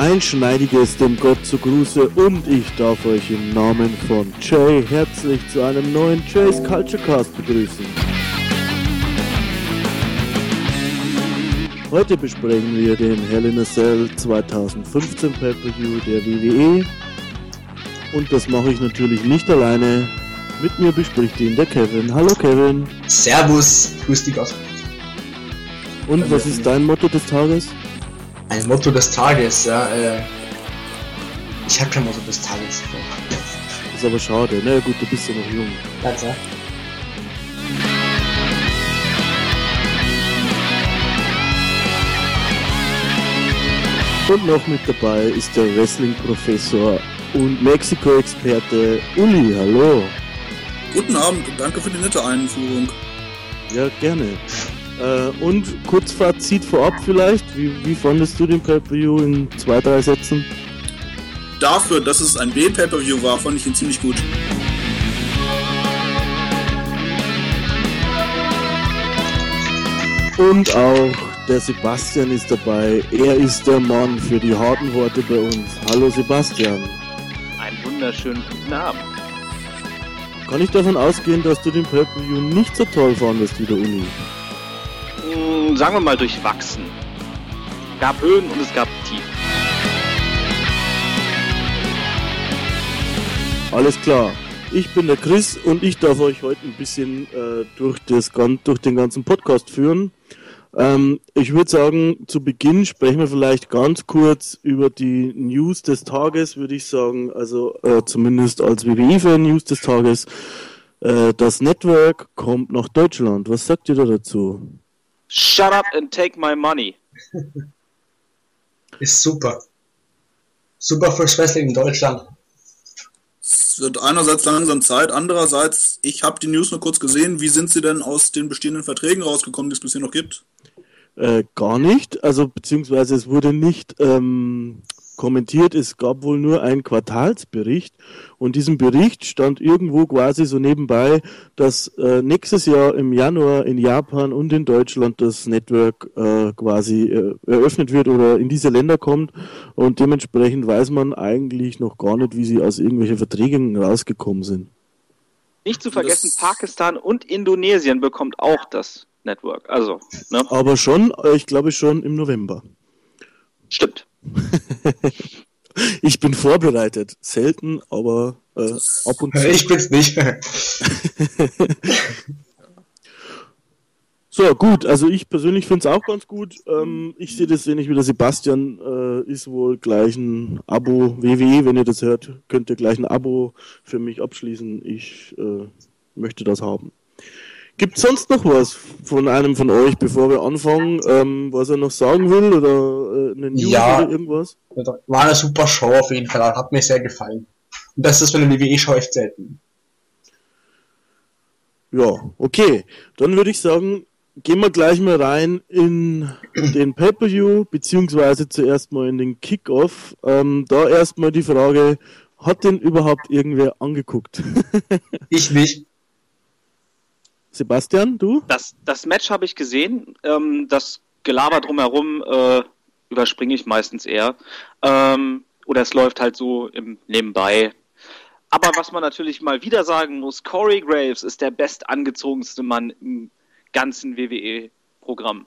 Ein schneidiges dem Gott zu Gruße und ich darf euch im Namen von Jay herzlich zu einem neuen Jay's Culture Cast begrüßen. Heute besprechen wir den Hell in a Cell 2015 Pay-Per-View der WWE und das mache ich natürlich nicht alleine. Mit mir bespricht ihn der Kevin. Hallo Kevin. Servus, grüß dich Gott. Und was ist dein Motto des Tages? Ein Motto des Tages, ja. Äh, ich habe kein Motto des Tages. Ist aber schade, na ne? gut, du bist ja noch jung. Ganz ja. Und noch mit dabei ist der Wrestling-Professor und Mexiko-Experte Uli. Hallo. Guten Abend und danke für die nette Einführung. Ja, gerne. Äh, und Kurzfazit vorab vielleicht. Wie, wie fandest du den Pay-Per-View in zwei, drei Sätzen? Dafür, dass es ein B-Pay-Per-View war, fand ich ihn ziemlich gut. Und auch der Sebastian ist dabei. Er ist der Mann für die harten Worte bei uns. Hallo Sebastian. Einen wunderschönen guten Abend. Kann ich davon ausgehen, dass du den Pay-Per-View nicht so toll fandest wie der Uni? Hm, sagen wir mal durchwachsen. Es gab Höhen und es gab Tiefen. Alles klar. Ich bin der Chris und ich darf euch heute ein bisschen äh, durch, das, durch den ganzen Podcast führen. Ähm, ich würde sagen, zu Beginn sprechen wir vielleicht ganz kurz über die News des Tages, würde ich sagen. Also äh, zumindest als WWE-Fan News des Tages. Äh, das Network kommt nach Deutschland. Was sagt ihr da dazu? Shut up and take my money. Ist super. Super fürs Wrestling in Deutschland. Es wird einerseits langsam Zeit, andererseits, ich habe die News nur kurz gesehen. Wie sind sie denn aus den bestehenden Verträgen rausgekommen, die es bisher noch gibt? Äh, gar nicht, also beziehungsweise es wurde nicht ähm, kommentiert, es gab wohl nur einen Quartalsbericht und diesem Bericht stand irgendwo quasi so nebenbei, dass äh, nächstes Jahr im Januar in Japan und in Deutschland das Network äh, quasi äh, eröffnet wird oder in diese Länder kommt und dementsprechend weiß man eigentlich noch gar nicht, wie sie aus irgendwelchen Verträgen rausgekommen sind. Nicht zu vergessen, Pakistan und Indonesien bekommt auch das Network. Also, ne? Aber schon, äh, ich glaube schon im November. Stimmt. ich bin vorbereitet. Selten, aber äh, ab und zu. Ich bin's nicht. so, gut. Also ich persönlich finde es auch ganz gut. Ähm, ich sehe das ähnlich wie der Sebastian. Äh, ist wohl gleich ein Abo. WWE, wenn ihr das hört, könnt ihr gleich ein Abo für mich abschließen. Ich äh, möchte das haben. Gibt es sonst noch was von einem von euch, bevor wir anfangen, ähm, was er noch sagen will oder äh, eine News ja, oder irgendwas? War eine super Show auf jeden Fall, hat mir sehr gefallen. Und das ist für eine WWE-Show echt selten. Ja, okay. Dann würde ich sagen, gehen wir gleich mal rein in den Pay-Per-View, beziehungsweise zuerst mal in den Kickoff. Ähm, da erstmal die Frage, hat denn überhaupt irgendwer angeguckt? ich nicht. Sebastian, du? Das, das Match habe ich gesehen. Ähm, das Gelaber drumherum äh, überspringe ich meistens eher. Ähm, oder es läuft halt so im Nebenbei. Aber was man natürlich mal wieder sagen muss, Corey Graves ist der bestangezogenste Mann im ganzen WWE-Programm.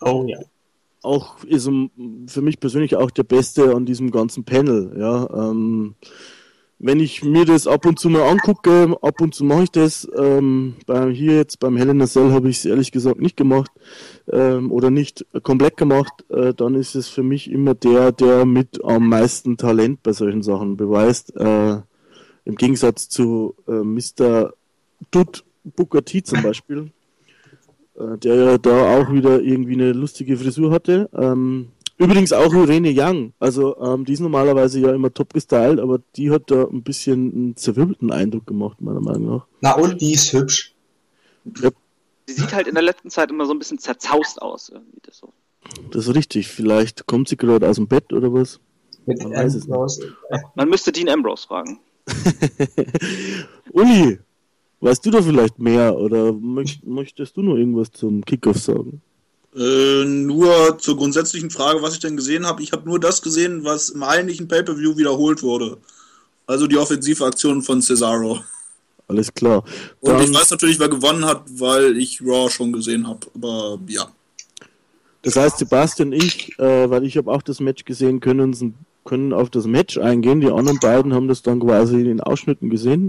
Oh ja. Auch ist für mich persönlich auch der Beste an diesem ganzen Panel. Ja, ähm, wenn ich mir das ab und zu mal angucke, ab und zu mache ich das. Ähm, bei, hier jetzt beim Helena Cell habe ich es ehrlich gesagt nicht gemacht ähm, oder nicht komplett gemacht. Äh, dann ist es für mich immer der, der mit am meisten Talent bei solchen Sachen beweist. Äh, Im Gegensatz zu äh, Mr. Dud Booker T zum Beispiel, äh, der ja da auch wieder irgendwie eine lustige Frisur hatte. Ähm, Übrigens auch Irene Young. Also ähm, die ist normalerweise ja immer top gestylt, aber die hat da ein bisschen einen zerwirbelten Eindruck gemacht, meiner Meinung nach. Na und die ist hübsch. Ja. Sie sieht halt in der letzten Zeit immer so ein bisschen zerzaust aus. Irgendwie das, so. das ist richtig. Vielleicht kommt sie gerade aus dem Bett oder was? Mit Man, weiß es nicht. Man müsste Dean Ambrose fragen. Uli, weißt du da vielleicht mehr oder möchtest du noch irgendwas zum Kickoff sagen? Äh, nur zur grundsätzlichen Frage, was ich denn gesehen habe. Ich habe nur das gesehen, was im eigentlichen Pay-Per-View wiederholt wurde. Also die offensive Aktion von Cesaro. Alles klar. Dann, Und ich weiß natürlich, wer gewonnen hat, weil ich Raw schon gesehen habe. Aber ja. Das heißt, Sebastian und ich, äh, weil ich habe auch das Match gesehen, können uns können auf das Match eingehen. Die anderen beiden haben das dann quasi in den Ausschnitten gesehen.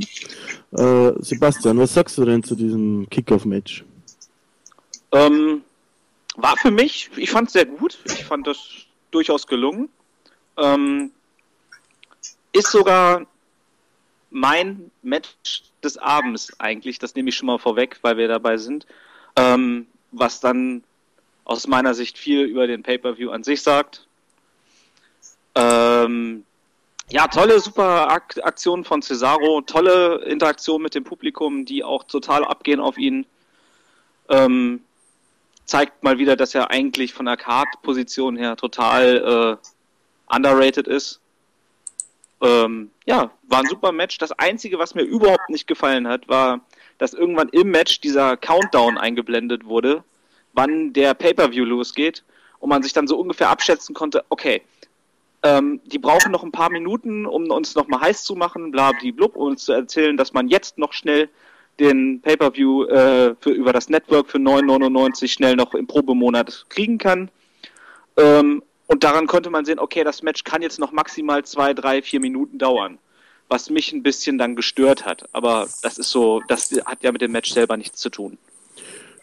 Äh, Sebastian, was sagst du denn zu diesem Kickoff-Match? Ähm, war für mich, ich fand es sehr gut. Ich fand das durchaus gelungen. Ähm, ist sogar mein Match des Abends eigentlich. Das nehme ich schon mal vorweg, weil wir dabei sind. Ähm, was dann aus meiner Sicht viel über den Pay-per-View an sich sagt. Ähm, ja, tolle, super Aktion von Cesaro, tolle Interaktion mit dem Publikum, die auch total abgehen auf ihn. Ähm, zeigt mal wieder, dass er eigentlich von der Card-Position her total äh, underrated ist. Ähm, ja, war ein super Match. Das Einzige, was mir überhaupt nicht gefallen hat, war, dass irgendwann im Match dieser Countdown eingeblendet wurde, wann der Pay-Per-View losgeht und man sich dann so ungefähr abschätzen konnte, okay, ähm, die brauchen noch ein paar Minuten, um uns nochmal heiß zu machen, bla, blub, um uns zu erzählen, dass man jetzt noch schnell den Pay-Per-View äh, für, über das Network für 9,99 schnell noch im Probemonat kriegen kann. Ähm, und daran konnte man sehen, okay, das Match kann jetzt noch maximal zwei, drei, vier Minuten dauern. Was mich ein bisschen dann gestört hat. Aber das ist so, das hat ja mit dem Match selber nichts zu tun.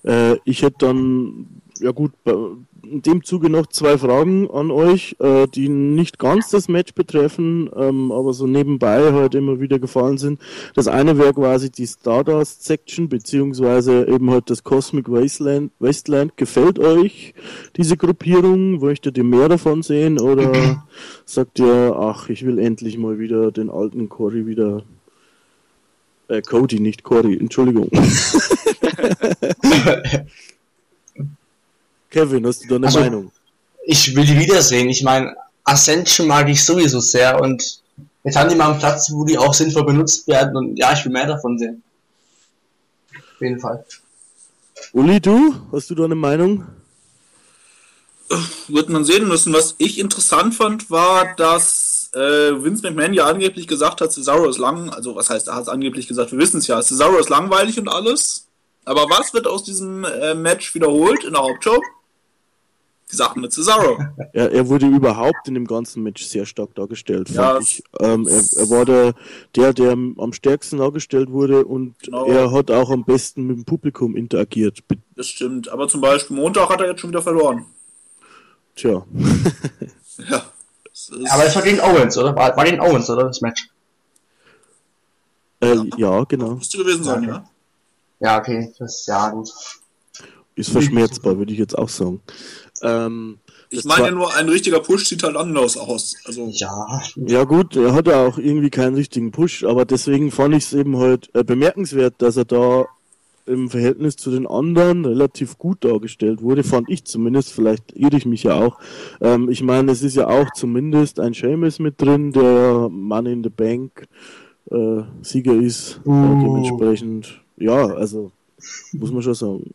Äh, ich hätte dann, ja gut, in dem Zuge noch zwei Fragen an euch, äh, die nicht ganz das Match betreffen, ähm, aber so nebenbei halt immer wieder gefallen sind. Das eine wäre quasi die Stardust Section, beziehungsweise eben halt das Cosmic Wasteland. Wasteland. Gefällt euch diese Gruppierung? Möchtet ihr mehr davon sehen? Oder sagt ihr, ach, ich will endlich mal wieder den alten Cory wieder äh, Cody, nicht Cory, Entschuldigung. Kevin, hast du da eine also, Meinung? Ich will die wiedersehen. Ich meine, Ascension mag ich sowieso sehr und jetzt haben die mal einen Platz, wo die auch sinnvoll benutzt werden und ja, ich will mehr davon sehen. Auf jeden Fall. Uli, du? Hast du da eine Meinung? Wird man sehen müssen. Was ich interessant fand, war, dass äh, Vince McMahon ja angeblich gesagt hat, Cesaro ist lang, also was heißt, er hat es angeblich gesagt, wir wissen es ja, Cesaro ist langweilig und alles. Aber was wird aus diesem äh, Match wiederholt in der Hauptshow? Die Sachen mit Cesaro. Ja, er wurde überhaupt in dem ganzen Match sehr stark dargestellt, ja, ich. Ähm, er, er, war der, der, der am stärksten dargestellt wurde und genau. er hat auch am besten mit dem Publikum interagiert. Das stimmt, aber zum Beispiel Montag hat er jetzt schon wieder verloren. Tja. ja. aber es war gegen Owens, oder? War, war gegen Owens, oder? Das Match. Äh, ja. ja, genau. Müsste gewesen sein, ja. Ja, ja okay. Das, ja, gut. Ist verschmerzbar, würde ich jetzt auch sagen. Ähm, ich meine nur, ein richtiger Push sieht halt anders aus. Also ja. Ja gut, er hatte auch irgendwie keinen richtigen Push, aber deswegen fand ich es eben halt äh, bemerkenswert, dass er da im Verhältnis zu den anderen relativ gut dargestellt wurde, fand ich zumindest, vielleicht irre ich mich ja auch. Ähm, ich meine, es ist ja auch zumindest ein Seamus mit drin, der Mann in the Bank äh, Sieger ist, uh. äh, dementsprechend, ja, also muss man schon sagen.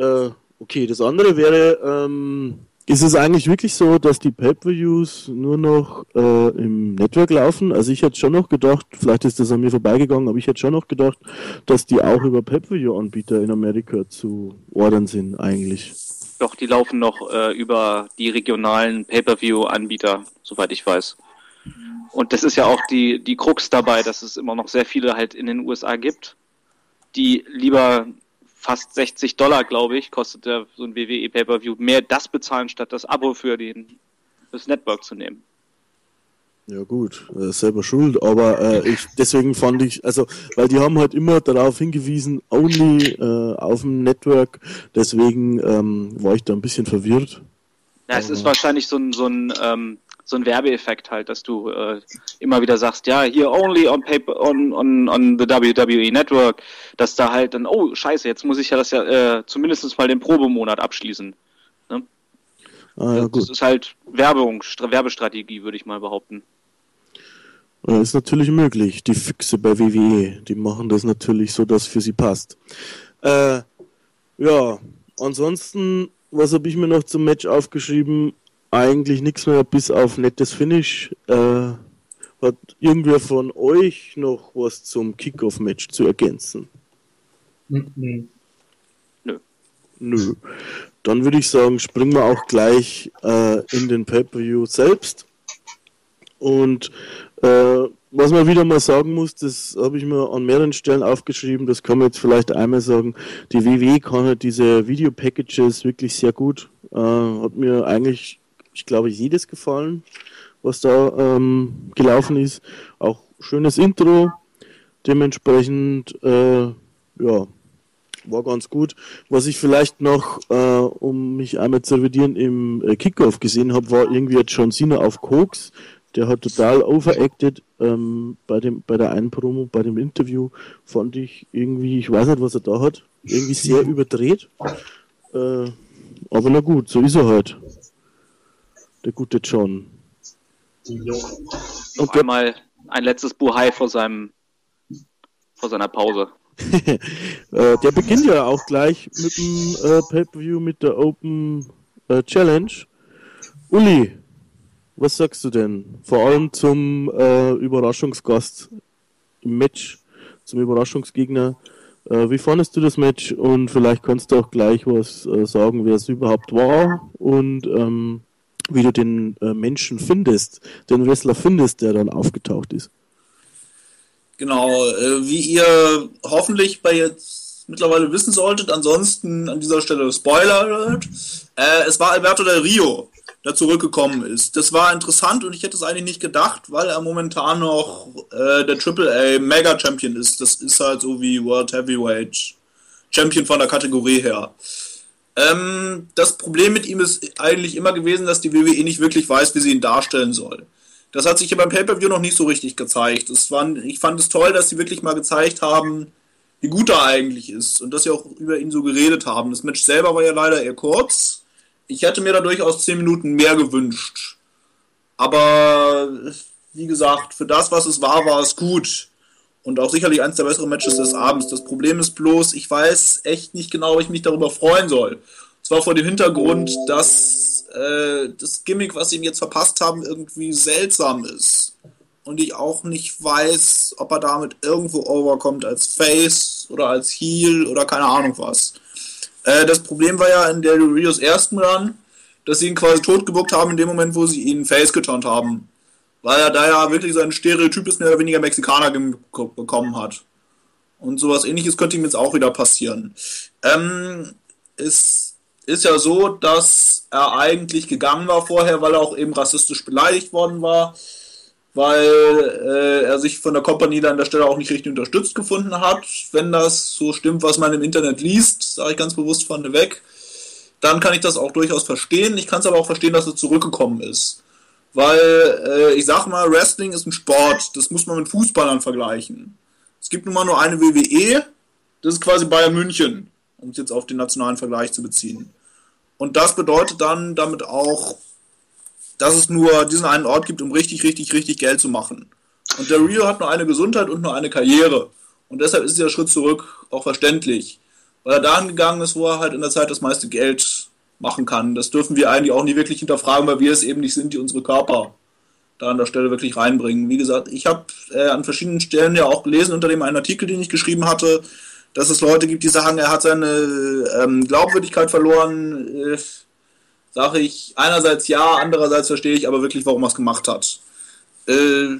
Äh, okay, das andere wäre, ähm, ist es eigentlich wirklich so, dass die Pay-Per-Views nur noch äh, im Network laufen? Also ich hätte schon noch gedacht, vielleicht ist das an mir vorbeigegangen, aber ich hätte schon noch gedacht, dass die auch über Pay-Per-View-Anbieter in Amerika zu ordern sind eigentlich. Doch, die laufen noch äh, über die regionalen Pay-Per-View-Anbieter, soweit ich weiß. Und das ist ja auch die, die Krux dabei, dass es immer noch sehr viele halt in den USA gibt, die lieber fast 60 Dollar, glaube ich, kostet der, so ein WWE Pay-Per-View, mehr das bezahlen, statt das Abo für den, das Network zu nehmen. Ja gut, äh, selber schuld, aber äh, ich, deswegen fand ich, also, weil die haben halt immer darauf hingewiesen, only äh, auf dem Network, deswegen ähm, war ich da ein bisschen verwirrt. Ja, es ist wahrscheinlich so ein, so ein ähm, so ein Werbeeffekt halt, dass du äh, immer wieder sagst, ja, hier only on paper on, on, on the WWE Network, dass da halt dann, oh scheiße, jetzt muss ich ja das ja äh, zumindest mal den Probemonat abschließen. Ne? Ah, ja, das ist halt Werbung, Werbestrategie, würde ich mal behaupten. Das ist natürlich möglich. Die Füchse bei WWE, die machen das natürlich so, dass für sie passt. Äh, Ja, ansonsten, was habe ich mir noch zum Match aufgeschrieben? Eigentlich nichts mehr, bis auf nettes Finish. Äh, hat irgendwer von euch noch was zum Kickoff-Match zu ergänzen? Mhm. Nö. Nö. Dann würde ich sagen, springen wir auch gleich äh, in den Pay-Per-View selbst. Und äh, was man wieder mal sagen muss, das habe ich mir an mehreren Stellen aufgeschrieben, das kann man jetzt vielleicht einmal sagen, die WWE kann halt diese Video-Packages wirklich sehr gut. Äh, hat mir eigentlich, ich glaube, jedes gefallen, was da ähm, gelaufen ist. Auch schönes Intro. Dementsprechend, äh, ja, war ganz gut. Was ich vielleicht noch, äh, um mich einmal zu revidieren, im äh, Kickoff gesehen habe, war irgendwie jetzt John Cena auf Koks. Der hat total overacted ähm, bei dem bei der einen Promo, bei dem Interview fand ich irgendwie, ich weiß nicht, was er da hat, irgendwie sehr überdreht. Äh, aber na gut, so ist er halt. Der gute John. Und einmal ein letztes Buhai vor seinem vor seiner Pause. äh, der beginnt ja auch gleich mit dem äh, Pay-Per-View mit der Open äh, Challenge. Uli, was sagst du denn? Vor allem zum äh, Überraschungsgast im Match, zum Überraschungsgegner. Äh, wie fandest du das Match? Und vielleicht kannst du auch gleich was äh, sagen, wer es überhaupt war und ähm, wie du den äh, Menschen findest, den Wrestler findest, der dann aufgetaucht ist. Genau, äh, wie ihr hoffentlich bei jetzt mittlerweile wissen solltet, ansonsten an dieser Stelle Spoiler äh, es war Alberto Del Rio da zurückgekommen ist. Das war interessant und ich hätte es eigentlich nicht gedacht, weil er momentan noch äh, der AAA Mega Champion ist. Das ist halt so wie World Heavyweight Champion von der Kategorie her. Ähm, das Problem mit ihm ist eigentlich immer gewesen, dass die WWE nicht wirklich weiß, wie sie ihn darstellen soll. Das hat sich ja beim Pay-Per-View noch nicht so richtig gezeigt. Das war, ich fand es toll, dass sie wirklich mal gezeigt haben, wie gut er eigentlich ist und dass sie auch über ihn so geredet haben. Das Match selber war ja leider eher kurz ich hätte mir da durchaus 10 Minuten mehr gewünscht. Aber wie gesagt, für das, was es war, war es gut. Und auch sicherlich eines der besseren Matches des Abends. Das Problem ist bloß, ich weiß echt nicht genau, ob ich mich darüber freuen soll. Und zwar vor dem Hintergrund, dass äh, das Gimmick, was sie ihm jetzt verpasst haben, irgendwie seltsam ist. Und ich auch nicht weiß, ob er damit irgendwo overkommt als Face oder als Heel oder keine Ahnung was. Äh, das Problem war ja in der Rios ersten Run, dass sie ihn quasi totgebuckt haben in dem Moment, wo sie ihn face geturnt haben. Weil er da ja wirklich sein Stereotyp ist, mehr oder weniger Mexikaner bekommen hat. Und sowas ähnliches könnte ihm jetzt auch wieder passieren. Ähm, es ist ja so, dass er eigentlich gegangen war vorher, weil er auch eben rassistisch beleidigt worden war weil äh, er sich von der Kompanie dann an der Stelle auch nicht richtig unterstützt gefunden hat. Wenn das so stimmt, was man im Internet liest, sage ich ganz bewusst von weg, dann kann ich das auch durchaus verstehen. Ich kann es aber auch verstehen, dass er zurückgekommen ist. Weil äh, ich sag mal, Wrestling ist ein Sport, das muss man mit Fußballern vergleichen. Es gibt nun mal nur eine WWE, das ist quasi Bayern München, um es jetzt auf den nationalen Vergleich zu beziehen. Und das bedeutet dann damit auch dass es nur diesen einen Ort gibt, um richtig, richtig, richtig Geld zu machen. Und der Rio hat nur eine Gesundheit und nur eine Karriere. Und deshalb ist dieser Schritt zurück auch verständlich. Weil er dahin gegangen ist, wo er halt in der Zeit das meiste Geld machen kann. Das dürfen wir eigentlich auch nie wirklich hinterfragen, weil wir es eben nicht sind, die unsere Körper da an der Stelle wirklich reinbringen. Wie gesagt, ich habe äh, an verschiedenen Stellen ja auch gelesen unter dem einen Artikel, den ich geschrieben hatte, dass es Leute gibt, die sagen, er hat seine ähm, Glaubwürdigkeit verloren. Äh, sage ich einerseits ja, andererseits verstehe ich aber wirklich, warum er es gemacht hat. Äh,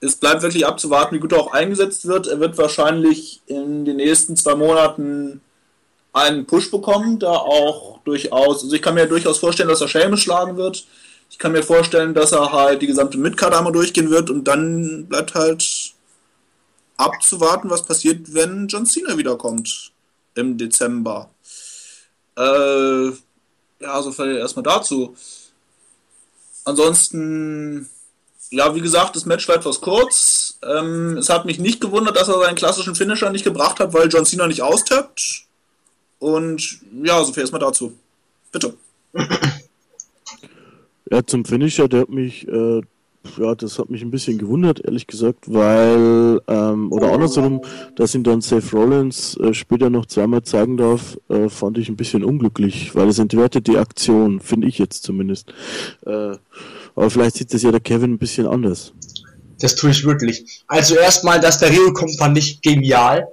es bleibt wirklich abzuwarten, wie gut er auch eingesetzt wird. Er wird wahrscheinlich in den nächsten zwei Monaten einen Push bekommen, da auch durchaus, also ich kann mir durchaus vorstellen, dass er Schelme schlagen wird. Ich kann mir vorstellen, dass er halt die gesamte Midcard einmal durchgehen wird und dann bleibt halt abzuwarten, was passiert, wenn John Cena wiederkommt im Dezember. Äh, ja, so viel erstmal dazu. Ansonsten, ja, wie gesagt, das Match war etwas kurz. Ähm, es hat mich nicht gewundert, dass er seinen klassischen Finisher nicht gebracht hat, weil John Cena nicht austappt. Und ja, so viel erstmal dazu. Bitte. Ja, zum Finisher, der hat mich äh, ja, das hat mich ein bisschen gewundert, ehrlich gesagt, weil, ähm, oder andersrum, dass ihn dann Seth Rollins äh, später noch zweimal zeigen darf, äh, fand ich ein bisschen unglücklich, weil es entwertet die Aktion, finde ich jetzt zumindest. Äh, aber vielleicht sieht das ja der Kevin ein bisschen anders. Das tue ich wirklich. Also erstmal, dass der Rio kommt, fand ich genial.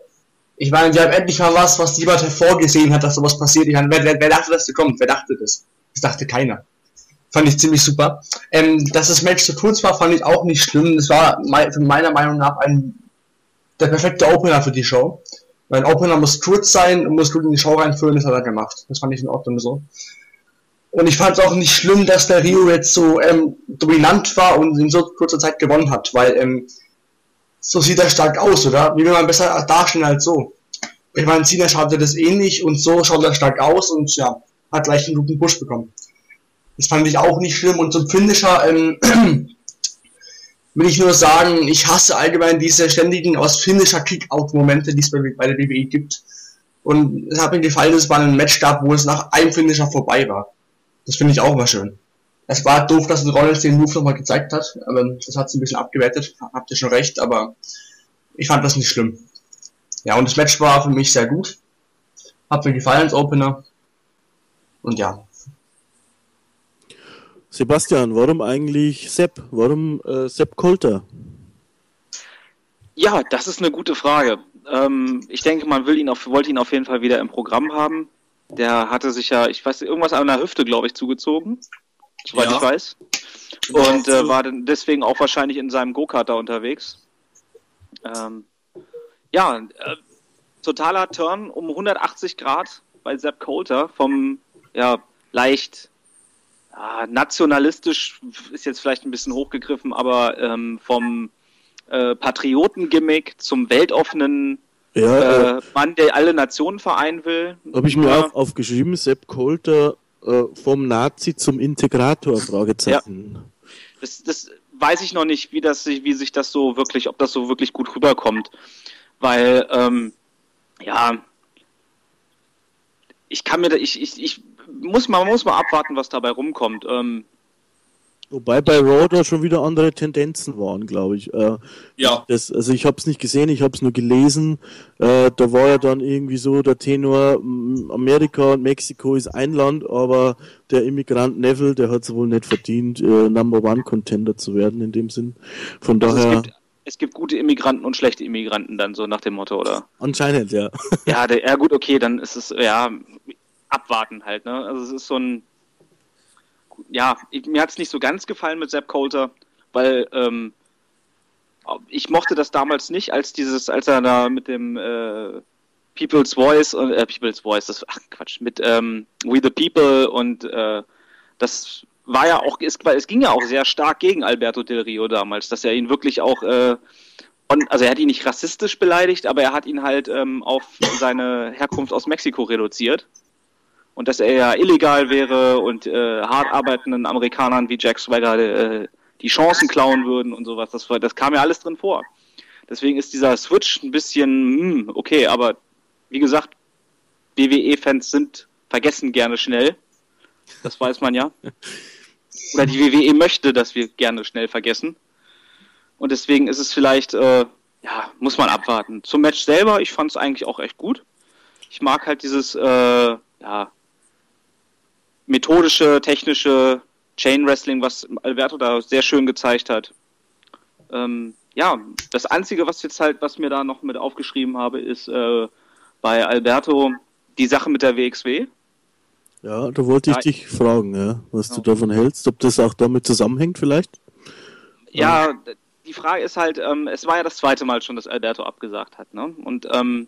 Ich meine, wir haben endlich mal was, was jemand hervorgesehen hat, dass sowas passiert. Ich meine, wer, wer, wer dachte, dass der kommt? Wer dachte das? Das dachte keiner. Fand ich ziemlich super. Ähm, dass das Match zu kurz war, fand ich auch nicht schlimm. Das war für meiner Meinung nach ein, der perfekte Opener für die Show. Weil ein Opener muss kurz sein und muss gut in die Show reinführen, das hat er gemacht. Das fand ich in Ordnung so. Und ich fand es auch nicht schlimm, dass der Rio jetzt so ähm, dominant war und in so kurzer Zeit gewonnen hat, weil ähm, so sieht er stark aus, oder? Wie will man besser darstellen als so? Ich meine, Cena schaut das ähnlich und so schaut er stark aus und ja, hat gleich einen guten Push bekommen. Das fand ich auch nicht schlimm. Und zum Finisher ähm, will ich nur sagen, ich hasse allgemein diese ständigen aus Finisher Kick-Out-Momente, die es bei, bei der WWE gibt. Und es hat mir gefallen, dass es mal ein Match gab, wo es nach einem Finisher vorbei war. Das finde ich auch mal schön. Es war doof, dass Rollins den Move nochmal gezeigt hat, aber das hat es ein bisschen abgewertet. Habt ihr schon recht, aber ich fand das nicht schlimm. Ja, und das Match war für mich sehr gut. Hat mir gefallen als Opener. Und ja, Sebastian, warum eigentlich Sepp? Warum äh, Sepp Kolter? Ja, das ist eine gute Frage. Ähm, ich denke, man will ihn auf, wollte ihn auf jeden Fall wieder im Programm haben. Der hatte sich ja, ich weiß, irgendwas an der Hüfte, glaube ich, zugezogen, soweit ja. ich weiß. Und äh, war dann deswegen auch wahrscheinlich in seinem Go-Kart da unterwegs. Ähm, ja, äh, totaler Turn um 180 Grad bei Sepp Coulter vom ja, leicht ah, nationalistisch ist jetzt vielleicht ein bisschen hochgegriffen, aber ähm, vom äh, Patriotengimmick zum weltoffenen ja, äh, äh, Mann, der alle Nationen vereinen will. Habe ich mir ja. auch aufgeschrieben, Sepp Kolter äh, vom Nazi zum Integrator, Fragezeichen. Ja. Das, das weiß ich noch nicht, wie, das, wie sich das so wirklich, ob das so wirklich gut rüberkommt. Weil, ähm, ja, ich kann mir da, ich, ich, ich muss man muss mal abwarten, was dabei rumkommt. Ähm, Wobei bei Raw da schon wieder andere Tendenzen waren, glaube ich. Äh, ja. Das, also ich habe es nicht gesehen, ich habe es nur gelesen. Äh, da war ja dann irgendwie so der Tenor, Amerika und Mexiko ist ein Land, aber der Immigrant Neville, der hat es wohl nicht verdient, äh, Number One Contender zu werden in dem Sinn. Von also daher. Es gibt, es gibt gute Immigranten und schlechte Immigranten dann so nach dem Motto, oder? Anscheinend, ja. Ja, der, ja gut, okay, dann ist es, ja, abwarten halt. Ne? Also es ist so ein, ja, mir hat es nicht so ganz gefallen mit Sepp Coulter, weil ähm, ich mochte das damals nicht, als dieses, als er da mit dem äh, People's Voice und äh, People's Voice, das ach Quatsch, mit ähm, We the People und äh, das war ja auch, es, es ging ja auch sehr stark gegen Alberto Del Rio damals, dass er ihn wirklich auch äh, on, also er hat ihn nicht rassistisch beleidigt, aber er hat ihn halt ähm, auf seine Herkunft aus Mexiko reduziert und dass er ja illegal wäre und äh, hart arbeitenden Amerikanern wie Jack Swagger äh, die Chancen klauen würden und sowas. Das, das kam ja alles drin vor. Deswegen ist dieser Switch ein bisschen, hm, okay, aber wie gesagt, WWE-Fans sind vergessen gerne schnell. Das weiß man ja. Oder die WWE möchte, dass wir gerne schnell vergessen. Und deswegen ist es vielleicht, äh, ja, muss man abwarten. Zum Match selber, ich fand es eigentlich auch echt gut. Ich mag halt dieses, äh, ja, methodische, technische Chain Wrestling, was Alberto da sehr schön gezeigt hat. Ähm, ja, das Einzige, was jetzt halt, was mir da noch mit aufgeschrieben habe, ist äh, bei Alberto die Sache mit der WXW. Ja, da wollte ich ja, dich fragen, ja, was genau. du davon hältst, ob das auch damit zusammenhängt vielleicht? Ja, die Frage ist halt, ähm, es war ja das zweite Mal schon, dass Alberto abgesagt hat, ne? Und ähm,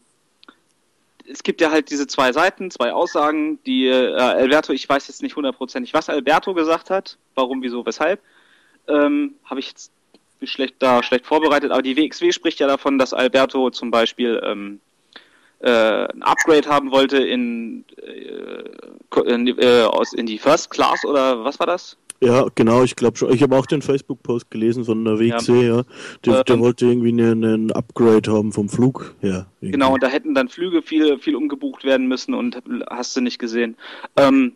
es gibt ja halt diese zwei Seiten, zwei Aussagen, die äh, Alberto, ich weiß jetzt nicht hundertprozentig, was Alberto gesagt hat, warum, wieso, weshalb, ähm, habe ich jetzt schlecht da schlecht vorbereitet, aber die WXW spricht ja davon, dass Alberto zum Beispiel ähm, äh, ein Upgrade haben wollte in, äh, in, äh, aus, in die First Class oder was war das? Ja, genau, ich glaube schon. Ich habe auch den Facebook-Post gelesen von der WC, ja. ja. Der, der ähm, wollte irgendwie einen, einen, Upgrade haben vom Flug her. Irgendwie. Genau, und da hätten dann Flüge viel, viel umgebucht werden müssen und hast du nicht gesehen. Ähm,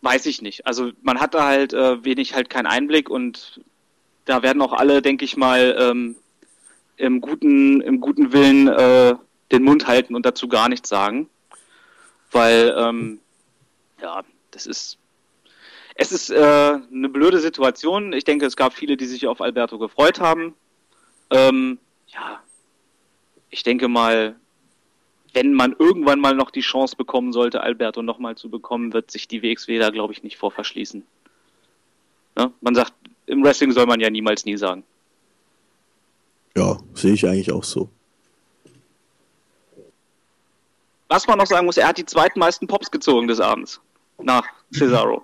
weiß ich nicht. Also man hatte halt äh, wenig halt keinen Einblick und da werden auch alle, denke ich mal, ähm, im guten, im guten Willen äh, den Mund halten und dazu gar nichts sagen. Weil, ähm, ja, das ist. Es ist äh, eine blöde Situation. Ich denke, es gab viele, die sich auf Alberto gefreut haben. Ähm, ja, ich denke mal, wenn man irgendwann mal noch die Chance bekommen sollte, Alberto nochmal zu bekommen, wird sich die WXW da, glaube ich, nicht vor verschließen. Ne? Man sagt, im Wrestling soll man ja niemals nie sagen. Ja, sehe ich eigentlich auch so. Was man noch sagen muss, er hat die zweitmeisten Pops gezogen des Abends. Nach Cesaro.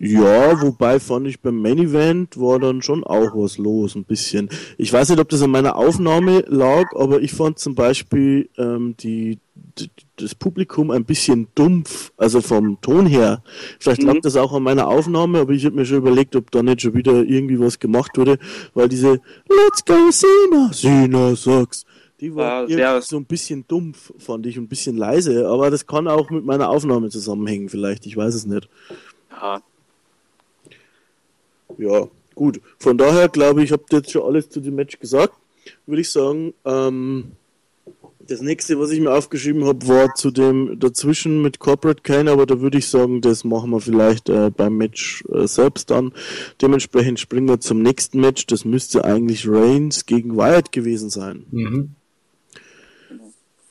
Ja, wobei fand ich beim Main Event war dann schon auch was los, ein bisschen. Ich weiß nicht, ob das an meiner Aufnahme lag, aber ich fand zum Beispiel ähm, die, die das Publikum ein bisschen dumpf, also vom Ton her. Vielleicht lag mhm. das auch an meiner Aufnahme, aber ich habe mir schon überlegt, ob da nicht schon wieder irgendwie was gemacht wurde, weil diese Let's go Sina, Sina sag's, die war ja, so ein bisschen dumpf, fand ich, ein bisschen leise, aber das kann auch mit meiner Aufnahme zusammenhängen, vielleicht, ich weiß es nicht. Ja, ja, gut. Von daher glaube ich, habt ihr jetzt schon alles zu dem Match gesagt. Würde ich sagen, ähm, das nächste, was ich mir aufgeschrieben habe, war zu dem dazwischen mit Corporate Kane, aber da würde ich sagen, das machen wir vielleicht äh, beim Match äh, selbst dann. Dementsprechend springen wir zum nächsten Match. Das müsste eigentlich Reigns gegen Wyatt gewesen sein. Mhm.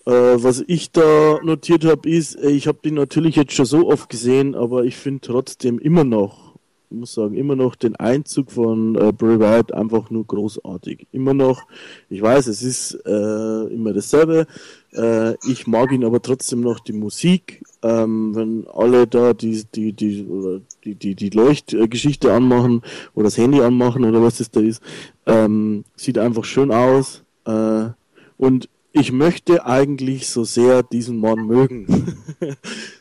Äh, was ich da notiert habe, ist, äh, ich habe den natürlich jetzt schon so oft gesehen, aber ich finde trotzdem immer noch muss sagen, immer noch den Einzug von äh, Bray Wyatt einfach nur großartig. Immer noch, ich weiß, es ist äh, immer dasselbe. Äh, ich mag ihn aber trotzdem noch die Musik. Ähm, wenn alle da die, die, die, die, die, die Leuchtgeschichte anmachen oder das Handy anmachen oder was das da ist, ähm, sieht einfach schön aus. Äh, und ich möchte eigentlich so sehr diesen Mann mögen.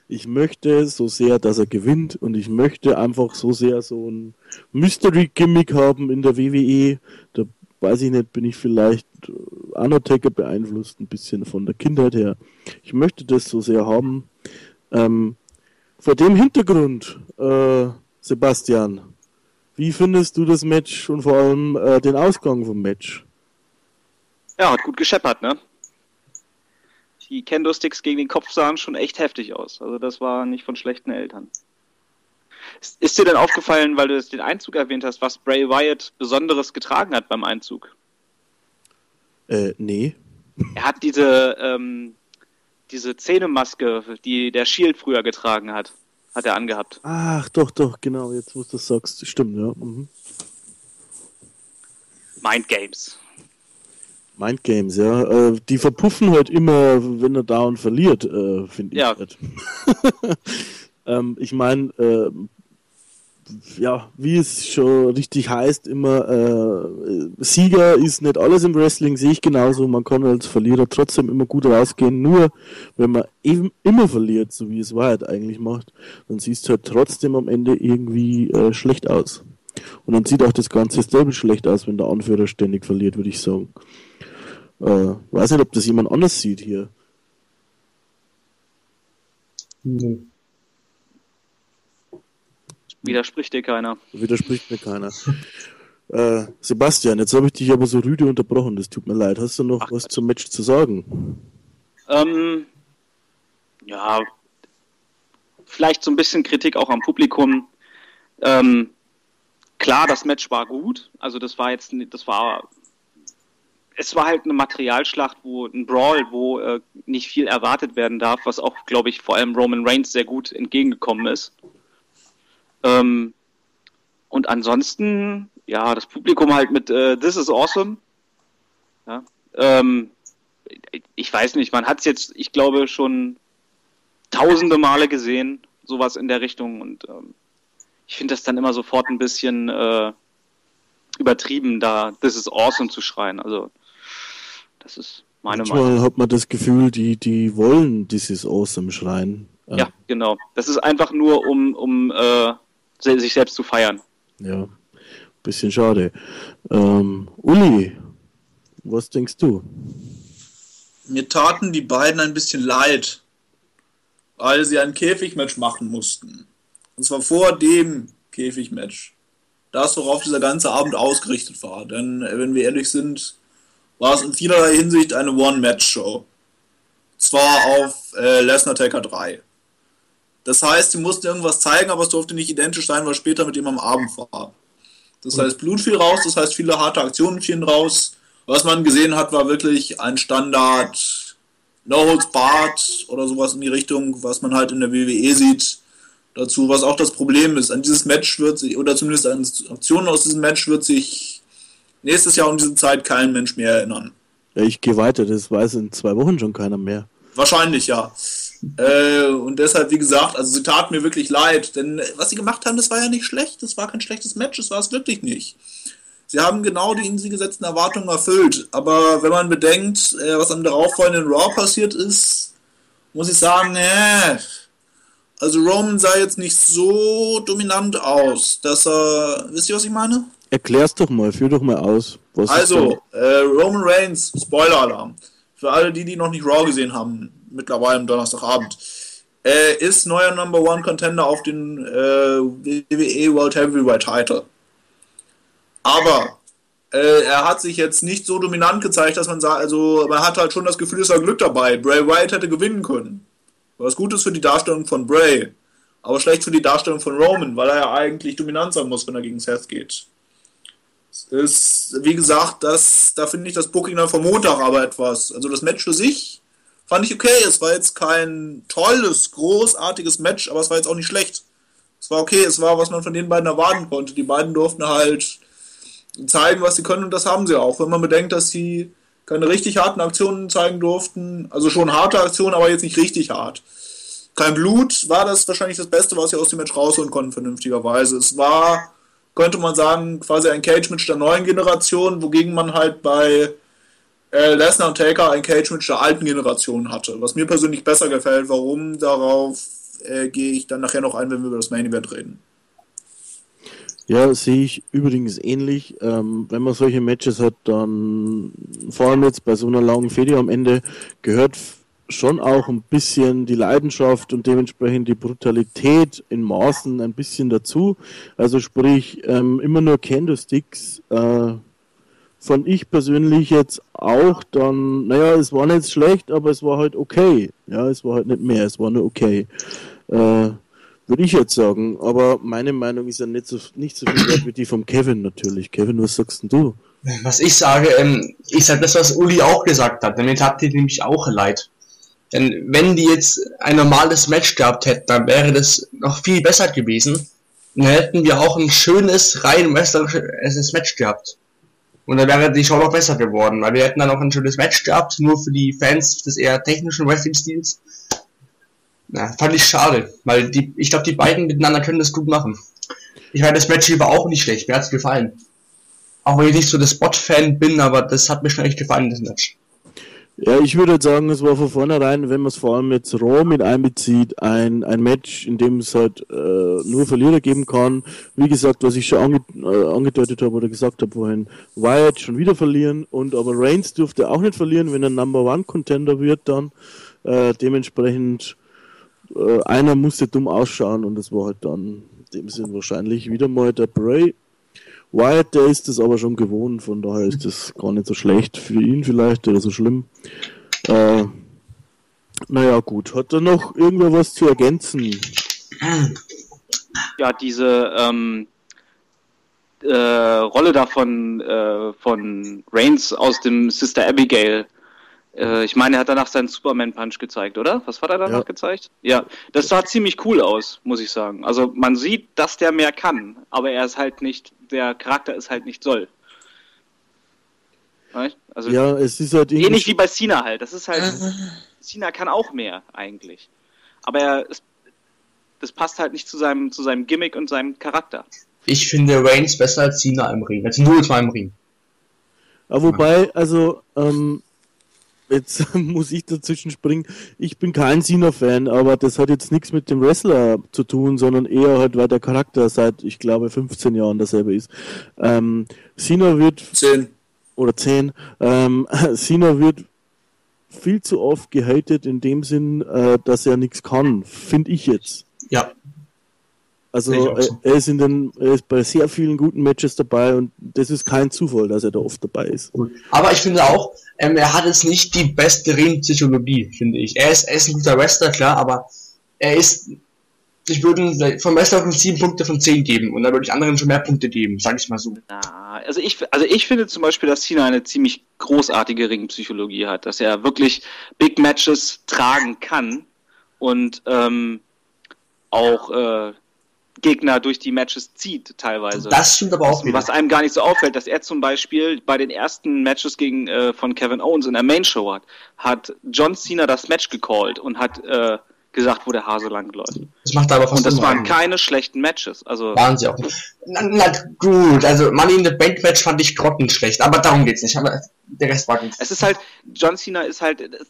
ich möchte so sehr, dass er gewinnt und ich möchte einfach so sehr so ein Mystery-Gimmick haben in der WWE. Da weiß ich nicht, bin ich vielleicht äh, Undertaker beeinflusst, ein bisschen von der Kindheit her. Ich möchte das so sehr haben. Ähm, vor dem Hintergrund, äh, Sebastian, wie findest du das Match und vor allem äh, den Ausgang vom Match? Ja, hat gut gescheppert, ne? Die Kendo-Sticks gegen den Kopf sahen schon echt heftig aus. Also das war nicht von schlechten Eltern. Ist, ist dir denn aufgefallen, weil du den Einzug erwähnt hast, was Bray Wyatt Besonderes getragen hat beim Einzug? Äh, nee. Er hat diese, ähm, diese Zähnemaske, die der Shield früher getragen hat, hat er angehabt. Ach, doch, doch, genau, jetzt wo du das sagst, stimmt, ja. Mhm. Mind Games. Mind Games, ja. Äh, die verpuffen halt immer, wenn er da und verliert, äh, finde ich. Ja. Halt. ähm, ich meine, äh, ja, wie es schon richtig heißt, immer äh, Sieger ist nicht alles im Wrestling, sehe ich genauso. Man kann als Verlierer trotzdem immer gut rausgehen. Nur wenn man eben immer verliert, so wie es Wahrheit eigentlich macht, dann siehst du halt trotzdem am Ende irgendwie äh, schlecht aus. Und dann sieht auch das ganze Stable schlecht aus, wenn der Anführer ständig verliert, würde ich sagen. Äh, weiß nicht, ob das jemand anders sieht hier. Nee. Widerspricht dir keiner. Widerspricht mir keiner. äh, Sebastian, jetzt habe ich dich aber so rüde unterbrochen, das tut mir leid. Hast du noch Ach, was zum Match zu sagen? Ähm, ja, vielleicht so ein bisschen Kritik auch am Publikum. Ähm, klar, das Match war gut. Also das war jetzt, das war es war halt eine Materialschlacht, wo ein Brawl, wo äh, nicht viel erwartet werden darf, was auch, glaube ich, vor allem Roman Reigns sehr gut entgegengekommen ist. Ähm, und ansonsten, ja, das Publikum halt mit äh, This is awesome. Ja, ähm, ich weiß nicht, man hat es jetzt, ich glaube, schon tausende Male gesehen, sowas in der Richtung. Und ähm, ich finde das dann immer sofort ein bisschen äh, übertrieben, da This is awesome zu schreien. Also das ist meine Manchmal Meinung. hat man das Gefühl, die, die wollen dieses Awesome schreien. Ja. ja, genau. Das ist einfach nur, um, um äh, sich selbst zu feiern. Ja, bisschen schade. Ähm, Uli, was denkst du? Mir taten die beiden ein bisschen leid, weil sie ein Käfigmatch machen mussten. Und zwar vor dem Käfigmatch. Das, worauf dieser ganze Abend ausgerichtet war. Denn, äh, wenn wir ehrlich sind, war es in vielerlei Hinsicht eine One-Match-Show. Zwar auf äh, Lesnar Taker 3. Das heißt, sie mussten irgendwas zeigen, aber es durfte nicht identisch sein, was später mit ihm am Abend war. Das heißt, Blut fiel raus, das heißt, viele harte Aktionen fielen raus. Was man gesehen hat, war wirklich ein Standard No Holds Barred oder sowas in die Richtung, was man halt in der WWE sieht. Dazu, was auch das Problem ist. An dieses Match wird sich, oder zumindest an Aktionen aus diesem Match wird sich nächstes Jahr um diese Zeit kein Mensch mehr erinnern. Ja, ich gehe weiter, das weiß in zwei Wochen schon keiner mehr. Wahrscheinlich, ja. Äh, und deshalb, wie gesagt, also sie tat mir wirklich leid, denn was sie gemacht haben, das war ja nicht schlecht, das war kein schlechtes Match, das war es wirklich nicht. Sie haben genau die in sie gesetzten Erwartungen erfüllt, aber wenn man bedenkt, äh, was am darauffolgenden Raw passiert ist, muss ich sagen, äh, also Roman sah jetzt nicht so dominant aus, dass er, wisst ihr, was ich meine? Erklär's doch mal, führ doch mal aus. also, äh, Roman Reigns, Spoiler-Alarm. Für alle die, die noch nicht Raw gesehen haben, mittlerweile am Donnerstagabend, äh, ist neuer Number One Contender auf den äh, WWE World Heavyweight Title. Aber äh, er hat sich jetzt nicht so dominant gezeigt, dass man sagt, also man hat halt schon das Gefühl, es war Glück dabei. Bray Wyatt hätte gewinnen können. Was gut ist für die Darstellung von Bray, aber schlecht für die Darstellung von Roman, weil er ja eigentlich dominant sein muss, wenn er gegen Seth geht. Ist, wie gesagt, das, da finde ich das Booking dann vom Montag aber etwas. Also das Match für sich fand ich okay. Es war jetzt kein tolles, großartiges Match, aber es war jetzt auch nicht schlecht. Es war okay, es war, was man von den beiden erwarten konnte. Die beiden durften halt zeigen, was sie können und das haben sie auch. Wenn man bedenkt, dass sie keine richtig harten Aktionen zeigen durften, also schon harte Aktionen, aber jetzt nicht richtig hart. Kein Blut war das wahrscheinlich das Beste, was sie aus dem Match rausholen konnten, vernünftigerweise. Es war, könnte man sagen, quasi ein Cage-Match der neuen Generation, wogegen man halt bei äh, Lesnar und Taker ein Cage-Match der alten Generation hatte. Was mir persönlich besser gefällt, warum, darauf äh, gehe ich dann nachher noch ein, wenn wir über das Main Event reden. Ja, sehe ich übrigens ähnlich. Ähm, wenn man solche Matches hat, dann vor allem jetzt bei so einer langen Fede am Ende gehört schon auch ein bisschen die Leidenschaft und dementsprechend die Brutalität in Maßen ein bisschen dazu. Also sprich, ähm, immer nur Candlesticks äh, fand ich persönlich jetzt auch dann, naja, es war nicht schlecht, aber es war halt okay. Ja, es war halt nicht mehr, es war nur okay. Äh, würde ich jetzt sagen. Aber meine Meinung ist ja nicht so, nicht so viel wert wie die vom Kevin natürlich. Kevin, was sagst denn du? Was ich sage, ähm, ich sage das, was Uli auch gesagt hat. Damit hat die nämlich auch leid. Denn wenn die jetzt ein normales Match gehabt hätten, dann wäre das noch viel besser gewesen. Und dann hätten wir auch ein schönes, rein wrestlerisches Match gehabt. Und dann wäre die Show noch besser geworden, weil wir hätten dann auch ein schönes Match gehabt, nur für die Fans des eher technischen Wrestling-Stils. Ja, fand ich schade, weil die, ich glaube, die beiden miteinander können das gut machen. Ich meine, das Match hier war auch nicht schlecht, mir hat's gefallen. Auch wenn ich nicht so der Spot-Fan bin, aber das hat mir schon echt gefallen, das Match. Ja, ich würde sagen, es war von vornherein, wenn man es vor allem jetzt Raw mit einbezieht, ein, ein Match, in dem es halt äh, nur Verlierer geben kann. Wie gesagt, was ich schon ange äh, angedeutet habe oder gesagt habe vorhin, Wyatt schon wieder verlieren und aber Reigns dürfte auch nicht verlieren, wenn er Number One Contender wird dann. Äh, dementsprechend äh, einer musste dumm ausschauen und das war halt dann in dem Sinn wahrscheinlich wieder mal der Bray. Wyatt, der ist es aber schon gewohnt, von daher ist das gar nicht so schlecht für ihn vielleicht oder so schlimm. Äh, naja, gut. Hat er noch irgendwer was zu ergänzen? Ja, diese ähm, äh, Rolle da von, äh, von Reigns aus dem Sister Abigail äh, ich meine, er hat danach seinen Superman-Punch gezeigt, oder? Was hat er danach ja. gezeigt? Ja, das sah ziemlich cool aus, muss ich sagen. Also man sieht, dass der mehr kann, aber er ist halt nicht, der Charakter ist halt nicht soll. Also ja, es ist halt ähnlich wie bei Cena halt. Das ist halt, Cena kann auch mehr eigentlich, aber er, es, das passt halt nicht zu seinem, zu seinem Gimmick und seinem Charakter. Ich finde Reigns besser als Cena im Ring, als nur mal im Ring. Ja, wobei, also ähm, jetzt muss ich dazwischen springen. Ich bin kein Cena-Fan, aber das hat jetzt nichts mit dem Wrestler zu tun, sondern eher halt, weil der Charakter seit, ich glaube, 15 Jahren dasselbe ist. Ähm, Cena wird... 10. Oder 10. Ähm, Cena wird viel zu oft gehatet in dem Sinn, äh, dass er nichts kann, finde ich jetzt. Ja. Also er, so. er ist in den, er ist bei sehr vielen guten Matches dabei und das ist kein Zufall, dass er da oft dabei ist. Aber ich finde auch, ähm, er hat jetzt nicht die beste Ringpsychologie, finde ich. Er ist, er ist ein guter Wrestler, klar, aber er ist, ich würde ihm vom Wrestler von 7 Punkte von 10 geben und da würde ich anderen schon mehr Punkte geben, sag ich mal so. Na, also ich, also ich finde zum Beispiel, dass Cena eine ziemlich großartige Ringpsychologie hat, dass er wirklich Big Matches tragen kann und ähm, auch äh, Gegner durch die Matches zieht teilweise. Das stimmt aber auch wieder. Was einem gar nicht so auffällt, dass er zum Beispiel bei den ersten Matches gegen äh, von Kevin Owens in der Main Show hat, hat John Cena das Match gecallt und hat äh, gesagt, wo der Hase lang läuft. Das macht er aber fast Und das waren keine schlechten Matches. Also Waren sie auch. Na, na gut, also Money in the Bank Match fand ich grottenschlecht, aber darum geht's nicht. Aber der Rest war gut. Es ist halt, John Cena ist halt,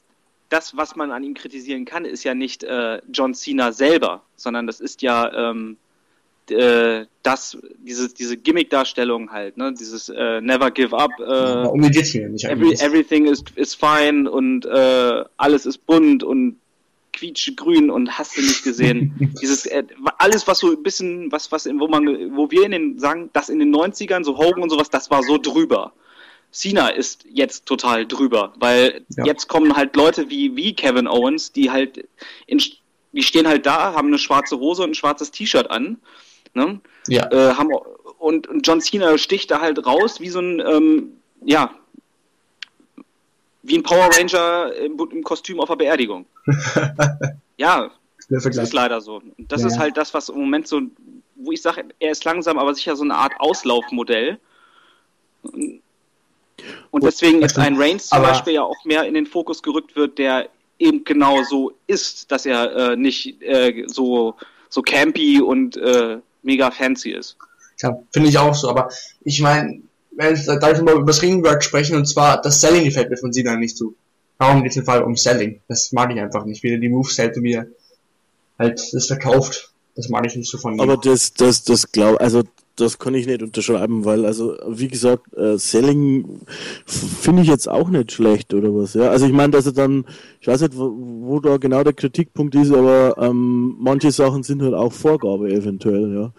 das, was man an ihm kritisieren kann, ist ja nicht äh, John Cena selber, sondern das ist ja ähm, äh, das, diese, diese Gimmick-Darstellung halt, ne? dieses äh, Never Give Up, äh, um geht's mir nicht every, everything is, is fine und äh, alles ist bunt und quietschgrün und hast du nicht gesehen. Dieses äh, alles, was so ein bisschen, was, was, wo man, wo wir in den sagen, das in den 90ern, so Hogan und sowas, das war so drüber. Cena ist jetzt total drüber, weil Ja. jetzt kommen halt Leute wie, wie Kevin Owens, die halt in, die stehen halt da, haben eine schwarze Hose und ein schwarzes T-Shirt an, ne? Ja. äh, haben und, und John Cena sticht da halt raus wie so ein ähm, ja wie ein Power Ranger im, im Kostüm auf der Beerdigung. ja, das ist leider so. Und das Ja. ist halt das, was im Moment so, wo ich sage, er ist langsam, aber sicher so eine Art Auslaufmodell. Und deswegen ist ein Reigns zum Aber- Beispiel ja auch mehr in den Fokus gerückt wird, der eben genau so ist, dass er äh, nicht äh, so, so campy und äh, mega fancy ist. Ja, finde ich auch so, aber ich meine, wenn da ich mal über das Ringwork sprechen, und zwar das Selling gefällt mir von Cena nicht so. Warum geht es im Fall um Selling? Das mag ich einfach nicht. Wie er die Moves hält und wie er halt das verkauft. Das mag ich nicht so von ihm. Aber das, das, das glaub, also das kann ich nicht unterschreiben, weil also wie gesagt, äh, Selling finde ich jetzt auch nicht schlecht oder was. Ja, also ich meine, dass er dann, ich weiß nicht, wo, wo da genau der Kritikpunkt ist, aber ähm, manche Sachen sind halt auch Vorgabe eventuell. Ja,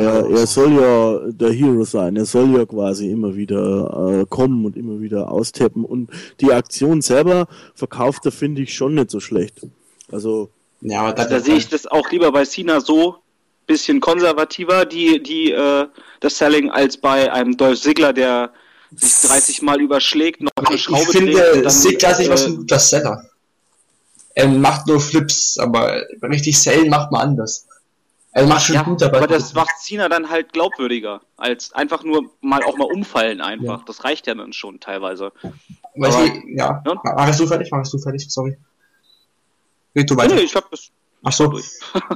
er, er soll ja der Hero sein, er soll ja quasi immer wieder äh, kommen und immer wieder austappen und die Aktion selber verkauft er finde ich schon nicht so schlecht. Also ja, aber Da sehe ich das auch lieber bei Cena so bisschen konservativer, die, die, äh, das Selling, als bei einem Dolph Ziggler, der sich 30 Mal überschlägt, noch eine ich Schraube finde, und dann, Sigler ist nicht was äh, ein guter Seller. Er macht nur Flips, aber richtig Sellen macht man anders. Er macht schon Ja, gut, aber, aber das macht Cena dann halt glaubwürdiger, als einfach nur mal auch mal umfallen einfach. Ja. Das reicht ja dann schon teilweise. Weil aber- ich, ja. Ne? Machst du fertig? Machst du fertig? Sorry. Red du weiter. nee, ich hab das Ach so. durch.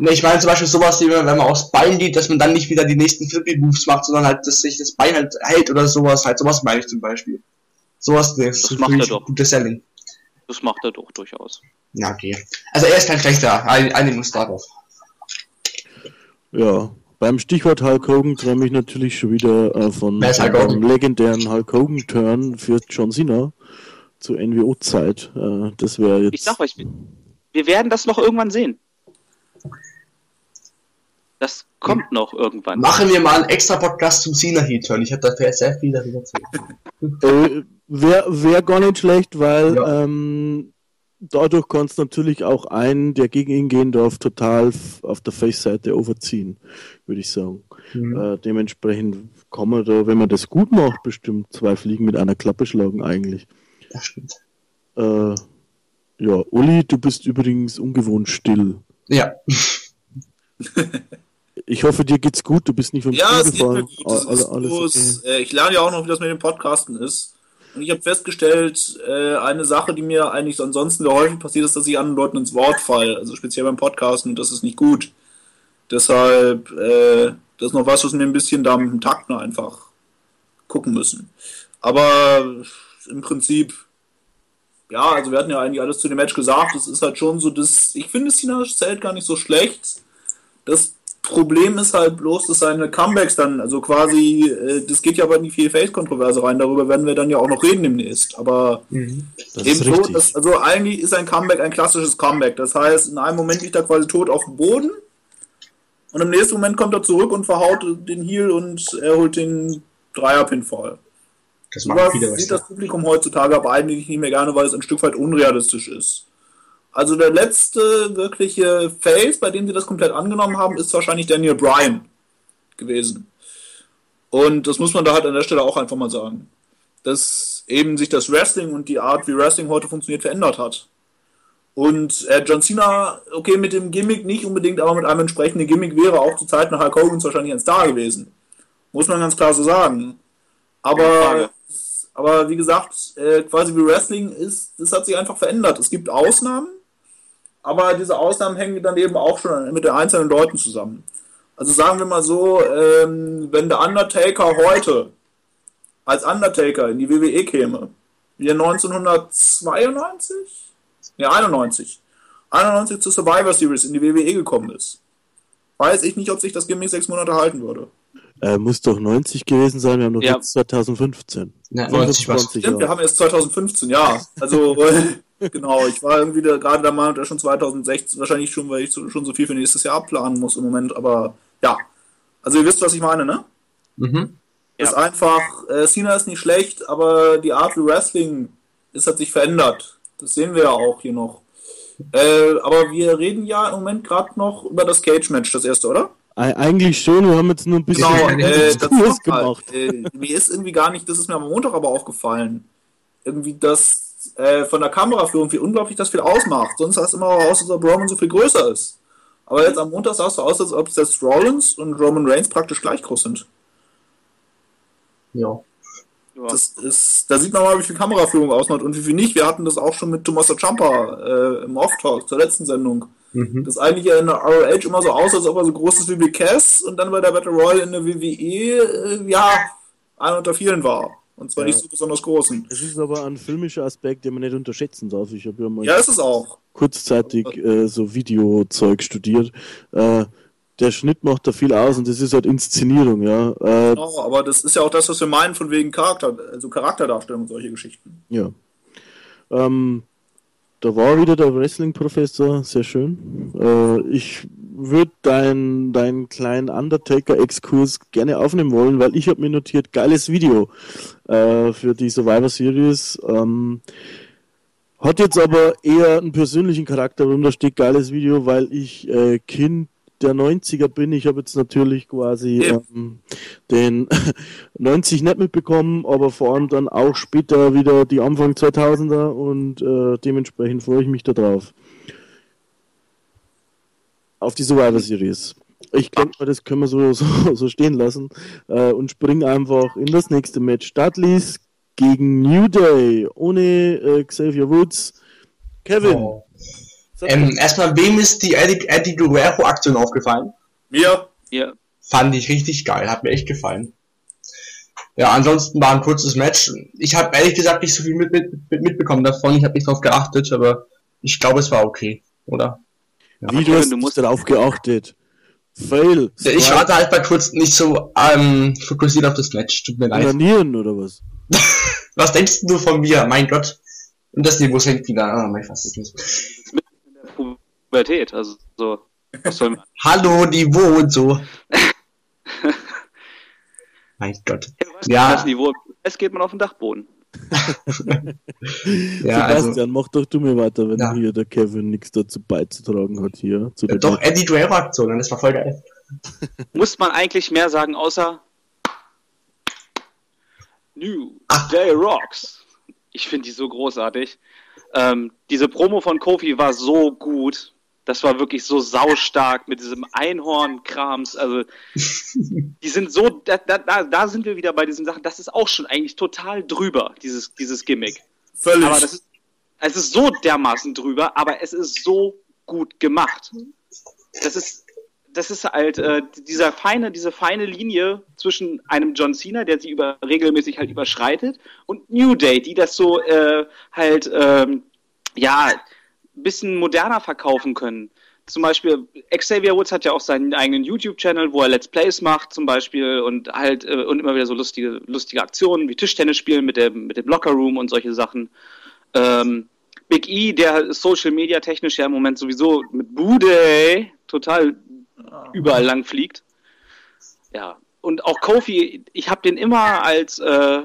Ne, ich meine zum Beispiel sowas, wie wenn man aufs Bein geht, dass man dann nicht wieder die nächsten Flippy-Moves macht, sondern halt, dass sich das Bein halt hält oder sowas. Halt, sowas meine ich zum Beispiel. Sowas, das, Das ist macht er doch. Gutes Selling. Das macht er doch durchaus. Ja, okay. Also er ist kein schlechter. Ein- Einigen uns darauf. Ja, beim Stichwort Hulk Hogan träume ich natürlich schon wieder äh, von einem legendären Hulk Hogan Turn für John Cena zur NWO-Zeit. Äh, das wäre jetzt. Ich sag euch, wir werden das noch irgendwann sehen. Das kommt noch irgendwann. Machen wir mal einen extra Podcast zum Cena Heat Turn. Ich habe da sehr viel darüber zu Äh, wäre wär gar nicht schlecht, weil Ja. ähm, dadurch kannst du natürlich auch einen, der gegen ihn gehen darf, total auf der Face-Seite overziehen, würde ich sagen. Mhm. Äh, dementsprechend kann man da, wenn man das gut macht, bestimmt zwei Fliegen mit einer Klappe schlagen eigentlich. Das stimmt. Äh, ja, Uli, du bist übrigens ungewohnt still. Ja. Ich hoffe, dir geht's gut, du bist nicht vom Ja, Stuhl es geht mir gefallen. gut. Alles okay. äh, ich lerne ja auch noch, wie das mit dem Podcasten ist. Und ich habe festgestellt, äh, eine Sache, die mir eigentlich ansonsten sehr häufig passiert, ist, dass ich anderen Leuten ins Wort falle. Also speziell beim Podcasten und das ist nicht gut. Deshalb, äh, das ist noch was, was wir ein bisschen da mit dem Takt einfach gucken müssen. Aber im Prinzip, ja, also wir hatten ja eigentlich alles zu dem Match gesagt. Es ist halt schon so, dass ich finde, Cena zählt gar nicht so schlecht. Das Problem ist halt bloß, dass seine Comebacks dann, also quasi, äh, das geht ja aber in die viel Face-Kontroverse rein, darüber werden wir dann ja auch noch reden demnächst. Aber Mhm. Eben so, dass, also eigentlich ist ein Comeback ein klassisches Comeback. Das heißt, in einem Moment liegt er quasi tot auf dem Boden Und im nächsten Moment kommt er zurück und verhaut den Heel und er holt den Dreier-Pinfall. Das So machen was sieht Wrestler. das Publikum heutzutage aber eigentlich nicht mehr gerne, weil es ein Stück weit unrealistisch ist. Also der letzte wirkliche Face, bei dem sie das komplett angenommen haben, ist wahrscheinlich Daniel Bryan gewesen. Und das muss man da halt an der Stelle auch einfach mal sagen. Dass eben sich das Wrestling und die Art, wie Wrestling heute funktioniert, verändert hat. Und äh, John Cena, okay, mit dem Gimmick nicht unbedingt, aber mit einem entsprechenden Gimmick wäre auch zu Zeiten Hulk Hogans wahrscheinlich ein Star gewesen. Muss man ganz klar so sagen. Aber, aber wie gesagt, äh, quasi wie Wrestling ist, das hat sich einfach verändert. Es gibt Ausnahmen, aber diese Ausnahmen hängen dann eben auch schon mit den einzelnen Leuten zusammen. Also sagen wir mal so, ähm, wenn der Undertaker heute als Undertaker in die WWE käme, wie er 1992? Ja, 91. 91 zur Survivor Series in die WWE gekommen ist. Weiß ich nicht, ob sich das Gimmick sechs Monate halten würde. Äh, muss doch 90 gewesen sein, wir haben doch Ja. jetzt 2015. Ja, 90 was. 25 Stimmt, wir haben erst 2015, ja. Also, genau, ich war irgendwie da, gerade der Meinung, dass schon 2016, wahrscheinlich schon, weil ich so, schon so viel für nächstes Jahr abplanen muss im Moment, aber ja. Also, ihr wisst, was ich meine, ne? Mhm. Ist einfach, äh, Cena ist nicht schlecht, aber die Art wie Wrestling ist, hat sich verändert. Das sehen wir ja auch hier noch. Äh, aber wir reden ja im Moment gerade noch über das Cage-Match, das erste, oder? Ei- Eigentlich schon, wir haben jetzt nur ein bisschen Genau, äh, das gemacht. Äh, mir ist irgendwie gar nicht, das ist mir am Montag aber aufgefallen, irgendwie, dass äh, von der Kameraführung, wie unglaublich das viel ausmacht. Sonst sah es immer aus, als ob Roman so viel größer ist. Aber jetzt am Montag sah es so aus, als ob Seth Rollins und Roman Reigns praktisch gleich groß sind. Ja. Ja. Das ist, da sieht man mal, wie viel Kameraführung ausmacht und wie viel nicht. Wir hatten das auch schon mit Tommaso Ciampa äh, im Off-Talk zur letzten Sendung. Mhm. Das eigentlich ja in der ROH immer so aus, als ob er so groß ist wie Big Cass und dann bei der Battle Royale in der WWE, äh, ja, einer unter vielen war. Und zwar Ja. nicht so besonders großen. Es ist aber ein filmischer Aspekt, den man nicht unterschätzen darf. Ich habe ja mal Ja, ist es auch. kurzzeitig äh, so Videozeug studiert. Äh, der Schnitt macht da viel aus und das ist halt Inszenierung, ja. Äh, Genau, aber das ist ja auch das, was wir meinen von wegen Charakter, also Charakterdarstellung und solche Geschichten. ja. Ähm, da war wieder der Wrestling-Professor, sehr schön. Äh, ich würde deinen deinen kleinen Undertaker-Exkurs gerne aufnehmen wollen, weil ich habe mir notiert, geiles Video äh, für die Survivor Series. Ähm, hat jetzt aber eher einen persönlichen Charakter, warum da steht geiles Video, weil ich äh, Kind der 90er bin. Ich habe jetzt natürlich quasi Ja. ähm, den 90 nicht mitbekommen, aber vor allem dann auch später wieder die Anfang 2000er und äh, dementsprechend freue ich mich da drauf. Auf die Survivor Series. Ich denke mal, das können wir so, so, so stehen lassen äh, und springen einfach in das nächste Match. Dudleys gegen New Day ohne äh, Xavier Woods. Kevin, Oh. Sag Ähm, erstmal, wem ist die Eddie, Eddie Guerrero-Aktion aufgefallen? Mir, Ja. Fand ich richtig geil, hat mir echt gefallen. Ja, ansonsten war ein kurzes Match. Ich habe ehrlich gesagt nicht so viel mit, mit, mit, mitbekommen davon. Ich habe nicht drauf geachtet, aber ich glaube, es war okay, oder? Wie Kevin, du hast du musst- darauf geachtet. Fail. Ja, ich war da halt mal kurz nicht so ähm, fokussiert auf das Match. Tut mir leid. Onanieren oder was? Was denkst du von mir? Mein Gott. Und das Niveau senkt wieder. Ah, mein Fass ist nicht. Pubertät, also so. Was soll man? Hallo, Niveau und so. mein Gott. Ja. Das Niveau. Es geht man auf den Dachboden. Ja, also, Sebastian, mach doch du mir weiter, wenn Ja. hier der Kevin nichts dazu beizutragen hat hier. Zu der doch, Eddie Guerrero-Aktion, das war voll geil. Muss man eigentlich mehr sagen, außer New Ach. Day Rocks. Ich finde die so großartig. Ähm, diese Promo von Kofi war so gut. Das war wirklich so saustark mit diesem Einhorn-Krams. Also, die sind so, da, da, da- sind wir wieder bei diesen Sachen. Das ist auch schon eigentlich total drüber, dieses, dieses Gimmick. völlig. Aber das ist, es ist so dermaßen drüber, aber es ist so gut gemacht. Das ist, das ist halt äh, dieser feine, diese feine Linie zwischen einem John Cena, der sie über, regelmäßig halt überschreitet, und New Day, die das so äh, halt ähm, ja bisschen moderner verkaufen können. Zum Beispiel, Xavier Woods hat ja auch seinen eigenen YouTube-Channel, wo er Let's Plays macht, zum Beispiel, und halt, äh, und immer wieder so lustige, lustige Aktionen wie Tischtennis spielen mit dem, mit dem Locker Room und solche Sachen. Ähm, Big E, der Social Media technisch ja im Moment sowieso mit Bude total überall lang fliegt. Ja, und auch Kofi, ich habe den immer als äh,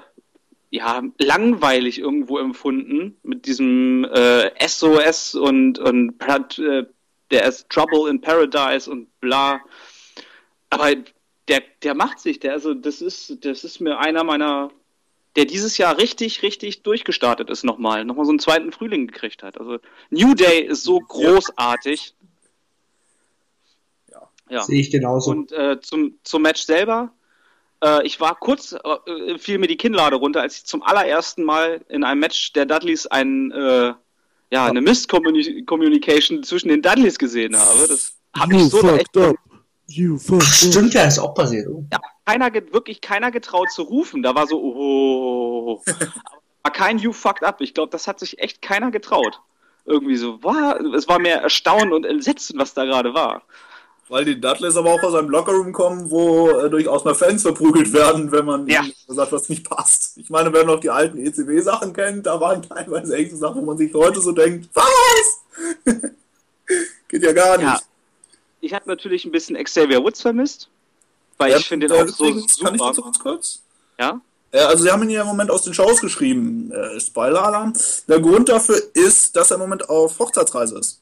ja, langweilig irgendwo empfunden mit diesem äh, SOS und, und äh, der ist Trouble in Paradise und bla. Aber der, der macht sich, der, also das ist, das ist mir einer meiner, der dieses Jahr richtig, richtig durchgestartet ist nochmal, nochmal so einen zweiten Frühling gekriegt hat. Also New Day ist so großartig. Ja. ja. Sehe ich genauso. Und äh, zum, zum Match selber, äh, ich war kurz, äh, fiel mir die Kinnlade runter, als ich zum allerersten Mal in einem Match der Dudleys ein, äh, ja, eine Mist-Communication zwischen den Dudleys gesehen habe. Das habe ich so echt. Up. You Ach, stimmt ja, ist auch passiert. Oh. Ja, keiner, wirklich keiner getraut zu rufen. Da war so, oh. war kein You fucked up. Ich glaube, das hat sich echt keiner getraut. Irgendwie so, war, es war mehr Erstaunen und Entsetzen, was da gerade war. Weil die Dudleys aber auch aus einem Lockerroom kommen, wo äh, durchaus mal Fans verprügelt werden, wenn man ja. sagt, was nicht passt. Ich meine, wer noch die alten ECW-Sachen kennt, da waren teilweise echte Sachen, wo man sich heute so denkt, was? Geht ja gar nicht. Ja. Ich habe natürlich ein bisschen Xavier Woods vermisst, weil ja, ich finde den auch so super. Kann ich dazu ganz kurz? Ja? Also sie haben ihn ja im Moment aus den Shows geschrieben, äh, Spoiler-Alarm. Der Grund dafür ist, dass er im Moment auf Hochzeitsreise ist.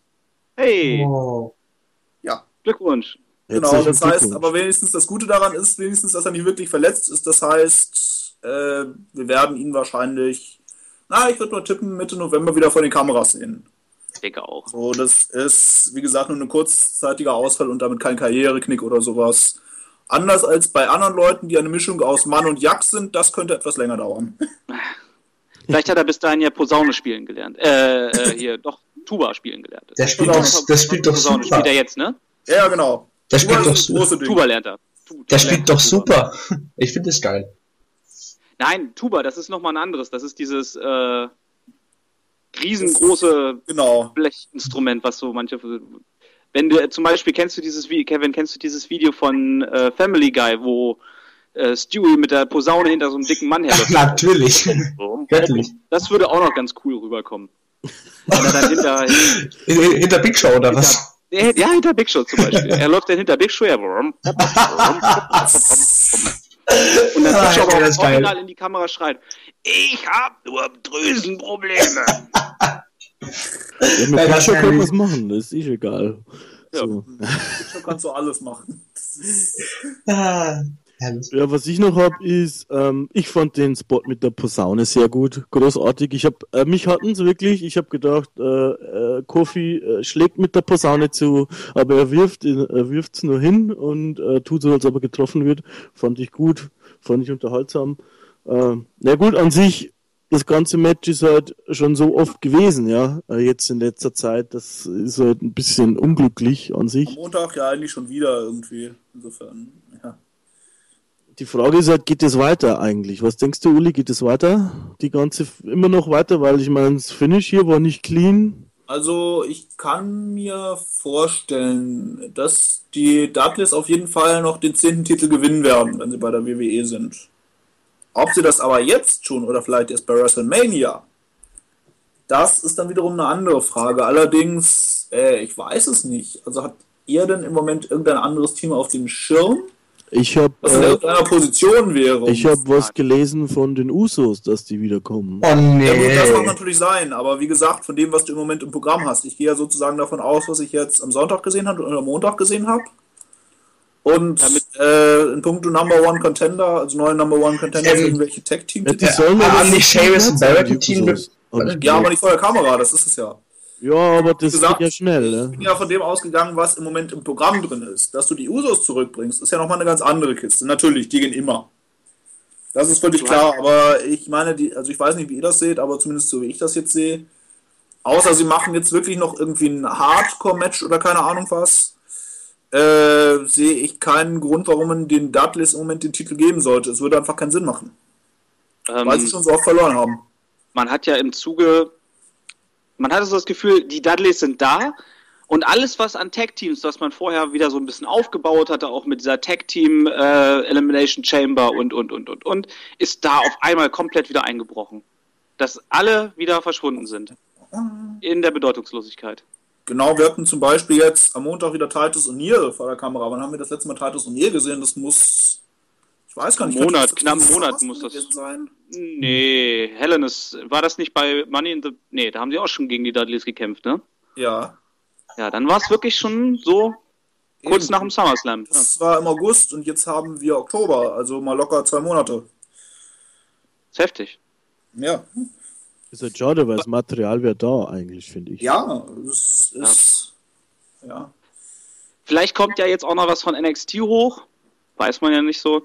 Hey! Oh. Glückwunsch. Genau, das heißt, aber wenigstens das Gute daran ist, wenigstens, dass er nicht wirklich verletzt ist. Das heißt, äh, wir werden ihn wahrscheinlich, na, ich würde mal tippen, Mitte November wieder vor den Kameras sehen. Ich denke auch. So, das ist, wie gesagt, nur ein kurzzeitiger Ausfall und damit kein Karriereknick oder sowas. Anders als bei anderen Leuten, die eine Mischung aus Mann und Jack sind, das könnte etwas länger dauern. Vielleicht hat er bis dahin ja Posaune spielen gelernt. Äh, äh hier, doch, Tuba spielen gelernt. Der spielt doch, das spielt doch Posaune super. spielt er jetzt, ne? Ja, genau. Der spielt doch super. Tuba lernt er. Der spielt doch super. Ich finde das geil. Nein, Tuba, das ist nochmal ein anderes. Das ist dieses äh, riesengroße genau. Blechinstrument, was so manche. Wenn du zum Beispiel kennst du dieses Video, Kevin, kennst du dieses Video von äh, Family Guy, wo äh, Stewie mit der Posaune hinter so einem dicken Mann herläuft? Natürlich. Göttlich. Das würde auch noch ganz cool rüberkommen. Wenn er dann hinter, hinter Big Show oder was? Ja, hinter Big Show zum Beispiel. er läuft dann hinter Big Show, ja. Und dann Big Show aber auch original in die Kamera schreit, ich hab nur Drüsenprobleme. ja, mit Big Show können wir was machen, das ist eh egal. Ja. So. Big Show kannst du alles machen. Ja, was ich noch habe, ist, ähm, ich fand den Spot mit der Posaune sehr gut, großartig. Ich habe, äh, mich hatten sie wirklich. Ich habe gedacht, äh, äh, Kofi äh, schlägt mit der Posaune zu, aber er wirft, er wirft's nur hin und äh, tut so, als ob er getroffen wird. Fand ich gut, fand ich unterhaltsam. Äh, na gut, an sich das ganze Match ist halt schon so oft gewesen, ja, äh, jetzt in letzter Zeit. Das ist halt ein bisschen unglücklich an sich. Am Montag ja eigentlich schon wieder irgendwie. Insofern. Die Frage ist halt, geht es weiter eigentlich? Was denkst du, Uli, geht es weiter? Die ganze immer noch weiter, weil ich meine, das Finish hier war nicht clean. Also ich kann mir vorstellen, dass die Dudleys auf jeden Fall noch den zehnten Titel gewinnen werden, wenn sie bei der WWE sind. Ob sie das aber jetzt schon oder vielleicht erst bei WrestleMania, das ist dann wiederum eine andere Frage. Allerdings, äh, ich weiß es nicht. Also hat ihr denn im Moment irgendein anderes Team auf dem Schirm? Ich habe was in äh, Position wäre. Ich habe was gelesen von den Usos, dass die wiederkommen. Oh nee. Ja gut, das mag natürlich sein, aber wie gesagt, von dem, was du im Moment im Programm hast, ich gehe ja sozusagen davon aus, was ich jetzt am Sonntag gesehen habe oder am Montag gesehen habe. Und Damit, äh, in puncto Number One Contender, also neue Number One Contender, ähm, irgendwelche Tech-Teams. Ja, die sollen ja, nicht Sheamus und Barrett Team. Ja, aber nicht vor der Kamera, das ist es ja. Ja, aber das gesagt, geht ja schnell. Ne? Ich bin ja von dem ausgegangen, was im Moment im Programm drin ist. Dass du die Usos zurückbringst, ist ja nochmal eine ganz andere Kiste. Natürlich, die gehen immer. Das ist völlig klar, aber ich meine, die, also ich weiß nicht, wie ihr das seht, aber zumindest so wie ich das jetzt sehe, außer sie machen jetzt wirklich noch irgendwie ein Hardcore-Match oder keine Ahnung was, äh, sehe ich keinen Grund, warum man den Dudleys im Moment den Titel geben sollte. Es würde einfach keinen Sinn machen. Ähm, weil sie schon so oft verloren haben. Man hat ja im Zuge man hatte so das Gefühl, die Dudleys sind da und alles, was an Tag-Teams, was man vorher wieder so ein bisschen aufgebaut hatte, auch mit dieser Tag-Team äh, Elimination Chamber und, und, und, und, und, ist da auf einmal komplett wieder eingebrochen. Dass alle wieder verschwunden sind. In der Bedeutungslosigkeit. Genau, wir hatten zum Beispiel jetzt am Montag wieder Titus O'Neill vor der Kamera. Wann haben wir das letzte Mal Titus O'Neill gesehen? Das muss, ich weiß gar nicht. Monat, knapp Monat muss das- sein. Nee, Helen ist, war das nicht bei Money in the, nee, da haben sie auch schon gegen die Dudleys gekämpft, ne? Ja. Ja, dann war es wirklich schon so kurz Eben. nach dem SummerSlam. Ja. Das war im August und jetzt haben wir Oktober, also mal locker zwei Monate. Ist heftig. Ja. Ist halt schade, weil das Material wäre da eigentlich, finde ich. Ja, es ist. Ja. Vielleicht kommt ja jetzt auch noch was von NXT hoch. Weiß man ja nicht so.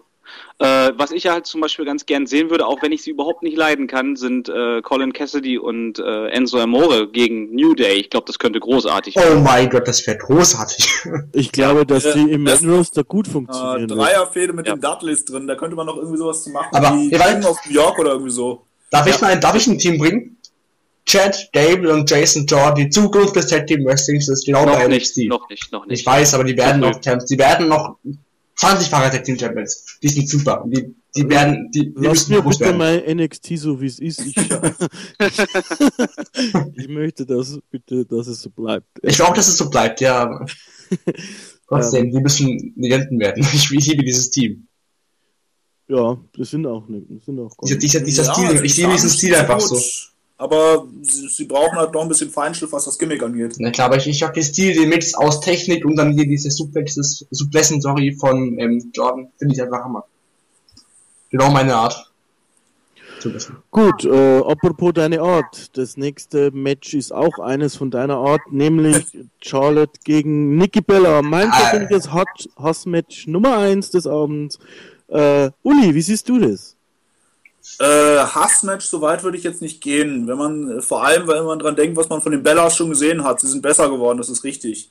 Äh, was ich ja halt zum Beispiel ganz gern sehen würde, auch wenn ich sie überhaupt nicht leiden kann, sind äh, Colin Cassidy und äh, Enzo Amore gegen New Day. Ich glaube, das könnte großartig werden. Oh mein Gott, das wäre großartig. Ich glaube, dass äh, die im das- Main Roster gut Äh, funktionieren. wird. Dreierfehde mit Ja. den Dudleys drin, da könnte man noch irgendwie sowas zu machen Aber, wie of New York oder irgendwie so. Darf ich mal, darf ich ein Team bringen? Chad, Gable und Jason Jordan, die Zukunft des Tag Team Wrestlings ist genau noch bei nicht, NXT. noch nicht, noch nicht. Ich weiß, aber die werden Ja. noch die werden noch 20 Fahrer Tag Team Champions. Die sind super. Die, die werden, die, die Lass müssen mir bitte werden. mal NXT so wie es ist. Ich, ich möchte das bitte, dass es so bleibt. Ich will auch, dass es so bleibt, ja. aber Trotzdem, die müssen Legenden werden. Ich, ich liebe dieses Team. Ja, das sind auch. Das sind auch Dieser, dieser, dieser Ja, Stil, ich liebe diesen Stil einfach so. Aber sie, sie brauchen halt noch ein bisschen Feinschliff, was das Gimmick angeht. Na klar, aber ich, ich mag den Stil, den Mix aus Technik und dann hier diese Suplexes, Suplessen, sorry, von ähm, Jordan, finde ich einfach Hammer. Genau meine Art. Gut, äh, apropos deine Art. Das nächste Match ist auch eines von deiner Art, nämlich Charlotte gegen Nikki Bella. Mein Ah. persönliches Hot- Hassmatch Nummer eins des Abends. Äh, Uli, wie siehst du das? Äh, Hassmatch, so weit würde ich jetzt nicht gehen. Wenn man, äh, vor allem, wenn man dran denkt, was man von den Bellas schon gesehen hat. Sie sind besser geworden, das ist richtig.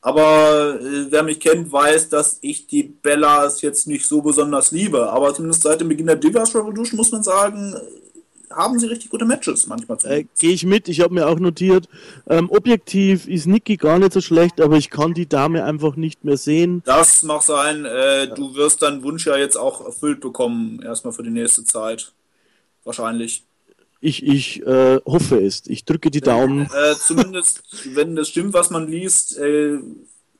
Aber äh, wer mich kennt, weiß, dass ich die Bellas jetzt nicht so besonders liebe. Aber zumindest seit dem Beginn der Divas Revolution muss man sagen, haben sie richtig gute Matches manchmal. Äh. Gehe ich mit, ich habe mir auch notiert. Ähm, objektiv ist Nikki gar nicht so schlecht, aber ich kann die Dame einfach nicht mehr sehen. Das mag sein, äh, du wirst deinen Wunsch ja jetzt auch erfüllt bekommen, erstmal für die nächste Zeit. Wahrscheinlich. Ich, ich äh, hoffe es. Ich drücke die Daumen. Äh, zumindest, wenn das stimmt, was man liest, äh,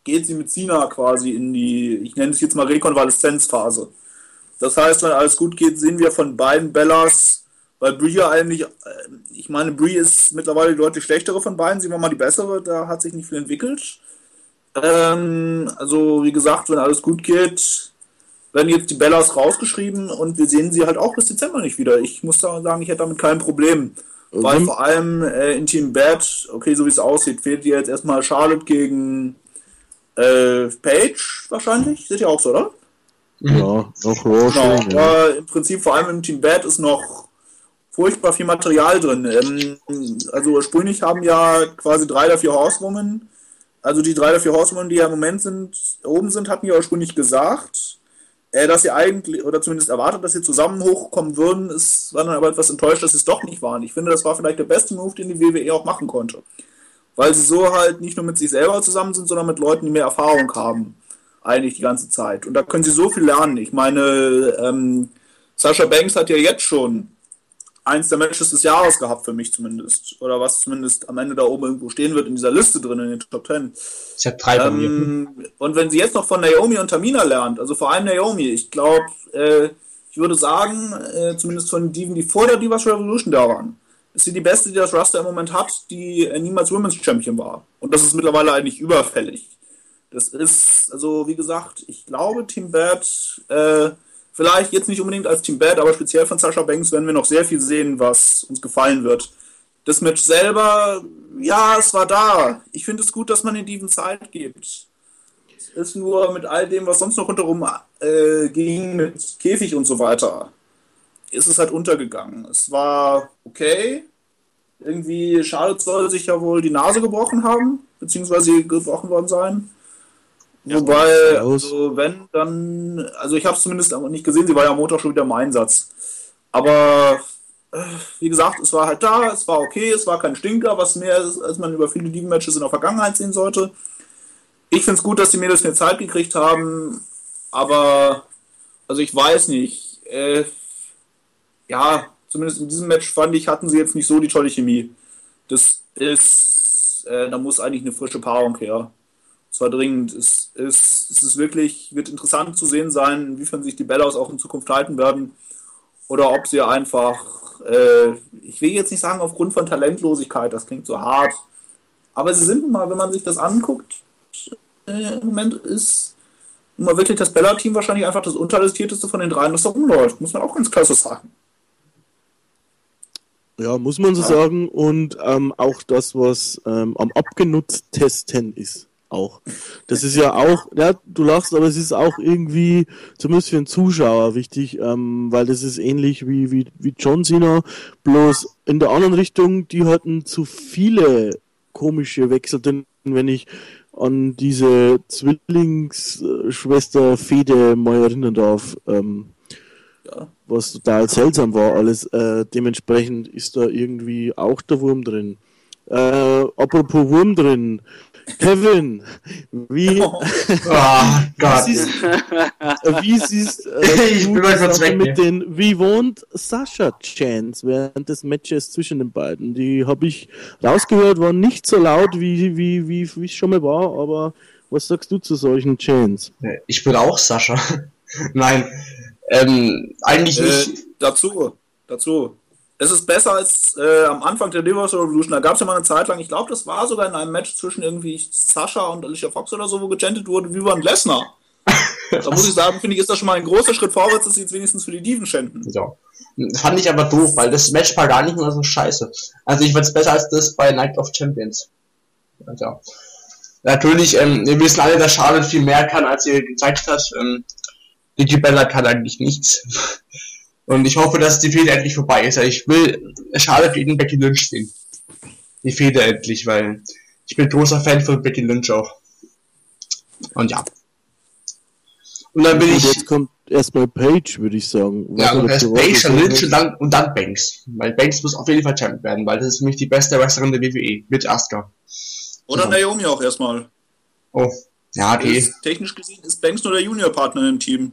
geht sie mit Cena quasi in die, ich nenne es jetzt mal Rekonvaleszenzphase. Das heißt, wenn alles gut geht, sehen wir von beiden Bellas, weil Brie ja eigentlich, äh, ich meine, Brie ist mittlerweile die deutlich schlechtere von beiden, sie war mal die bessere, da hat sich nicht viel entwickelt. Ähm, also, wie gesagt, wenn alles gut geht, werden jetzt die Bellas rausgeschrieben und wir sehen sie halt auch bis Dezember nicht wieder. Ich muss da sagen, ich hätte damit kein Problem. Weil Mhm. vor allem äh, in Team Bad, okay, so wie es aussieht, fehlt dir jetzt erstmal Charlotte gegen äh, Page wahrscheinlich. Seht ihr auch so, oder? Ja, noch Raw Genau. ja. Aber im Prinzip vor allem im Team Bad ist noch furchtbar viel Material drin. Ähm, also ursprünglich haben ja quasi drei der vier Horsewomen, also die drei der vier Horsewomen, die ja im Moment sind, oben sind, hatten ja ursprünglich gesagt, äh, dass sie eigentlich, oder zumindest erwartet, dass sie zusammen hochkommen würden, ist, war dann aber etwas enttäuscht, dass sie es doch nicht waren. Ich finde, das war vielleicht der beste Move, den die WWE auch machen konnte. Weil sie so halt nicht nur mit sich selber zusammen sind, sondern mit Leuten, die mehr Erfahrung haben. Eigentlich die ganze Zeit. Und da können sie so viel lernen. Ich meine, ähm, Sascha Banks hat ja jetzt schon eins der Matches des Jahres gehabt, für mich zumindest. Oder was zumindest am Ende da oben irgendwo stehen wird in dieser Liste drin, in den Top Ten. Ich hab drei bei mir. Ähm, und wenn sie jetzt noch von Naomi und Tamina lernt, also vor allem Naomi, ich glaube, äh, ich würde sagen, äh, zumindest von Diven, die vor der Divas Revolution da waren, ist sie die beste, die das Roster im Moment hat, die äh, niemals Women's Champion war. Und das ist mittlerweile eigentlich überfällig. Das ist, also wie gesagt, ich glaube, Team Bad, äh, vielleicht jetzt nicht unbedingt als Team Bad, aber speziell von Sascha Banks werden wir noch sehr viel sehen, was uns gefallen wird. Das Match selber, ja, es war da. Ich finde es gut, dass man den Diven Zeit gibt. Es ist nur mit all dem, was sonst noch rundherum äh, ging, mit Käfig und so weiter, ist es halt untergegangen. Es war okay. Irgendwie, Charlotte soll sich ja wohl die Nase gebrochen haben, beziehungsweise gebrochen worden sein. Wobei, aus. also wenn, dann, also ich habe es zumindest nicht gesehen, sie war ja am Montag schon wieder im Einsatz. Aber äh, wie gesagt, es war halt da, es war okay, es war kein Stinker, was mehr ist, als man über viele Diven-Matches in der Vergangenheit sehen sollte. Ich finde es gut, dass die Mädels mehr Zeit gekriegt haben, aber also ich weiß nicht. Äh, ja, zumindest in diesem Match fand ich, hatten sie jetzt nicht so die tolle Chemie. Das ist äh, da muss eigentlich eine frische Paarung her. Zwar dringend. Es, es, es ist wirklich, wird interessant zu sehen sein, inwiefern sich die Bellas auch in Zukunft halten werden. Oder ob sie einfach, äh, ich will jetzt nicht sagen aufgrund von Talentlosigkeit, das klingt so hart. Aber sie sind mal, wenn man sich das anguckt, äh, im Moment ist mal wirklich das Bella-Team wahrscheinlich einfach das untalentierteste von den dreien, das da rumläuft. Muss man auch ganz klasse sagen. Ja, muss man so ja. sagen. Und ähm, auch das, was ähm, am abgenutztesten ist. Auch. Das ist ja auch, ja, du lachst, aber es ist auch irgendwie, zumindest für einen Zuschauer wichtig, ähm, weil das ist ähnlich wie, wie, wie John Cena, bloß in der anderen Richtung, die hatten zu viele komische Wechsel, denn wenn ich an diese Zwillingsschwester Fede mal erinnern darf, ähm, ja. was total seltsam war alles. Äh, dementsprechend ist da irgendwie auch der Wurm drin. Äh, apropos Wurm drin. Kevin, wie, oh, Gott. wie siehst, wie siehst äh, ich bin kurz weg, mit den, wie wohnt Sascha Chance während des Matches zwischen den beiden? Die habe ich rausgehört, waren nicht so laut, wie, wie, wie, wie es schon mal war, aber was sagst du zu solchen Chants? Ich bin auch Sascha. Nein, ähm, eigentlich äh, nicht. Dazu, dazu. Es ist besser als äh, am Anfang der Universal Revolution. Da gab es ja mal eine Zeit lang, ich glaube, das war sogar in einem Match zwischen irgendwie Sascha und Alicia Fox oder so, wo gegentet wurde, wie beim Lesnar. da muss ich sagen, finde ich, ist das schon mal ein großer Schritt vorwärts, dass sie jetzt wenigstens für die Diven schänden. Ja. Fand ich aber doof, weil das Match war gar nicht mehr so scheiße. Also ich fand es besser als das bei Night of Champions. Ja. Natürlich, ähm, wir wissen alle, dass Charlotte viel mehr kann, als sie gezeigt hat. Ähm, Nikki Bella kann eigentlich nichts. Und ich hoffe, dass die Fehde endlich vorbei ist. Ich will Charlotte gegen Becky Lynch sehen. Die Fehde endlich, weil ich bin großer Fan von Becky Lynch auch. Und ja. Und dann bin und ich. Jetzt kommt erstmal Page, würde ich sagen. Ja, und erst Page, dann Lynch und dann, und dann Banks. Weil Banks muss auf jeden Fall Champion werden, weil das ist für mich die beste Wrestlerin der WWE. Mit Asuka. Oder so. Naomi auch erstmal. Oh. Ja, okay. Ist, technisch gesehen ist Banks nur der Juniorpartner im Team.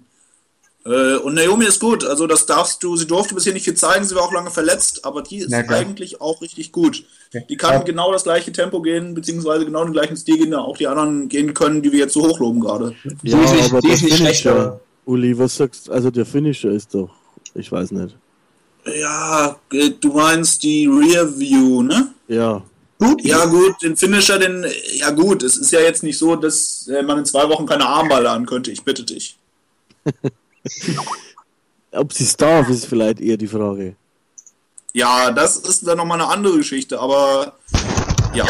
Äh, und Naomi ist gut, also das darfst du, sie durfte bisher nicht viel zeigen, sie war auch lange verletzt, aber die ist ja, eigentlich auch richtig gut. Die kann ja. genau das gleiche Tempo gehen, beziehungsweise genau den gleichen Stil gehen, auch die anderen gehen können, die wir jetzt so hochloben gerade. Ja, die ist aber die ist nicht schlechter. Uli, was sagst du? Also der Finisher ist doch, ich weiß nicht. Ja, äh, du meinst die Rear View, ne? Ja. Gut, ja gut, den Finisher, den, ja gut, es ist ja jetzt nicht so, dass äh, man in zwei Wochen keine Armballe an könnte, ich bitte dich. Ob sie es darf, ist vielleicht eher die Frage. Ja, das ist dann nochmal eine andere Geschichte, aber ja.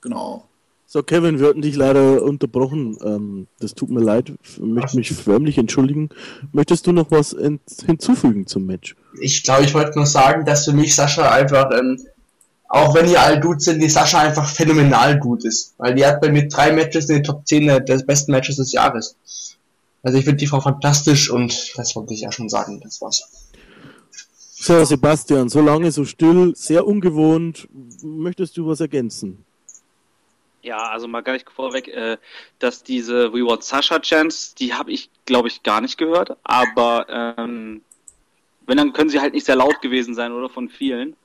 Genau. So, Kevin, wir hatten dich leider unterbrochen. Ähm, das tut mir leid. Ich möchte mich förmlich entschuldigen. Möchtest du noch was hinzufügen zum Match? Ich glaube, ich wollte nur sagen, dass für mich Sascha einfach ähm, auch wenn die all gut sind, die Sascha einfach phänomenal gut ist. Weil die hat bei mir drei Matches in den Top 10 der besten Matches des Jahres. Also ich finde die Frau fantastisch und das wollte ich ja schon sagen, das war's. So, Sebastian, so lange, so still, sehr ungewohnt. Möchtest du was ergänzen? Ja, also mal gar nicht vorweg, äh, dass diese We Want Sasha Chance, die habe ich, glaube ich, gar nicht gehört. Aber ähm, wenn, dann können sie halt nicht sehr laut gewesen sein oder von vielen.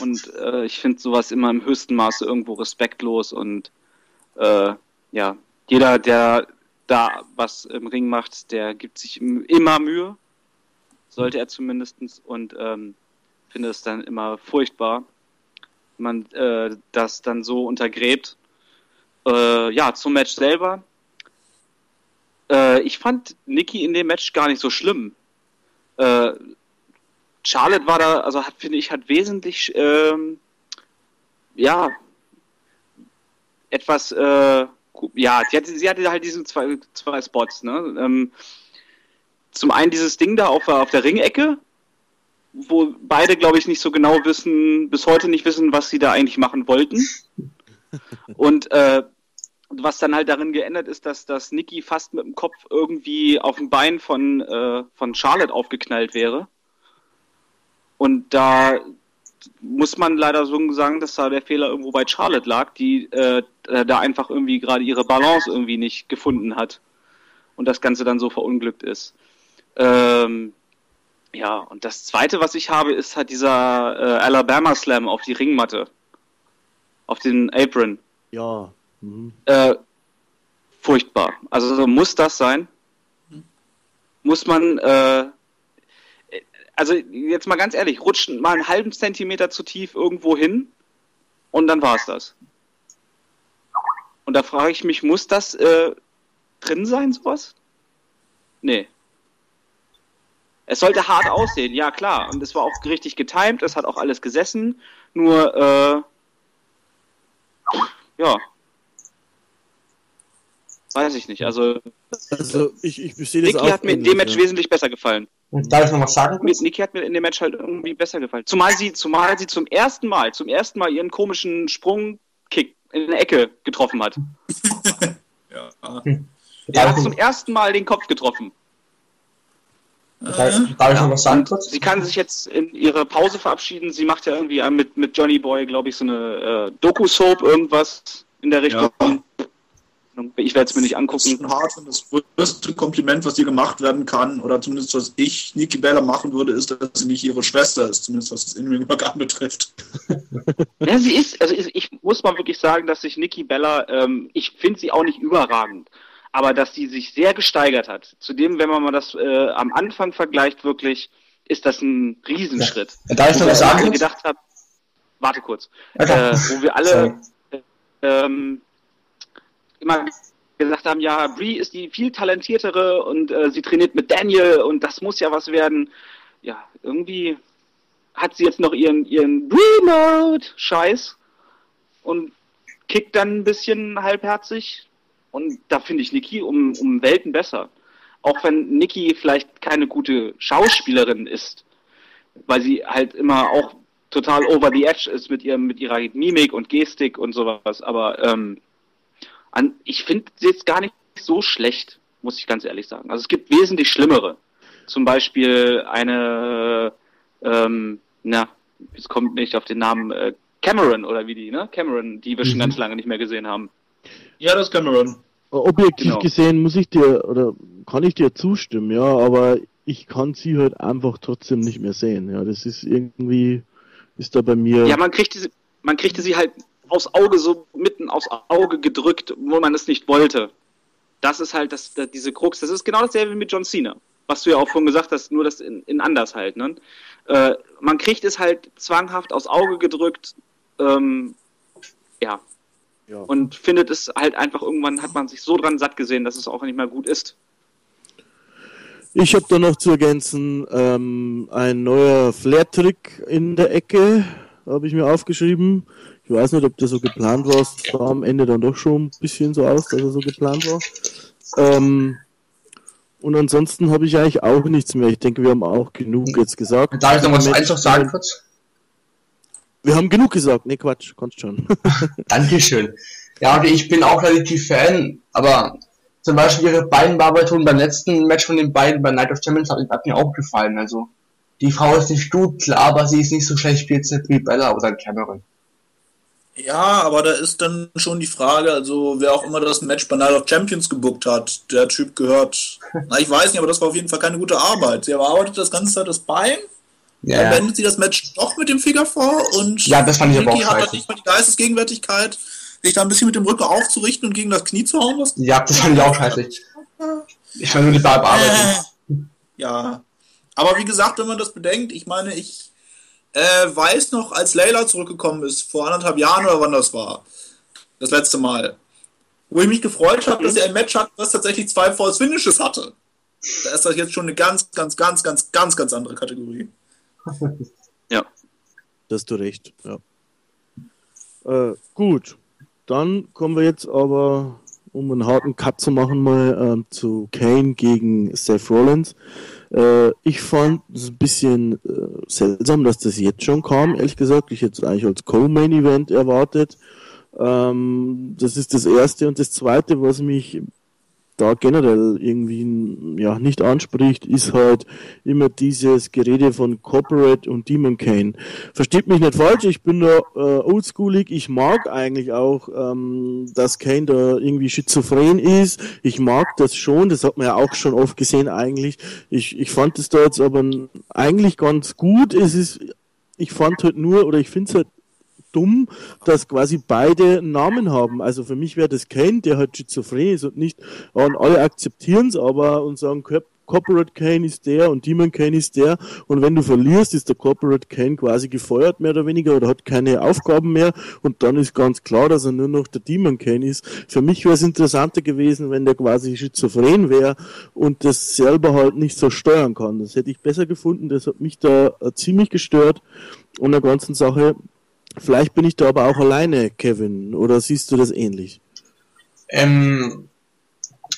Und äh, ich finde sowas immer im höchsten Maße irgendwo respektlos und äh, ja, jeder, der da was im Ring macht, der gibt sich immer Mühe, sollte er zumindestens und ähm, finde es dann immer furchtbar, wenn man äh, das dann so untergräbt. Äh, ja, zum Match selber. Äh, ich fand Nikki in dem Match gar nicht so schlimm. Äh, Charlotte war da, also hat, finde ich, hat wesentlich, ähm, ja, etwas, äh, ja, sie hatte, sie hatte halt diese zwei, zwei Spots, ne? Ähm, zum einen dieses Ding da auf, auf der Ringecke, wo beide, glaube ich, nicht so genau wissen, bis heute nicht wissen, was sie da eigentlich machen wollten. Und äh, was dann halt darin geändert ist, dass, dass Nikki fast mit dem Kopf irgendwie auf dem Bein von, äh, von Charlotte aufgeknallt wäre. Und da muss man leider so sagen, dass da der Fehler irgendwo bei Charlotte lag, die äh, da einfach irgendwie gerade ihre Balance irgendwie nicht gefunden hat und das Ganze dann so verunglückt ist. Ähm, ja, und das zweite, was ich habe, ist halt dieser äh, Alabama Slam auf die Ringmatte. auf den Apron. Ja. Mhm. Äh, furchtbar. Also so muss das sein? Muss man, äh, also jetzt mal ganz ehrlich, rutscht mal einen halben Zentimeter zu tief irgendwo hin und dann war's das. Und da frage ich mich, muss das äh, drin sein, sowas? Nee. Es sollte hart aussehen, ja klar. Und es war auch richtig getimed, es hat auch alles gesessen. Nur, äh, ja. Weiß ich nicht. Also, Also ich, ich sehe das auch hat mir in dem Match ja. wesentlich besser gefallen. Und darf ich noch was sagen? Mit Niki hat mir in dem Match halt irgendwie besser gefallen. Zumal sie, zumal sie zum ersten Mal, zum ersten Mal ihren komischen Sprungkick in der Ecke getroffen hat. Ja. Er hat zum ersten Mal den Kopf getroffen. darf, darf ich noch was sagen kurz? Sie kann sich jetzt in ihre Pause verabschieden. Sie macht ja irgendwie mit, mit Johnny Boy, glaube ich, so eine äh, Doku-Soap, irgendwas in der Richtung. Ich werde es mir nicht Das ist angucken. hart und das größte Kompliment, was dir gemacht werden kann, oder zumindest was ich Niki Bella machen würde, ist, dass sie nicht ihre Schwester ist, zumindest was das In-Ring-Work anbetrifft. Ja, sie ist, also ich muss mal wirklich sagen, dass sich Nikki Bella, ähm, ich finde sie auch nicht überragend, aber dass sie sich sehr gesteigert hat. Zudem, wenn man mal das äh, am Anfang vergleicht, wirklich, ist das ein Riesenschritt. Darf ich noch was sagen? gedacht haben, warte kurz, Okay. äh, wo wir alle Sorry. ähm, immer gesagt haben, ja, Brie ist die viel talentiertere und äh, sie trainiert mit Daniel und das muss ja was werden. Ja, irgendwie hat sie jetzt noch ihren, ihren Brie-Mode-Scheiß und kickt dann ein bisschen halbherzig und da finde ich Nikki um, um Welten besser. Auch wenn Nikki vielleicht keine gute Schauspielerin ist, weil sie halt immer auch total over the edge ist mit ihrem, mit ihrer Mimik und Gestik und sowas, aber ähm, an, ich finde sie jetzt gar nicht so schlecht, muss ich ganz ehrlich sagen. Also es gibt wesentlich schlimmere. Zum Beispiel eine, ähm, na, es kommt nicht auf den Namen, äh, Cameron oder wie die, ne? Cameron, die wir schon Mhm. ganz lange nicht mehr gesehen haben. Ja, das ist Cameron. Objektiv Genau. gesehen muss ich dir, oder kann ich dir zustimmen, ja, aber ich kann sie halt einfach trotzdem nicht mehr sehen. Ja, das ist irgendwie, ist da bei mir. Ja, man kriegte sie, man kriegte sie halt aufs Auge so mitten aufs Auge gedrückt, wo man es nicht wollte. Das ist halt das, das diese Krux. Das ist genau dasselbe wie mit John Cena, was du ja auch vorhin gesagt hast, nur das in, in anders halt. Ne? Äh, man kriegt es halt zwanghaft aufs Auge gedrückt, ähm, ja, ja. und findet es halt einfach irgendwann hat man sich so dran satt gesehen, dass es auch nicht mehr gut ist. Ich habe da noch zu ergänzen, ähm, ein neuer Flair-Trick in der Ecke, habe ich mir aufgeschrieben. Ich weiß nicht, ob der so geplant war. Es sah am Ende dann doch schon ein bisschen so aus, dass er so geplant war. Ähm, und ansonsten habe ich eigentlich auch nichts mehr. Ich denke, wir haben auch genug jetzt gesagt. Darf ich noch was eins noch sagen kurz? Wir haben genug gesagt. Nee, Quatsch, kannst schon. Dankeschön. Ja, ich bin auch relativ Fan, aber zum Beispiel ihre beiden Bearbeitungen beim letzten Match von den beiden bei Night of Champions hat, hat mir auch gefallen. Also, die Frau ist nicht gut, klar, aber sie ist nicht so schlecht wie jetzt Brie Bella oder Cameron. Ja, aber da ist dann schon die Frage, also wer auch immer das Match bei Night of Champions gebuckt hat, der Typ gehört, na ich weiß nicht, aber das war auf jeden Fall keine gute Arbeit. Sie erarbeitet das ganze Zeit das Bein, dann Ja, beendet sie das Match doch mit dem Finger vor und Ja, das fand ich aber auch hat dann scheiße. nicht mal die Geistesgegenwärtigkeit, sich da ein bisschen mit dem Rücken aufzurichten und gegen das Knie zu hauen. Was ja, das fand ich auch scheiße. Ich meine nur die Bearbeitung. Äh, ja. Aber wie gesagt, wenn man das bedenkt, ich meine, ich äh, weiß noch, als Layla zurückgekommen ist, vor anderthalb Jahren oder wann das war, das letzte Mal, wo ich mich gefreut habe, dass er ein Match hat, das tatsächlich zwei False Finishes hatte. Da ist das jetzt schon eine ganz, ganz, ganz, ganz, ganz, ganz andere Kategorie. Ja. Da hast du recht, ja. Äh, gut, dann kommen wir jetzt aber, um einen harten Cut zu machen, mal ähm, zu Kane gegen Seth Rollins. Äh, ich fand es ein bisschen äh, seltsam, dass das jetzt schon kam, ehrlich gesagt. Ich hätte es eigentlich als Co-Main-Event erwartet. Ähm, das ist das Erste. Und das Zweite, was mich da generell irgendwie ja nicht anspricht, ist halt immer dieses Gerede von Corporate und Demon Kane. Versteht mich nicht falsch, ich bin da äh, oldschoolig, ich mag eigentlich auch, ähm, dass Kane da irgendwie schizophren ist. Ich mag das schon, das hat man ja auch schon oft gesehen eigentlich. Ich, ich fand es da jetzt aber eigentlich ganz gut. Es ist, ich fand halt nur, oder ich finde es halt dumm, dass quasi beide Namen haben. Also für mich wäre das Kane, der halt schizophren ist und nicht, und alle akzeptieren es aber und sagen, Corporate Kane ist der und Demon Kane ist der und wenn du verlierst, ist der Corporate Kane quasi gefeuert mehr oder weniger oder hat keine Aufgaben mehr und dann ist ganz klar, dass er nur noch der Demon Kane ist. Für mich wäre es interessanter gewesen, wenn der quasi schizophren wäre und das selber halt nicht so steuern kann. Das hätte ich besser gefunden, das hat mich da äh, ziemlich gestört und der ganzen Sache. Vielleicht bin ich da aber auch alleine, Kevin, oder siehst du das ähnlich? Ähm,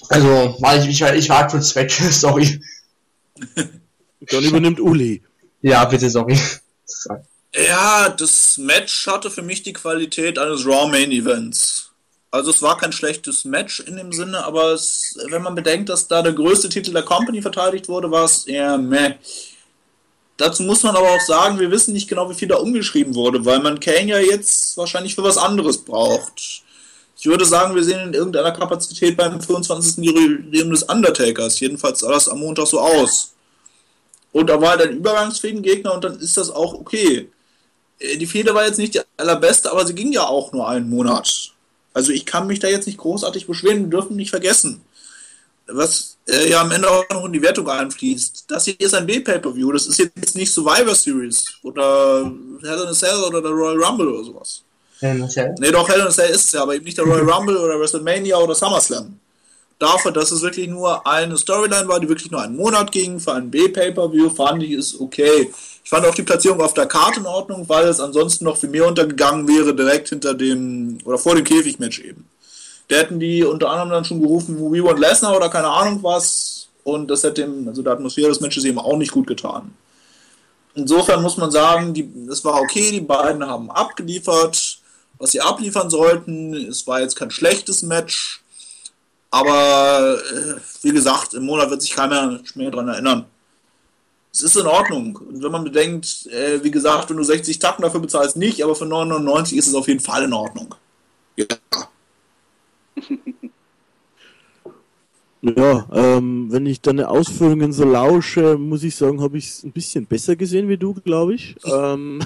also, weil ich, ich, ich war kurz weg, sorry. Dann übernimmt Uli. Ja, bitte, sorry. Ja, das Match hatte für mich die Qualität eines Raw Main Events. Also es war kein schlechtes Match in dem Sinne, aber es, wenn man bedenkt, dass da der größte Titel der Company verteidigt wurde, war es eher meh. Dazu muss man aber auch sagen, wir wissen nicht genau, wie viel da umgeschrieben wurde, weil man Kane ja jetzt wahrscheinlich für was anderes braucht. Ich würde sagen, wir sehen in irgendeiner Kapazität beim 25. Jubiläum des Undertakers. Jedenfalls sah das am Montag so aus. Und da war halt ein übergangsfähigen Gegner und dann ist das auch okay. Äh, die Fehde war jetzt nicht die allerbeste, aber sie ging ja auch nur einen Monat. Also ich kann mich da jetzt nicht großartig beschweren, wir dürfen nicht vergessen. Was äh, ja am Ende auch noch in die Wertung einfließt. Das hier ist ein B-Pay-Per-View, das ist jetzt nicht Survivor Series oder Hell in a Cell oder der Royal Rumble oder sowas. Hell in a Cell? Nee, doch, Hell in a Cell ist es ja, aber eben nicht der Royal Rumble oder WrestleMania oder SummerSlam. Dafür, dass es wirklich nur eine Storyline war, die wirklich nur einen Monat ging, für ein B-Pay-Per-View, fand ich es okay. Ich fand auch die Platzierung auf der Karte in Ordnung, weil es ansonsten noch viel mehr untergegangen wäre, direkt hinter dem, oder vor dem Käfigmatch eben. Da hätten die unter anderem dann schon gerufen, We Want Lesnar oder keine Ahnung was, und das hätte dem, also der Atmosphäre des Matches eben auch nicht gut getan. Insofern muss man sagen, die, es war okay, die beiden haben abgeliefert was sie abliefern sollten. Es war jetzt kein schlechtes Match, aber äh, wie gesagt, im Monat wird sich keiner mehr daran erinnern. Es ist in Ordnung. Und wenn man bedenkt, äh, wie gesagt, wenn du 60 Tacken dafür bezahlst, nicht, aber für 9,99 ist es auf jeden Fall in Ordnung. Ja. Ja, ähm, wenn ich deine Ausführungen so lausche, muss ich sagen, habe ich es ein bisschen besser gesehen wie du, glaube ich. ähm,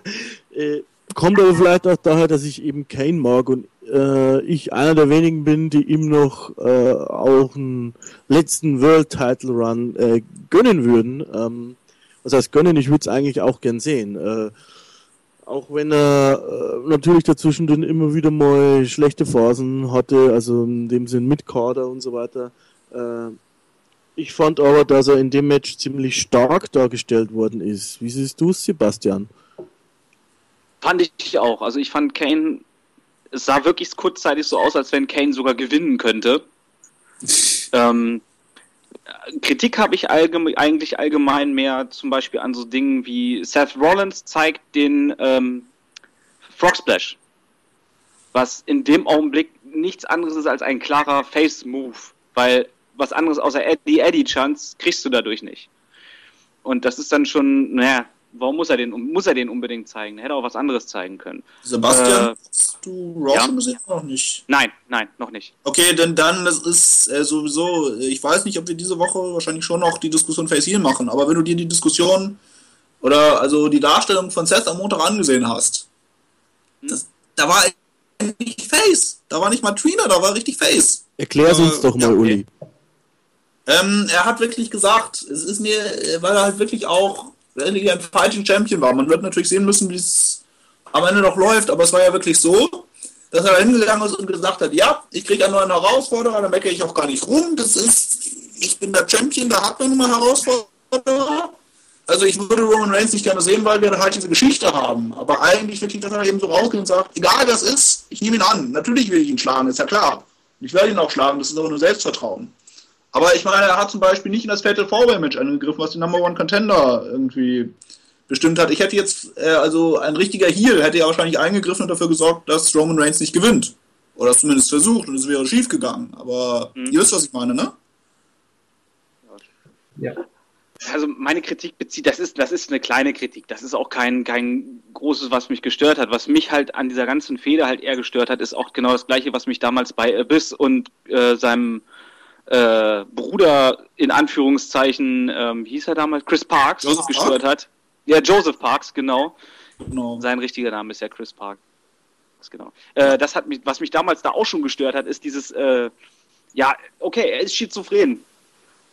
äh, kommt aber vielleicht auch daher, dass ich eben Kane mag und äh, ich einer der wenigen bin, die ihm noch äh, auch einen letzten World Title Run äh, gönnen würden. Ähm, was heißt gönnen? Ich würde es eigentlich auch gern sehen. Auch wenn er äh, natürlich dazwischen dann immer wieder mal schlechte Phasen hatte, also in dem Sinn mit Kader und so weiter. Äh, ich fand aber, dass er in dem Match ziemlich stark dargestellt worden ist. Wie siehst du es, Sebastian? Fand ich auch. Also ich fand Kane, es sah wirklich kurzzeitig so aus, als wenn Kane sogar gewinnen könnte. ähm, Kritik habe ich allgemein, eigentlich allgemein mehr zum Beispiel an so Dingen wie Seth Rollins zeigt den ähm, Frog Splash, was in dem Augenblick nichts anderes ist als ein klarer Face-Move, weil was anderes außer Eddie Eddie Chance kriegst du dadurch nicht. Und das ist dann schon, naja, warum muss er den, muss er den unbedingt zeigen? Er hätte auch was anderes zeigen können. Sebastian, äh, hast du Raw ja? schon gesehen noch nicht? Nein, nein, noch nicht. Okay, denn dann, das ist äh, sowieso, ich weiß nicht, ob wir diese Woche wahrscheinlich schon noch die Diskussion Face Heal machen, aber wenn du dir die Diskussion oder also die Darstellung von Seth am Montag angesehen hast, hm? das, da war nicht Face. Da war nicht mal Trina, da war richtig Face. Erklär's äh, uns doch mal, ja, okay. Uli. Ähm, er hat wirklich gesagt, es ist mir, weil er halt wirklich auch wirklich ein falschen Champion war. Man wird natürlich sehen müssen, wie es am Ende noch läuft, aber es war ja wirklich so, dass er hingegangen ist und gesagt hat, ja, ich kriege einen neuen Herausforderer, da meckere ich auch gar nicht rum, das ist, ich bin der Champion, da hat man nun mal Herausforderer. Also ich würde Roman Reigns nicht gerne sehen, weil wir halt diese Geschichte haben. Aber eigentlich wirklich, dass er eben so rausgeht und sagt, egal was ist, ich nehme ihn an. Natürlich will ich ihn schlagen, ist ja klar. Ich werde ihn auch schlagen, das ist aber nur Selbstvertrauen. Aber ich meine, er hat zum Beispiel nicht in das Fatal Four Match eingegriffen, was den Number One Contender irgendwie bestimmt hat. Ich hätte jetzt, äh, also ein richtiger Heel hätte ja wahrscheinlich eingegriffen und dafür gesorgt, dass Roman Reigns nicht gewinnt. Oder zumindest versucht und es wäre schief gegangen. Aber mhm. ihr wisst, was ich meine, ne? Ja. Also meine Kritik bezieht, das ist, das ist eine kleine Kritik. Das ist auch kein, kein großes, was mich gestört hat. Was mich halt an dieser ganzen Feder halt eher gestört hat, ist auch genau das gleiche, was mich damals bei Abyss und äh, seinem äh, Bruder in Anführungszeichen, ähm, hieß er damals, Chris Parks, Joseph gestört Park? hat. Ja, Joseph Parks, genau. Genau. Sein richtiger Name ist ja Chris Park. Das genau. Äh, das hat mich, was mich damals da auch schon gestört hat, ist dieses, äh, ja, okay, er ist schizophren.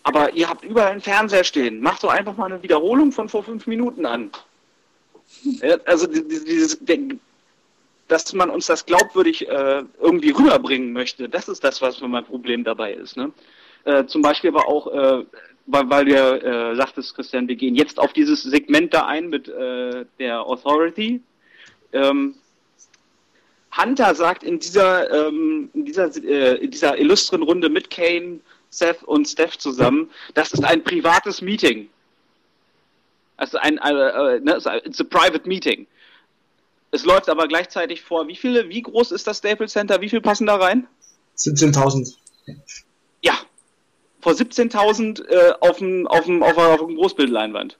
Aber ihr habt überall einen Fernseher stehen. Macht doch einfach mal eine Wiederholung von vor fünf Minuten an. also dieses, dass man uns das glaubwürdig äh, irgendwie rüberbringen möchte, das ist das, was mein Problem dabei ist. Ne? Äh, zum Beispiel aber auch, äh, weil, weil du äh, sagtest, Christian, wir gehen jetzt auf dieses Segment da ein mit äh, der Authority. Ähm, Hunter sagt in dieser, ähm, in dieser, äh, in dieser illustren Runde mit Kane, Seth und Steph zusammen, das ist ein privates Meeting. Also ein, ne, it's a private meeting. Es läuft aber gleichzeitig vor, wie viele, wie groß ist das Staples Center? Wie viel passen da rein? 17.000. Ja, vor 17.000 äh, auf dem auf dem auf, auf Großbildleinwand.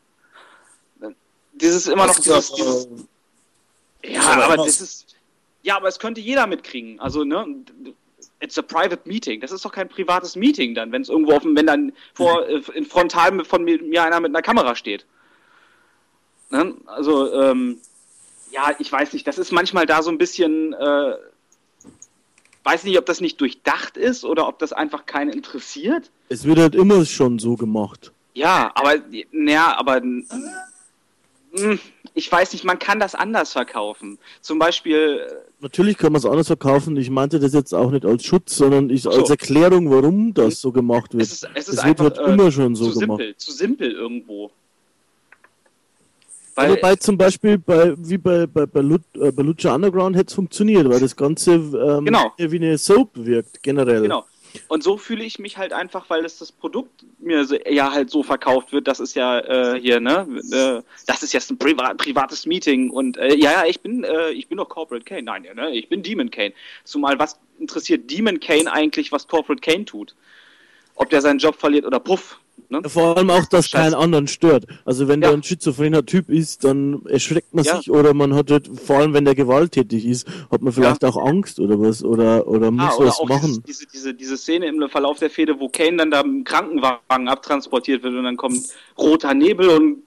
Dieses immer noch dieses, dieses ja, aber das ist ja, aber es könnte jeder mitkriegen. Also ne, it's a private meeting. Das ist doch kein privates Meeting dann, wenn es irgendwo auf dem, wenn dann vor mhm. äh, in frontal von mir, mir einer mit einer Kamera steht. Ne? Also ähm, ja, ich weiß nicht, das ist manchmal da so ein bisschen, äh, weiß nicht, ob das nicht durchdacht ist oder ob das einfach keinen interessiert. Es wird halt immer schon so gemacht. Ja, aber, naja, aber, hm, ich weiß nicht, man kann das anders verkaufen. Zum Beispiel. Äh, Natürlich kann man es anders verkaufen. Ich meinte das jetzt auch nicht als Schutz, sondern ich, so. als Erklärung, warum das so gemacht wird. Es, ist, es, ist es wird halt immer schon so zu gemacht. Simpel, zu simpel irgendwo. Weil, Wobei zum Beispiel bei, wie bei, bei, bei, Lut, äh, bei Lucha Underground hätte es funktioniert, weil das Ganze ähm, genau. wie eine Soap wirkt, generell. Genau. Und so fühle ich mich halt einfach, weil es das Produkt mir so, ja halt so verkauft wird. Das ist ja äh, hier, ne? Äh, das ist jetzt ein Priva privates Meeting und äh, ja, ja, ich bin, äh, ich bin doch Corporate Kane. Nein, ja, ne? Ich bin Demon Kane. Zumal was interessiert Demon Kane eigentlich, was Corporate Kane tut? Ob der seinen Job verliert oder puff, Ne? Vor allem auch, dass keinen anderen stört. Also wenn ja. der ein schizophrener Typ ist, dann erschreckt man ja. sich oder man hat halt, vor allem wenn der gewalttätig ist, hat man vielleicht ja. auch Angst oder was oder oder muss ah, oder was machen. Diese, diese, diese Szene im Verlauf der Fehde, wo Kane dann da im Krankenwagen abtransportiert wird und dann kommt roter Nebel und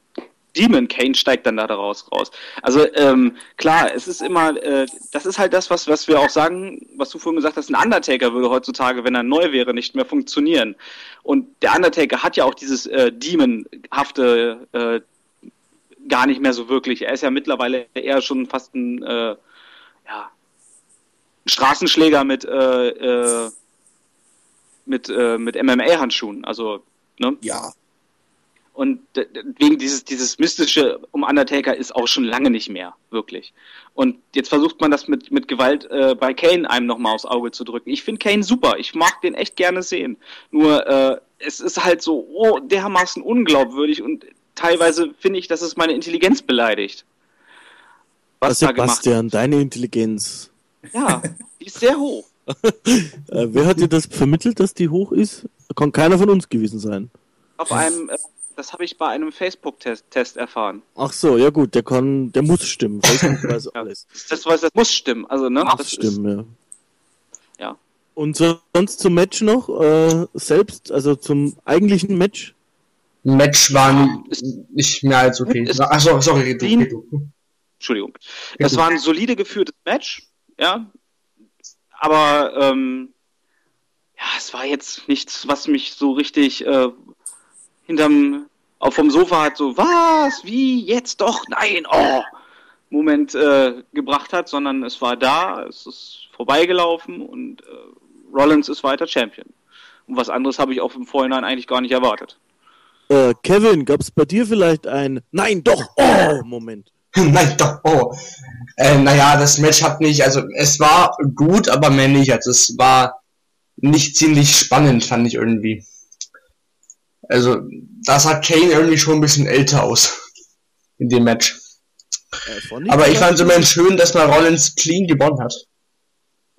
Demon Kane steigt dann da daraus raus. Also ähm, klar, es ist immer, äh, das ist halt das, was, was wir auch sagen, was du vorhin gesagt hast, ein Undertaker würde heutzutage, wenn er neu wäre, nicht mehr funktionieren. Und der Undertaker hat ja auch dieses äh, Demon-hafte äh, gar nicht mehr so wirklich. Er ist ja mittlerweile eher schon fast ein äh, ja, Straßenschläger mit äh, äh, mit, äh, mit MMA-Handschuhen. Also, ne? Ja. Und wegen dieses, dieses Mystische um Undertaker ist auch schon lange nicht mehr, wirklich. Und jetzt versucht man das mit, mit Gewalt äh, bei Kane einem nochmal aufs Auge zu drücken. Ich finde Kane super, ich mag den echt gerne sehen. Nur äh, es ist halt so oh, dermaßen unglaubwürdig und teilweise finde ich, dass es meine Intelligenz beleidigt. Was da Sebastian, deine Intelligenz. Ja, die ist sehr hoch. äh, wer hat dir das vermittelt, dass die hoch ist? Kann keiner von uns gewesen sein. Auf einem äh, das habe ich bei einem Facebook-Test erfahren. Ach so, ja gut, der kann, der muss stimmen. Facebook weiß alles. Das, weiß, das muss stimmen, also ne? Ach, das stimmen, ist, ja. Ja. Und sonst zum Match noch, äh, selbst, also zum eigentlichen Match? Match war nicht mehr als okay. Achso, sorry, du, du. Entschuldigung. Es war ein solide geführtes Match, ja. Aber ähm, ja, es war jetzt nichts, was mich so richtig äh, hinterm auch vom Sofa hat so, was, wie, jetzt doch, nein, oh, Moment äh, gebracht hat, sondern es war da, es ist vorbeigelaufen und äh, Rollins ist weiter Champion. Und was anderes habe ich auch im Vorhinein eigentlich gar nicht erwartet. Äh, Kevin, gab es bei dir vielleicht ein Nein, doch, oh, Moment? Nein, doch, oh. Äh, naja, das Match hat nicht, also es war gut, aber mehr nicht. Also es war nicht ziemlich spannend, fand ich irgendwie. Also, da sah Kane irgendwie schon ein bisschen älter aus. In dem Match. aber ich fand es immerhin schön, dass man Rollins clean gewonnen hat.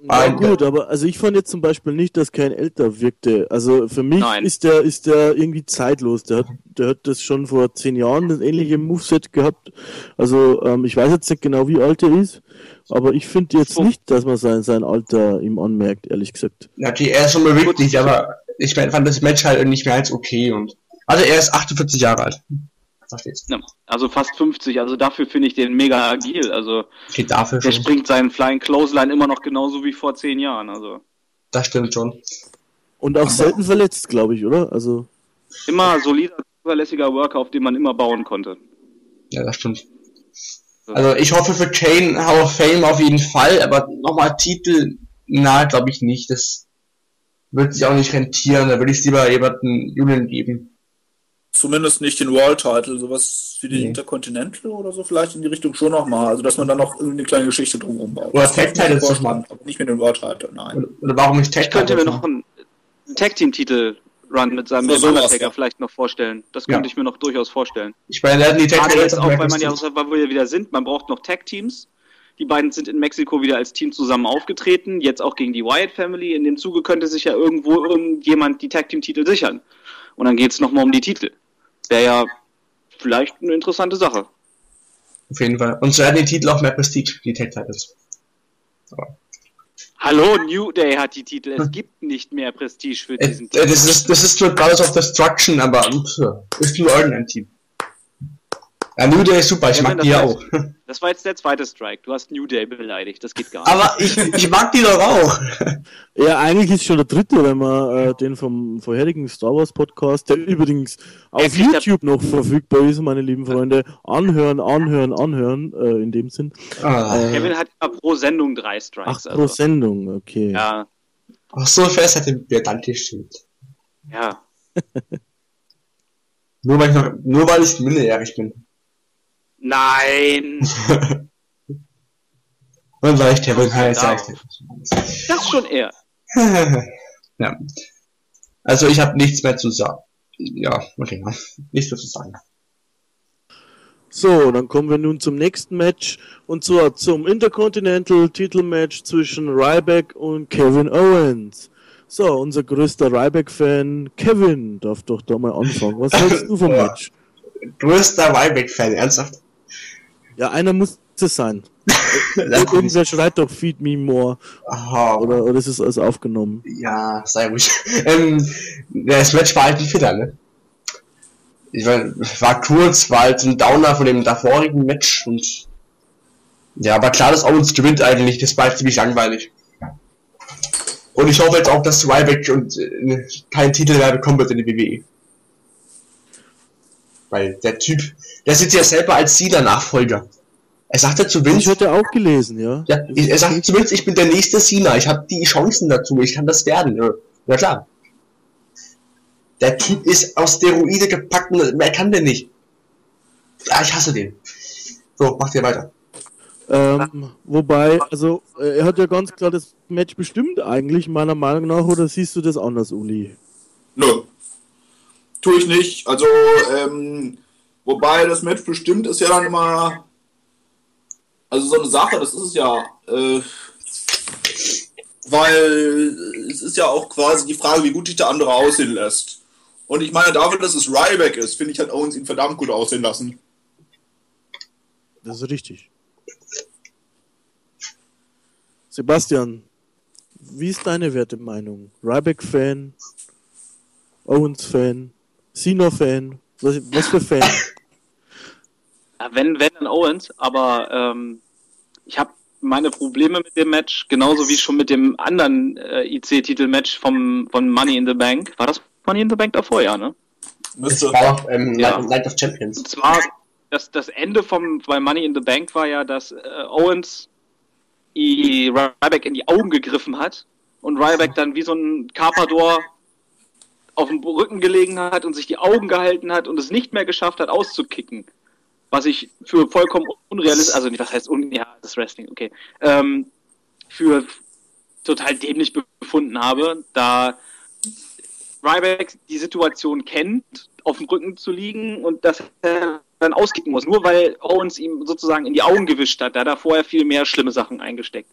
Ja, gut, aber also ich fand jetzt zum Beispiel nicht, dass kein älter wirkte. Also für mich Nein. ist der ist der irgendwie zeitlos. Der hat, der hat das schon vor zehn Jahren das ähnliche Moveset gehabt. Also ähm, ich weiß jetzt nicht genau, wie alt er ist, aber ich finde jetzt nicht, dass man sein, sein Alter ihm anmerkt, ehrlich gesagt. Okay, er ist schon beweglich, aber ich fand das Match halt nicht mehr als okay und. Also er ist 48 Jahre alt. da steht's. Ja, also fast 50, also dafür finde ich den mega agil. Also Steht dafür der schon. springt seinen Flying Clothesline immer noch genauso wie vor zehn Jahren. Also Das stimmt schon. Und auch selten verletzt, glaube ich, oder? Also, immer solider, zuverlässiger Worker, auf den man immer bauen konnte. Ja, das stimmt. Also ich hoffe für Kane Hall of Fame auf jeden Fall, aber nochmal Titel, na, glaube ich nicht. Das wird sich auch nicht rentieren. Da würde ich lieber jemanden Julian geben. Zumindest nicht den World Title, sowas wie den Nee. Intercontinental oder so, vielleicht in die Richtung schon nochmal. Also, dass man dann noch irgendeine kleine Geschichte drumherum baut. Oder Tag vorstellen, nochmal. aber Nicht mit dem World Title, nein. Oder, oder warum nicht Tag Ich könnte mir noch einen Tag Team Titel Run mit seinem sowas, Undertaker ja. vielleicht noch vorstellen. Das Ja. könnte ich mir noch durchaus vorstellen. Ich meine, die Tag jetzt auch, weil man ja, Microsoft. weil wir wieder sind, man braucht noch Tag Teams. Die beiden sind in Mexiko wieder als Team zusammen aufgetreten, jetzt auch gegen die Wyatt Family. In dem Zuge könnte sich ja irgendwo irgendjemand die Tag Team Titel sichern. Und dann geht's nochmal um die Titel. Wäre ja vielleicht eine interessante Sache. Auf jeden Fall. Und so hatten die Titel auch mehr Prestige, die Tag Titles. Hallo, New Day hat die Titel. Es gibt nicht mehr Prestige für Äh, diesen äh, Titel. das ist, das ist nur Brothers of Destruction, aber ist nur irgendein Team. Ja, New Day ist super, ich Ja, mag die ja das auch. Das war jetzt der zweite Strike. Du hast New Day beleidigt. Das geht gar nicht. Aber ich, ich mag die doch auch. ja, eigentlich ist schon der dritte, wenn man äh, den vom vorherigen Star Wars Podcast, der übrigens auf ja- YouTube noch verfügbar ist, meine lieben Freunde, anhören, anhören, anhören, äh, in dem Sinn. Ah. Äh, Kevin hat immer pro Sendung drei Ach, Strikes. pro also. Sendung, okay. Ja, Ach so fest hat mir Dante stimmt. ja. Nur weil ich noch, nur weil ich minderjährig bin. Nein! Und weil ich Kevin heiße, Ja. sag ich Das schon eher. ja. Also ich habe nichts mehr zu sagen. Ja, okay, nichts mehr zu sagen. So, dann kommen wir nun zum nächsten Match und zwar zum Intercontinental Titelmatch zwischen Ryback und Kevin Owens. So, unser größter Ryback-Fan Kevin darf doch da mal anfangen. Was hältst du vom. Match? Größter Ryback-Fan, ernsthaft? Ja, einer muss es sein. Irgendwer schreit doch Feed Me More Aha, oder, oder ist es alles aufgenommen? Ja, sei ruhig. ähm, das Match war halt ein Fitter, ne? Ich war, war kurz, war halt ein Downer von dem davorigen Match und ja, aber klar, dass Owens gewinnt eigentlich, das war halt ziemlich langweilig. Und ich hoffe jetzt auch, dass Ryback und äh, keinen Titel mehr bekommen wird in die WWE. Weil der Typ, der sitzt ja selber als Cena-Nachfolger. Er sagt ja zu Ich Vince, hatte auch gelesen, ja. ja, ich- er sagt zumindest, ich bin der nächste Cena, ich habe die Chancen dazu, ich kann das werden. Ja, Na klar. Der Typ ist aus Steroide gepackt und mehr kann der nicht. Ja, ich hasse den. So, macht ihr weiter. Ähm, wobei, also, äh, er hat ja ganz klar das Match bestimmt eigentlich, meiner Meinung nach, oder siehst du das anders, Uli? Nö. Tue ich nicht. Also, ähm, wobei das Match bestimmt ist ja dann immer. Also so eine Sache, das ist es ja. Äh, weil es ist ja auch quasi die Frage, wie gut sich der andere aussehen lässt. Und ich meine, dafür, dass es Ryback ist, finde ich, hat Owens ihn verdammt gut aussehen lassen. Das ist richtig. Sebastian, wie ist deine Wertemeinung? Ryback-Fan? Owens-Fan? Cena-Fan? Was, was für Fan? Ja, wenn, wenn, dann Owens, aber ähm, ich habe meine Probleme mit dem Match, genauso wie schon mit dem anderen äh, IC-Titel-Match vom von Money in the Bank. War das Money in the Bank davor, ja, ne? Das Müsste. war auch ähm, Ja. Night, of Champions. Und zwar, das, das Ende vom bei Money in the Bank war ja, dass äh, Owens Ryback in die Augen gegriffen hat und Ryback dann wie so ein Carpador auf dem Rücken gelegen hat und sich die Augen gehalten hat und es nicht mehr geschafft hat, auszukicken. Was ich für vollkommen unrealistisch, also nicht, was heißt un, ja, das Wrestling, okay, ähm, für total dämlich befunden habe, da Ryback die Situation kennt, auf dem Rücken zu liegen und dass er dann auskicken muss, nur weil Owens ihm sozusagen in die Augen gewischt hat. Da hat er vorher viel mehr schlimme Sachen eingesteckt.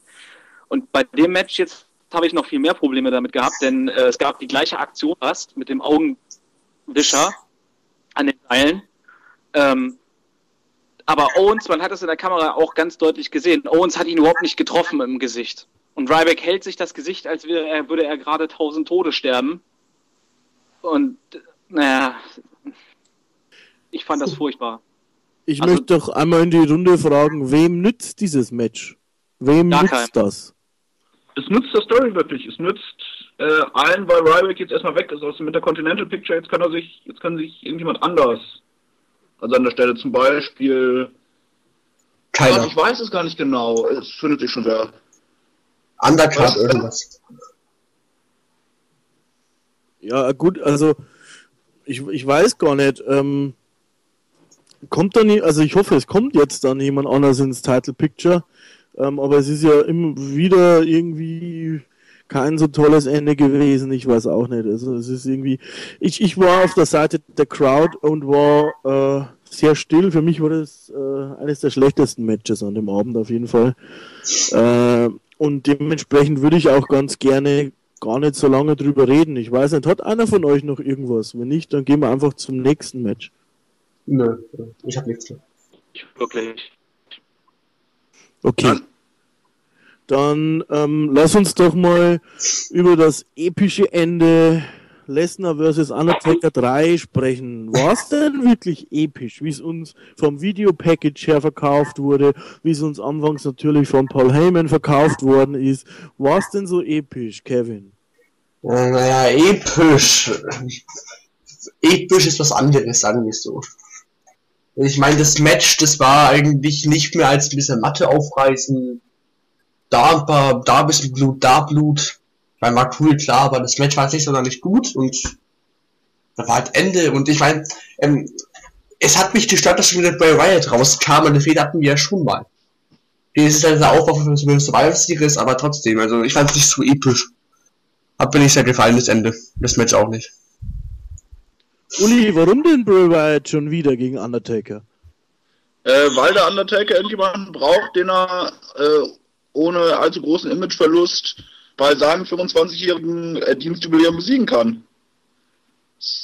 Und bei dem Match jetzt habe ich noch viel mehr Probleme damit gehabt, denn äh, es gab die gleiche Aktion fast mit dem Augenwischer an den Seilen. Ähm, aber Owens, man hat es in der Kamera auch ganz deutlich gesehen, Owens hat ihn überhaupt nicht getroffen im Gesicht. Und Ryback hält sich das Gesicht, als wäre er, würde er gerade tausend Tode sterben. Und, äh, naja, Ich fand das furchtbar. Ich Also- möchte doch einmal in die Runde fragen, wem nützt dieses Match? Wem nützt keinem. das? Es nützt der Story wirklich. Es nützt äh, allen, weil Ryback jetzt erstmal weg ist aus dem Intercontinental Picture. Jetzt kann er sich, jetzt kann sich irgendjemand anders. Also an der Stelle zum Beispiel. Keiner. Ach, ich weiß es gar nicht genau. Es findet sich schon wer. Undercard Was? irgendwas. Ja, gut, also ich, ich weiß gar nicht. Ähm, kommt da nie, also ich hoffe, es kommt jetzt dann jemand anders ins Title Picture. Ähm, aber es ist ja immer wieder irgendwie kein so tolles Ende gewesen. Ich weiß auch nicht. Also es ist irgendwie. Ich, ich war auf der Seite der Crowd und war äh, sehr still. Für mich war das äh, eines der schlechtesten Matches an dem Abend auf jeden Fall. Äh, und dementsprechend würde ich auch ganz gerne gar nicht so lange drüber reden. Ich weiß nicht, hat einer von euch noch irgendwas? Wenn nicht, dann gehen wir einfach zum nächsten Match. Nö, ich hab nichts mehr. Ich wirklich. Okay. Dann ähm, lass uns doch mal über das epische Ende Lesnar vs. Undertaker 3 sprechen. War es denn wirklich episch, wie es uns vom Videopackage her verkauft wurde, wie es uns anfangs natürlich von Paul Heyman verkauft worden ist? War es denn so episch, Kevin? Naja, episch. Episch ist was anderes, sagen wir es so. Ich meine, das Match, das war eigentlich nicht mehr als ein bisschen Matte aufreißen. Da ein paar, da ein bisschen Blut, da Blut. Weil war cool, klar, aber das Match war jetzt nicht sonderlich gut und da war halt Ende und ich meine, ähm, es hat mich gestört, dass schon wieder Bray Wyatt rauskam und eine Fehler hatten wir ja schon mal. Das ist halt der Aufbau für den Survivor Series, aber trotzdem, also ich fand es nicht so episch. Hat mir nicht sehr gefallen, das Ende. Das Match auch nicht. Uli, warum denn Bray Wyatt schon wieder gegen Undertaker? Äh, weil der Undertaker irgendjemanden braucht, den er äh, ohne allzu großen Imageverlust bei seinem 25-jährigen äh, Dienstjubiläum besiegen kann.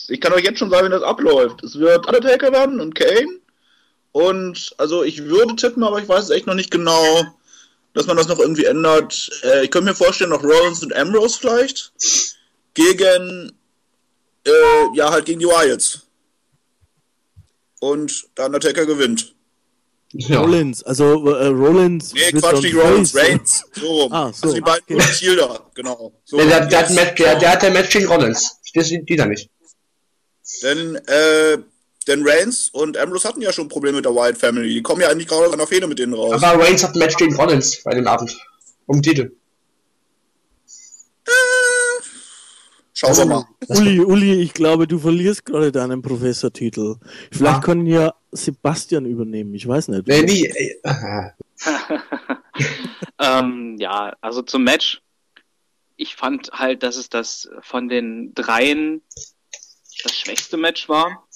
Ich kann euch jetzt schon sagen, wie das abläuft. Es wird Undertaker werden und Kane. Und also ich würde tippen, aber ich weiß es echt noch nicht genau, dass man das noch irgendwie ändert. Äh, ich könnte mir vorstellen, noch Rollins und Ambrose vielleicht. Gegen äh, ja, halt gegen die Wyatts. Und der Undertaker gewinnt. Ja. Rollins, also äh, Rollins. Nee, Quatsch, dann nicht Rollins. Reigns. So rum. Ah, so, Also die beiden okay. Shielder, genau. So, Der, der, der, hat. Match, der, der hat der Match gegen Rollins. Das sind die da nicht. Denn, äh, denn Reigns und Ambrose hatten ja schon Probleme mit der Wyatt Family. Die kommen ja eigentlich gerade aus einer Fehde mit denen raus. Aber Reigns hat ein Match gegen Rollins bei dem Abend. Um den Titel. Schauen wir mal. Uli, Uli, ich glaube, du verlierst gerade deinen Professortitel. Vielleicht Ah. kann ja Sebastian übernehmen, ich weiß nicht. Nee, ey, aha. ähm, ja, also zum Match. Ich fand halt, dass es das von den dreien das schwächste Match war.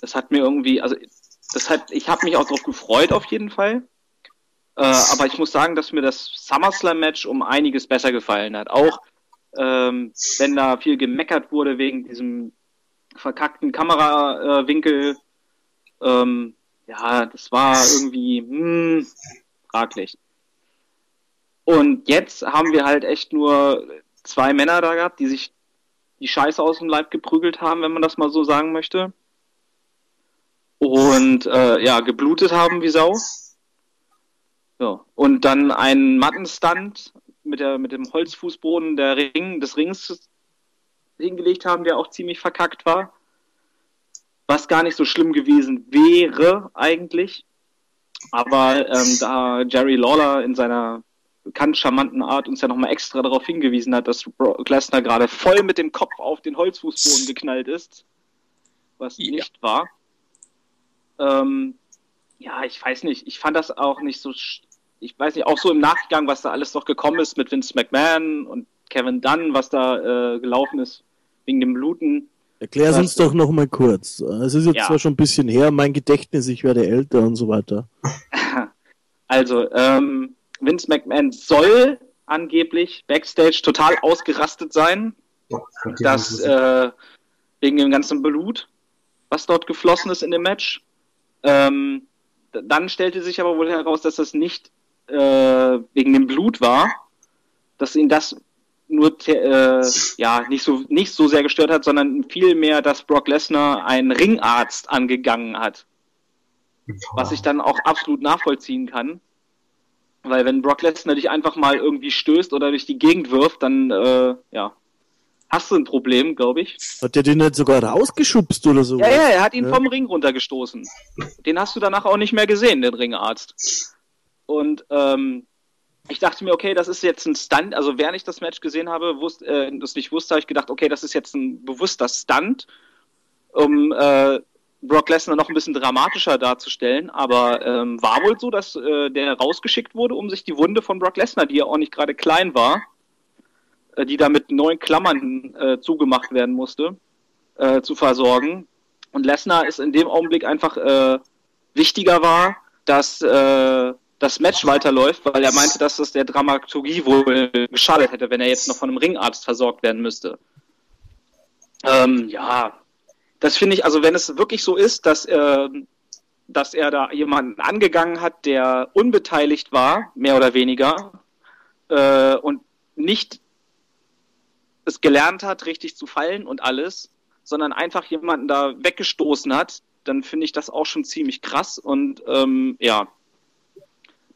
Das hat mir irgendwie, also das hat, ich habe mich auch darauf gefreut auf jeden Fall. Äh, aber ich muss sagen, dass mir das SummerSlam-Match um einiges besser gefallen hat. Auch ähm, wenn da viel gemeckert wurde wegen diesem verkackten Kamerawinkel. Ähm, ja, das war irgendwie hm, fraglich. Und jetzt haben wir halt echt nur zwei Männer da gehabt, die sich die Scheiße aus dem Leib geprügelt haben, wenn man das mal so sagen möchte. Und äh, ja, geblutet haben wie Sau. Ja. Und dann einen Mattenstand mit, der, mit dem Holzfußboden der Ring, des Rings hingelegt haben, der auch ziemlich verkackt war. Was gar nicht so schlimm gewesen wäre eigentlich. Aber ähm, da Jerry Lawler in seiner bekannt charmanten Art uns ja nochmal extra darauf hingewiesen hat, dass Brock Lesnar gerade voll mit dem Kopf auf den Holzfußboden geknallt ist, was Ja. nicht war. Ähm, ja, ich weiß nicht. Ich fand das auch nicht so. Ich weiß nicht, auch so im Nachgang, was da alles noch gekommen ist mit Vince McMahon und Kevin Dunn, was da äh, gelaufen ist wegen dem Bluten. Erklär's Was- uns doch noch mal kurz. Es ist jetzt Ja. zwar schon ein bisschen her, mein Gedächtnis, ich werde älter und so weiter. Also, ähm, Vince McMahon soll angeblich backstage total ausgerastet sein, die dass äh, wegen dem ganzen Blut, was dort geflossen ist in dem Match. Ähm, dann stellte sich aber wohl heraus, dass das nicht äh, wegen dem Blut war, dass ihn das nur äh, ja nicht so nicht so sehr gestört hat, sondern vielmehr, dass Brock Lesnar einen Ringarzt angegangen hat, was ich dann auch absolut nachvollziehen kann, weil wenn Brock Lesnar dich einfach mal irgendwie stößt oder durch die Gegend wirft, dann äh, ja hast du ein Problem, glaube ich. Hat der den nicht sogar rausgeschubst oder so? Ja, ja, er hat ihn ja. vom Ring runtergestoßen. Den hast du danach auch nicht mehr gesehen, den Ringarzt. Und ähm, ich dachte mir, okay, das ist jetzt ein Stunt. Also während ich das Match gesehen habe, wusste, äh, das nicht wusste, habe ich gedacht, okay, das ist jetzt ein bewusster Stunt, um äh, Brock Lesnar noch ein bisschen dramatischer darzustellen. Aber ähm, war wohl so, dass äh, der rausgeschickt wurde, um sich die Wunde von Brock Lesnar, die ja auch nicht gerade klein war, äh, die da mit neun Klammern äh, zugemacht werden musste, äh, zu versorgen. Und Lesnar ist in dem Augenblick einfach wichtiger war, dass das Match weiterläuft, weil er meinte, dass das der Dramaturgie wohl geschadet hätte, wenn er jetzt noch von einem Ringarzt versorgt werden müsste. Ähm, ja, das finde ich, also wenn es wirklich so ist, dass, äh, dass er da jemanden angegangen hat, der unbeteiligt war, mehr oder weniger, äh, und nicht es gelernt hat, richtig zu fallen und alles, sondern einfach jemanden da weggestoßen hat, dann finde ich das auch schon ziemlich krass und ähm, ja,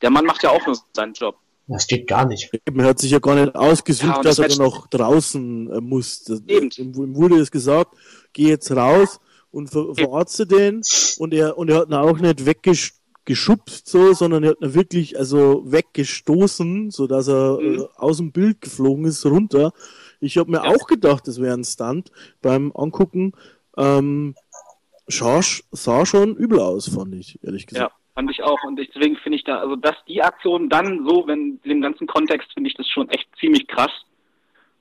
der Mann macht ja auch nur seinen Job. Das geht gar nicht. Er hat sich ja gar nicht ausgesucht, ja, dass er dann noch draußen äh, muss. Eben. Ihm wurde es gesagt, geh jetzt raus und ver verarzte den und er, und er hat ihn auch nicht weggeschubst, so, sondern er hat ihn wirklich, also weggestoßen, so dass er mhm. äh, aus dem Bild geflogen ist, runter. Ich habe mir ja. auch gedacht, das wäre ein Stunt beim Angucken. Ähm, sah, sah schon übel aus, fand ich, ehrlich gesagt. Ja. Fand ich auch. Und deswegen finde ich da, also dass die Aktion dann so, wenn in dem ganzen Kontext finde ich das schon echt ziemlich krass.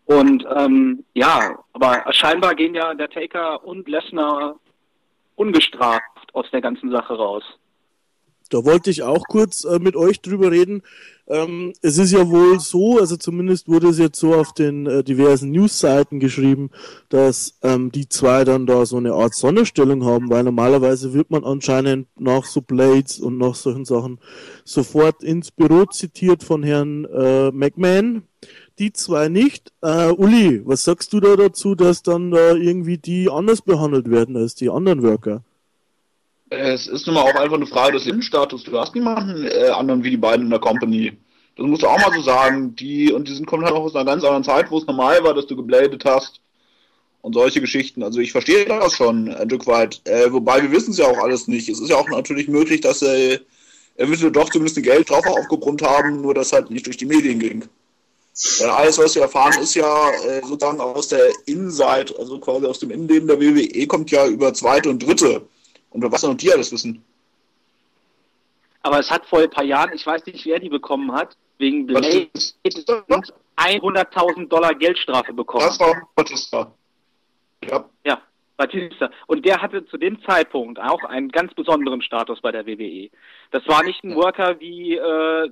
Und ähm, ja, aber scheinbar gehen ja der Taker und Lesnar ungestraft aus der ganzen Sache raus. Da wollte ich auch kurz äh, mit euch drüber reden. Ähm, es ist ja wohl so, also zumindest wurde es jetzt so auf den äh, diversen Newsseiten geschrieben, dass ähm, die zwei dann da so eine Art Sonderstellung haben, weil normalerweise wird man anscheinend nach so Blades und nach solchen Sachen sofort ins Büro zitiert von Herrn äh, McMahon. Die zwei nicht. Äh, Uli, was sagst du da dazu, dass dann da irgendwie die anders behandelt werden als die anderen Worker? Es ist nun mal auch einfach eine Frage des Innenstatus. Du hast niemanden äh, anderen wie die beiden in der Company. Das musst du auch mal so sagen. Die, und die sind, kommen halt auch aus einer ganz anderen Zeit, wo es normal war, dass du gebladet hast. Und solche Geschichten. Also ich verstehe das schon ein Stück weit. Äh, wobei wir wissen es ja auch alles nicht. Es ist ja auch natürlich möglich, dass äh, er würde doch zumindest ein Geld drauf aufgebrummt haben, nur dass halt nicht durch die Medien ging. Weil alles, was wir erfahren, ist ja äh, sozusagen aus der Innenseite, also quasi aus dem Innenleben der WWE, kommt ja über zweite und dritte. Und was noch die alles wissen. Aber es hat vor ein paar Jahren, ich weiß nicht, wer die bekommen hat, wegen Blade 100.000 Dollar Geldstrafe bekommen. Das war Batista. Ja. Ja, Batista. Und der hatte zu dem Zeitpunkt auch einen ganz besonderen Status bei der WWE. Das war nicht ein Worker wie äh,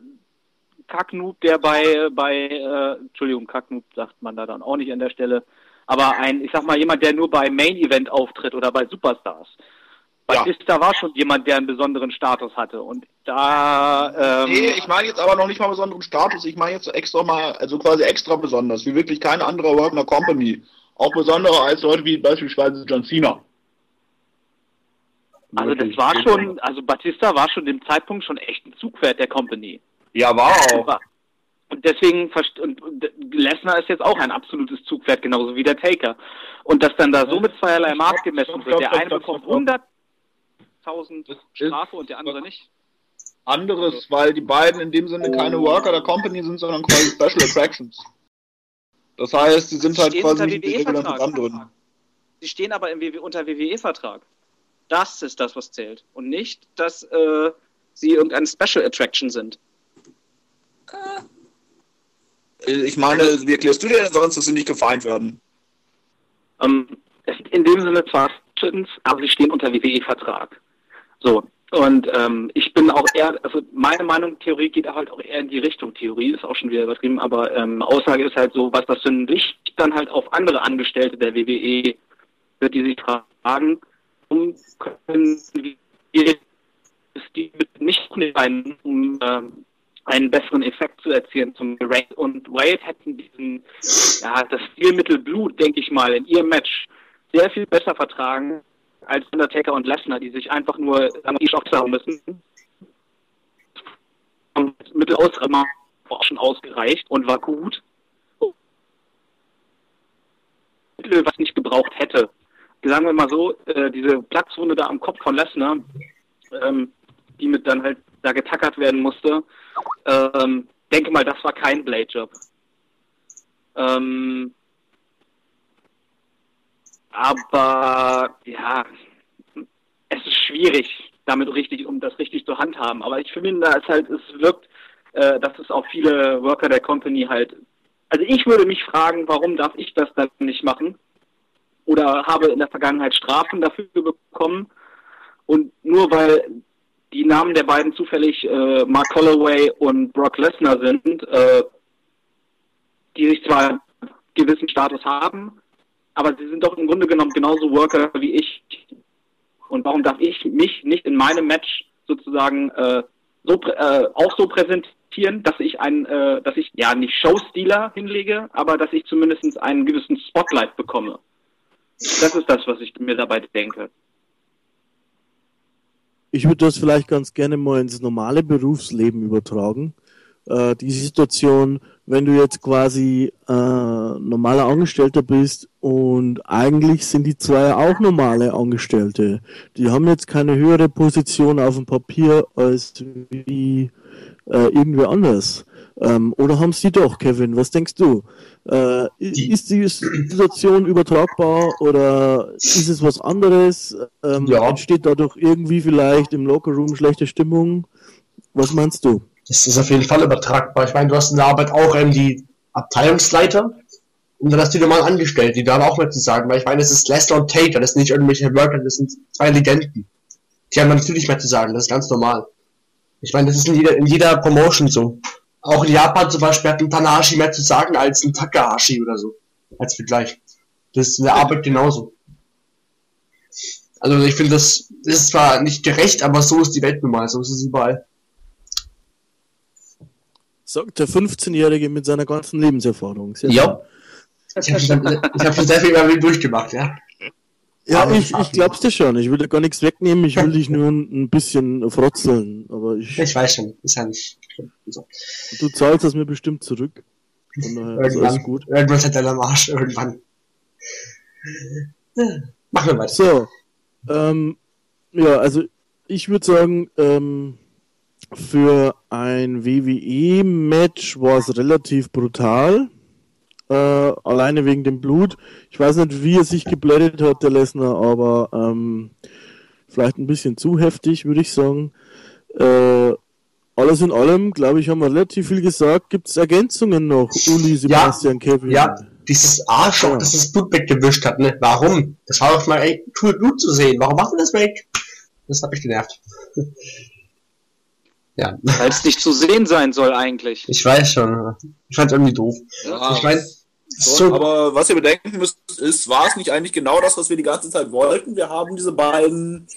Kacknoob, der bei, bei äh, Entschuldigung, Kacknoob sagt man da dann auch nicht an der Stelle, aber ein, ich sag mal, jemand, der nur bei Main Event auftritt oder bei Superstars. Batista ja. war schon jemand, der einen besonderen Status hatte. Und da. Ähm, nee, ich meine jetzt aber noch nicht mal besonderen Status. Ich meine jetzt extra mal, also quasi extra besonders, wie wirklich kein anderer Wagner Company. Auch besonderer als Leute wie beispielsweise John Cena. Also das war schon, also Batista war schon dem Zeitpunkt schon echt ein Zugpferd der Company. Ja, war auch. Und deswegen, und Lesnar ist jetzt auch ein absolutes Zugpferd, genauso wie der Taker. Und dass dann da so mit zweierlei Maß gemessen wird. Der eine bekommt 100, 1000 Strafe und der andere nicht? Anderes, weil die beiden in dem Sinne keine Worker der Company sind, sondern quasi Special Attractions. Das heißt, sie sind halt quasi nicht die regulären anderen. Sie stehen aber im WW unter WWE-Vertrag. Das ist das, was zählt. Und nicht, dass äh, sie irgendeine Special Attraction sind. Äh, ich meine, wie erklärst du dir denn sonst, dass sie nicht gefeind werden? Um, ähm, in dem Sinne zwar, aber sie stehen unter WWE-Vertrag. So. Und ähm, ich bin auch eher, also meine Meinung, Theorie geht halt auch eher in die Richtung. Theorie ist auch schon wieder übertrieben, aber ähm, Aussage ist halt so, was das für ein Licht dann halt auf andere Angestellte der WWE wird, die sich fragen, um können wir die nicht rein, um ähm, einen besseren Effekt zu erzielen. Zum Ray und Wade hätten diesen, ja, das Stilmittel Blut, denke ich mal, in ihrem Match sehr viel besser vertragen als Undertaker und Lesnar, die sich einfach nur an die Schocks haben müssen. Mittel ausremmen auch schon ausgereicht und war gut. Was nicht gebraucht hätte. Sagen wir mal so, äh, diese Platzwunde da am Kopf von Lesnar, ähm, die mit dann halt da getackert werden musste, ähm, denke mal, das war kein Blade-Job. Ähm, aber ja, es ist schwierig, damit richtig, um das richtig zu handhaben. Aber ich finde, es halt, es wirkt, äh, dass es auch viele Worker der Company halt. Also ich würde mich fragen, warum darf ich das dann nicht machen? Oder habe in der Vergangenheit Strafen dafür bekommen? Und nur weil die Namen der beiden zufällig äh, Mark Holloway und Brock Lesnar sind, äh, die sich zwar einen gewissen Status haben, aber sie sind doch im Grunde genommen genauso Worker wie ich. Und warum darf ich mich nicht in meinem Match sozusagen äh, so äh, auch so präsentieren, dass ich ein, äh, dass ich ja nicht Showstealer hinlege, aber dass ich zumindest einen gewissen Spotlight bekomme. Das ist das, was ich mir dabei denke ich würde das vielleicht ganz gerne mal ins normale Berufsleben übertragen. Äh, die Situation, wenn du jetzt quasi äh, normaler Angestellter bist und eigentlich sind die zwei auch normale Angestellte. Die haben jetzt keine höhere Position auf dem Papier als wie äh, irgendwer anders. Ähm, oder haben sie doch, Kevin? Was denkst du? Äh. Ist die Situation übertragbar oder ist es was anderes? Ähm, ja. Entsteht dadurch irgendwie vielleicht im Lockerroom schlechte Stimmung? Was meinst du? Das ist auf jeden Fall übertragbar. Ich meine, du hast in der Arbeit auch ähm, die Abteilungsleiter und dann hast du normal angestellt, die da haben auch mehr zu sagen, weil ich meine, es ist Lesnar und Taker, das sind nicht irgendwelche Worker, das sind zwei Legenden. Die haben natürlich mehr zu sagen, das ist ganz normal. Ich meine, das ist in jeder, in jeder Promotion so. Auch in Japan zum Beispiel hat ein Tanahashi mehr zu sagen als ein Takahashi oder so. Als Vergleich. Das ist in der Arbeit genauso. Also ich finde, das, das ist zwar nicht gerecht, aber so ist die Welt nun mal, so ist es überall. Sagt der 15-Jährige mit seiner ganzen Lebenserfahrung. Sehr ja. Ich habe schon, hab schon sehr viel mal durchgemacht, ja. Ja, aber ich, ich glaub's dir schon. Ich will dir gar nichts wegnehmen, ich will dich nur ein bisschen frotzeln. Aber ich, ich weiß schon, ist ja nicht so. Du zahlst das mir bestimmt zurück. irgendwann, alles gut. Irgendwann hat er am Arsch, irgendwann. Machen wir weiter. So. Ähm, ja, also ich würde sagen, ähm, für ein WWE-Match war es relativ brutal äh, alleine wegen dem Blut. Ich weiß nicht, wie er sich geblättet hat, der Lesnar, aber ähm, vielleicht ein bisschen zu heftig, würde ich sagen. Äh, alles in allem, glaube ich, haben wir relativ viel gesagt. Gibt es Ergänzungen noch, Uli, Sebastian, ja, Kevin? Ja, dieses Arschloch, ja. das das Blut weggewischt hat, ne? Warum? Das war doch mal ey, cool Blut zu sehen. Warum macht er das weg? Das hat mich genervt. Ja. Weil es nicht zu sehen sein soll eigentlich. Ich weiß schon. Ich fand irgendwie doof. Ja, ich meine, so, aber was ihr bedenken müsst, ist, war es nicht eigentlich genau das, was wir die ganze Zeit wollten? Wir haben diese beiden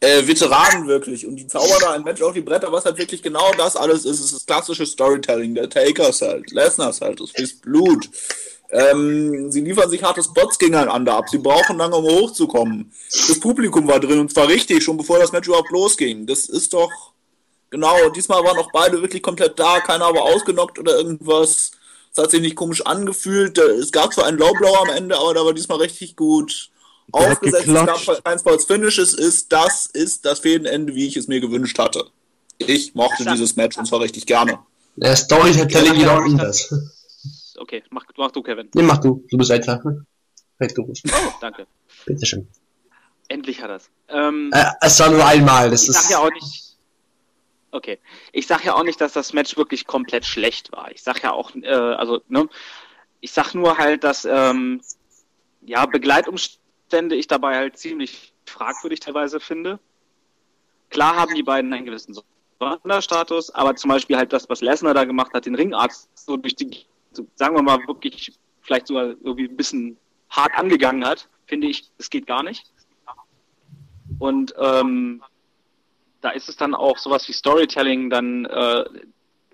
äh, Veteranen wirklich und die zaubern da ein Match auf die Bretter, was halt wirklich genau das alles ist. Es ist das klassische Storytelling. Der Takers halt, Lesners halt, das ist Blut. Ähm, sie liefern sich harte Spots gegeneinander ab. Sie brauchen lange, um hochzukommen. Das Publikum war drin und zwar richtig, schon bevor das Match überhaupt losging. Das ist doch genau. Diesmal waren auch beide wirklich komplett da, keiner aber ausgenockt oder irgendwas. Es hat sich nicht komisch angefühlt. Es gab zwar einen Lowblower am Ende, aber der war diesmal richtig gut Der aufgesetzt. Es gab kein Sports Finishes. Ist, das ist das Fädenende, wie ich es mir gewünscht hatte. Ich mochte dieses Match und zwar richtig gerne. Der Storytelling geht auch das. Okay, mach, mach du, Kevin. Nee, mach du. Du bist einfach. Red du ruhig. Oh, danke. Bitteschön. Endlich hat er's. Ähm, äh, es war nur einmal. Das ich ist... sag ja auch nicht, Okay. Ich sage ja auch nicht, dass das Match wirklich komplett schlecht war. Ich sage ja auch, äh, also, ne, ich sag nur halt, dass ähm, ja Begleitumstände ich dabei halt ziemlich fragwürdig teilweise finde. Klar haben die beiden einen gewissen Sonderstatus, aber zum Beispiel halt das, was Lesnar da gemacht hat, den Ringarzt so durch die, so, sagen wir mal, wirklich vielleicht sogar irgendwie ein bisschen hart angegangen hat, finde ich, es geht gar nicht. Und ähm, da ist es dann auch sowas wie Storytelling dann, äh,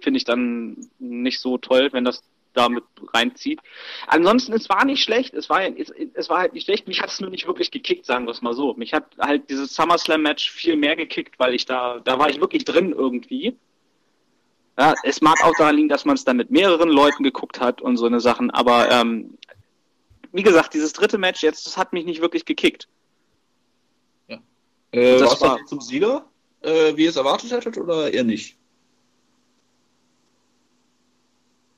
finde ich dann nicht so toll, wenn das damit reinzieht. Ansonsten, es war nicht schlecht, es war, es, es war halt nicht schlecht, mich hat es nur nicht wirklich gekickt, sagen wir es mal so. Mich hat halt dieses SummerSlam-Match viel mehr gekickt, weil ich da, da war ich wirklich drin irgendwie. Ja, es mag auch daran liegen, dass man es dann mit mehreren Leuten geguckt hat und so eine Sachen, aber ähm, wie gesagt, dieses dritte Match jetzt, das hat mich nicht wirklich gekickt. Ja. Äh, das war zum Sieger, äh, wie ihr es erwartet hättet, oder eher nicht?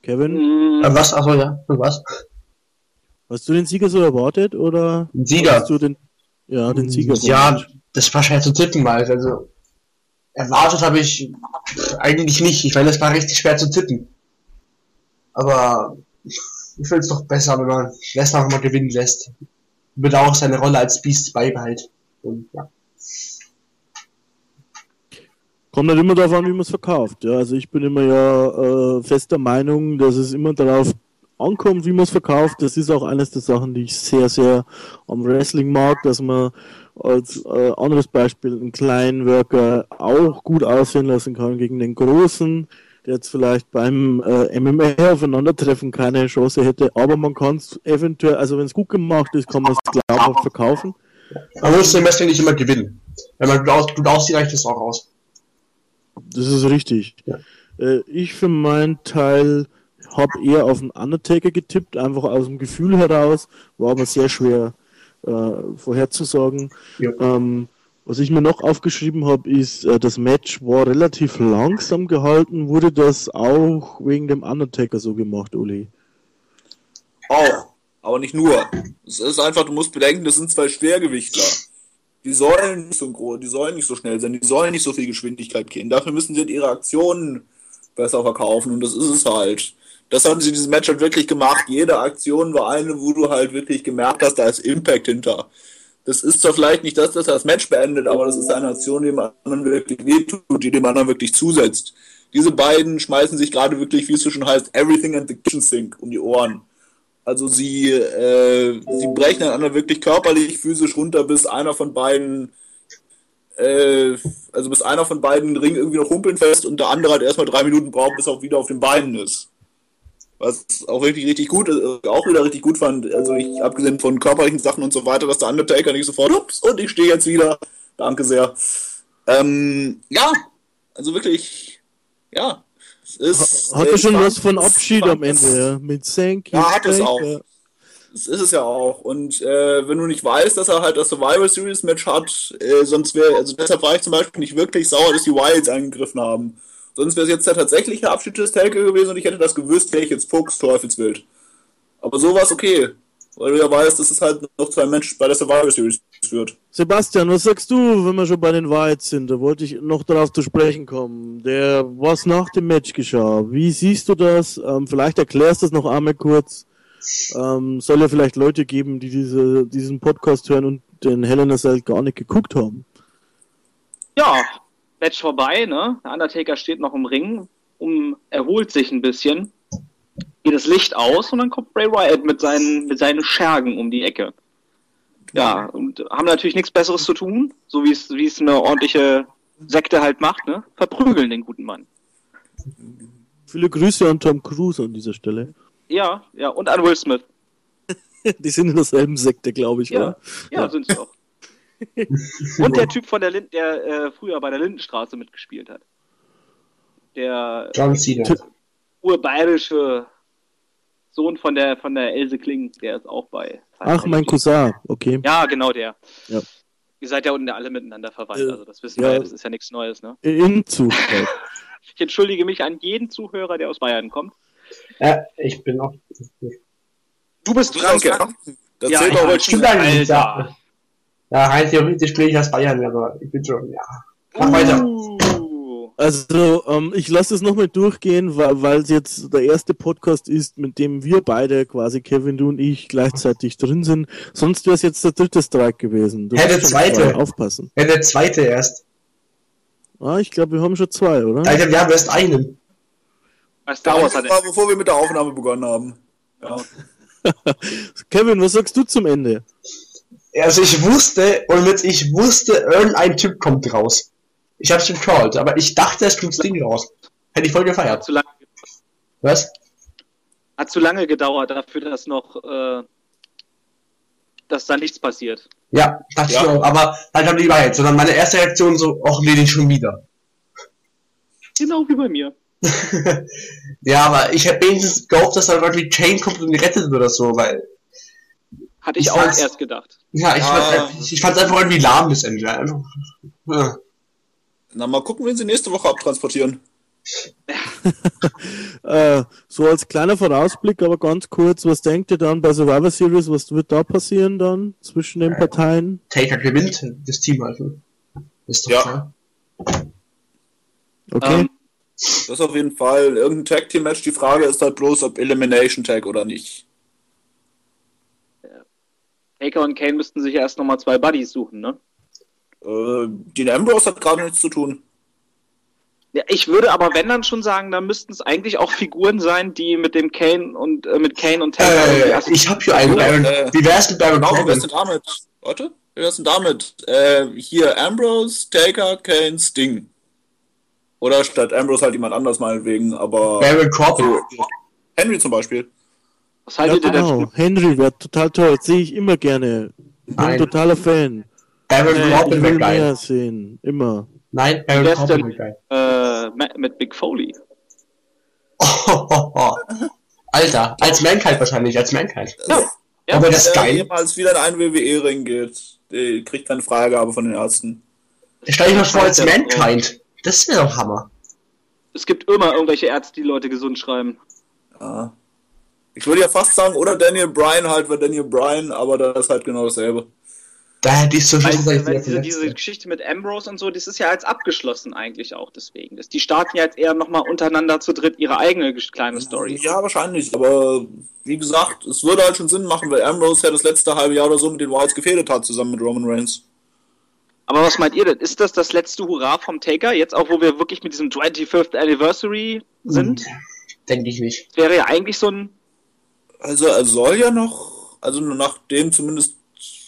Kevin? Mm. Äh, was? Achso, ja. Für was? Hast du den Sieger so erwartet oder? Den Sieger. Hast du den, ja, den Sieger. Ja, das war schwer zu tippen, weil also erwartet habe ich eigentlich nicht. Ich meine, das war richtig schwer zu tippen. Aber ich finde es doch besser, wenn man Lesnar mal gewinnen lässt. Wird auch seine Rolle als Beast beibehalten. Und ja. Kommt halt immer darauf an, wie man es verkauft. Ja, also ich bin immer ja äh, fester Meinung, dass es immer darauf ankommt, wie man es verkauft. Das ist auch eines der Sachen, die ich sehr, sehr am Wrestling mag, dass man als äh, anderes Beispiel einen kleinen Worker auch gut aussehen lassen kann gegen den großen, der jetzt vielleicht beim äh, MMA aufeinandertreffen keine Chance hätte, aber man kann es eventuell, also wenn es gut gemacht ist, kann man es glaubhaft verkaufen. Man muss im Wrestling nicht immer gewinnen. Wenn man gut, aus, gut aussieht, reicht es auch aus. Das ist richtig. Ja. Äh, ich für meinen Teil habe eher auf den Undertaker getippt, einfach aus dem Gefühl heraus, war aber sehr schwer äh, vorherzusagen. Ja. Ähm, was ich mir noch aufgeschrieben habe, ist, äh, das Match war relativ langsam gehalten. Wurde das auch wegen dem Undertaker so gemacht, Uli? Auch, aber nicht nur. Es ist einfach, du musst bedenken, das sind zwei Schwergewichtler. Die sollen nicht so groß, die sollen nicht so schnell sein, die sollen nicht so viel Geschwindigkeit gehen. Dafür müssen sie halt ihre Aktionen besser verkaufen und das ist es halt. Das haben sie dieses Match halt wirklich gemacht. Jede Aktion war eine, wo du halt wirklich gemerkt hast, da ist Impact hinter. Das ist zwar vielleicht nicht das, dass das Match beendet, aber das ist eine Aktion, die dem anderen wirklich wehtut, die dem anderen wirklich zusetzt. Diese beiden schmeißen sich gerade wirklich, wie es so schon heißt, everything and the kitchen sink um die Ohren. Also sie, äh, sie brechen einander wirklich körperlich, physisch runter, bis einer von beiden, äh, also bis einer von beiden Ring irgendwie noch humpeln fest und der andere halt erstmal drei Minuten braucht, bis er auch wieder auf den Beinen ist. Was auch richtig, richtig gut, äh, auch wieder richtig gut fand. Also ich, abgesehen von körperlichen Sachen und so weiter, dass der Undertaker nicht sofort, ups, und ich stehe jetzt wieder. Danke sehr. Ähm, ja, also wirklich, ja, ist, hat er schon was von Abschied am Ende, ja? Mit Thank you. Ja, hat es auch. Das ist es ja auch. Und äh, wenn du nicht weißt, dass er halt das Survival Series Match hat, äh, sonst wäre, also deshalb war ich zum Beispiel nicht wirklich sauer, dass die Wilds eingegriffen haben. Sonst wäre es jetzt der tatsächliche Abschied des Taker gewesen und ich hätte das gewusst, wäre ich jetzt Fuchs, Teufelswild. Aber so war es okay. Weil du ja weißt, dass es halt noch zwei Menschen bei der Survivor Series führt. Sebastian, was sagst du, wenn wir schon bei den Wahrheits sind? Da wollte ich noch darauf zu sprechen kommen. Der, was nach dem Match geschah. Wie siehst du das? Ähm, vielleicht erklärst du das noch einmal kurz. Ähm, soll ja vielleicht Leute geben, die diese, diesen Podcast hören und den Helena Cell gar nicht geguckt haben. Ja, Match vorbei, ne? Der Undertaker steht noch im Ring, um, erholt sich ein bisschen geht das Licht aus und dann kommt Bray Wyatt mit seinen, mit seinen Schergen um die Ecke. Ja, und haben natürlich nichts Besseres zu tun, so wie es, wie es eine ordentliche Sekte halt macht, ne? Verprügeln den guten Mann. Viele Grüße an Tom Cruise an dieser Stelle. Ja, ja, und an Will Smith. Die sind in derselben Sekte, glaube ich, ja. oder? Ja, ja. sind sie auch. und der Typ von der Lind, der äh, früher bei der Lindenstraße mitgespielt hat. Der John Cena. urbayerische Sohn von der von der Else Kling, der ist auch bei. Ach, mein Cousin, okay. Ja, genau der. Ja. Ihr seid ja unten alle miteinander verwandt, äh, also das wissen ja, wir, das ist ja nichts Neues, ne? In Zufall. ich entschuldige mich an jeden Zuhörer, der aus Bayern kommt. Ja, ich bin auch. Du bist Franke. Das ja, zählt auch heute stimmt eigentlich, ja. Ja, rein theoretisch bin ich aus Bayern, aber ich bin schon, ja. Mach uh. weiter. Also, ähm, ich lasse es nochmal durchgehen, weil es jetzt der erste Podcast ist, mit dem wir beide, quasi Kevin, du und ich, gleichzeitig drin sind. Sonst wäre es jetzt der dritte Strike gewesen. Du ja, der zweite. Aufpassen. Ja, der zweite erst. Ah, ich glaube, wir haben schon zwei, oder? Alter, wir haben erst einen. Star Wars hat war, bevor wir mit der Aufnahme begonnen haben. Ja. Kevin, was sagst du zum Ende? Also ich wusste, und mit ich wusste, irgendein Typ kommt raus. Ich hab's gecallt, aber ich dachte, es kommt das Ding raus. Hätte ich voll Hat gefeiert. zu lange, Was? hat zu lange gedauert dafür, dass noch, äh, dass da nichts passiert. Ja, dachte Ja. ich auch. Aber halt dann die Wahrheit. Sondern meine erste Reaktion so, ach nee, nicht schon wieder. Genau wie bei mir. ja, aber ich hätte wenigstens gehofft, dass dann wirklich Chain kommt und ihn rettet oder so, weil. Hatte ich, Ich auch erst gedacht. Ja, ich, Ja. fand's, ich fand's einfach irgendwie lahm das Ende. Einfach, ja. Na, mal gucken, wen sie nächste Woche abtransportieren. Äh, so als kleiner Vorausblick, aber ganz kurz, was denkt ihr dann bei Survivor Series, was wird da passieren dann zwischen den Parteien? Taker gewinnt das Team also. Ist doch Ja. klar. Okay. Ähm, Das auf jeden Fall. Irgendein Tag-Team-Match. Die Frage ist halt bloß, ob Elimination Tag oder nicht. Taker und Kane müssten sich erst nochmal zwei Buddies suchen, ne? Äh, Dean Ambrose hat gerade nichts zu tun. Ja, ich würde aber wenn dann schon sagen, da müssten es eigentlich auch Figuren sein, die mit dem Kane und äh, mit Kane und Taker irgendwie Äh, ich hab hier einen Baron. äh, Wie wär's mit Baron Genau, wie wär's Corbin? denn damit? Warte, wie wär's denn damit? Äh, hier Ambrose, Taker, Kane, Sting. Oder statt Ambrose halt jemand anders meinetwegen, aber Baron Corbin. Henry zum Beispiel. Was Ja, haltet ihr denn genau. von Henry wäre total toll. Sehe ich immer gerne. Ich bin ein totaler Fan. Baron Äh, ich Corbin will geil. mehr sehen. Immer. Nein, Corbin denn- wäre geil. äh, mit Big Foley? Oh, oh, oh. Alter, als Mankind wahrscheinlich, als Mankind. Ja. Ja, Aber das ist geil. jemals wieder in einen WWE-Ring geht, der kriegt keine Freigabe von den Ärzten. Stell dich mal vor als Mankind. Das wäre doch Hammer. Es gibt immer irgendwelche Ärzte, die Leute gesund schreiben. Ja. Ich würde ja fast sagen, oder Daniel Bryan halt, weil Daniel Bryan, aber das ist halt genau dasselbe. Da hätte ich so Weil, viel weil diese, diese Geschichte mit Ambrose und so, das ist ja als abgeschlossen eigentlich auch deswegen. Das, die starten ja jetzt eher nochmal untereinander zu dritt ihre eigene kleine Story. Ja, wahrscheinlich, aber wie gesagt, es würde halt schon Sinn machen, weil Ambrose ja das letzte halbe Jahr oder so mit den Wilds gefädelt hat, zusammen mit Roman Reigns. Aber was meint ihr denn? Ist das das letzte Hurra vom Taker? Jetzt auch, wo wir wirklich mit diesem 25th Anniversary sind? Denke ich nicht. Das wäre ja eigentlich so ein. Also er soll ja noch, also nach dem zumindest,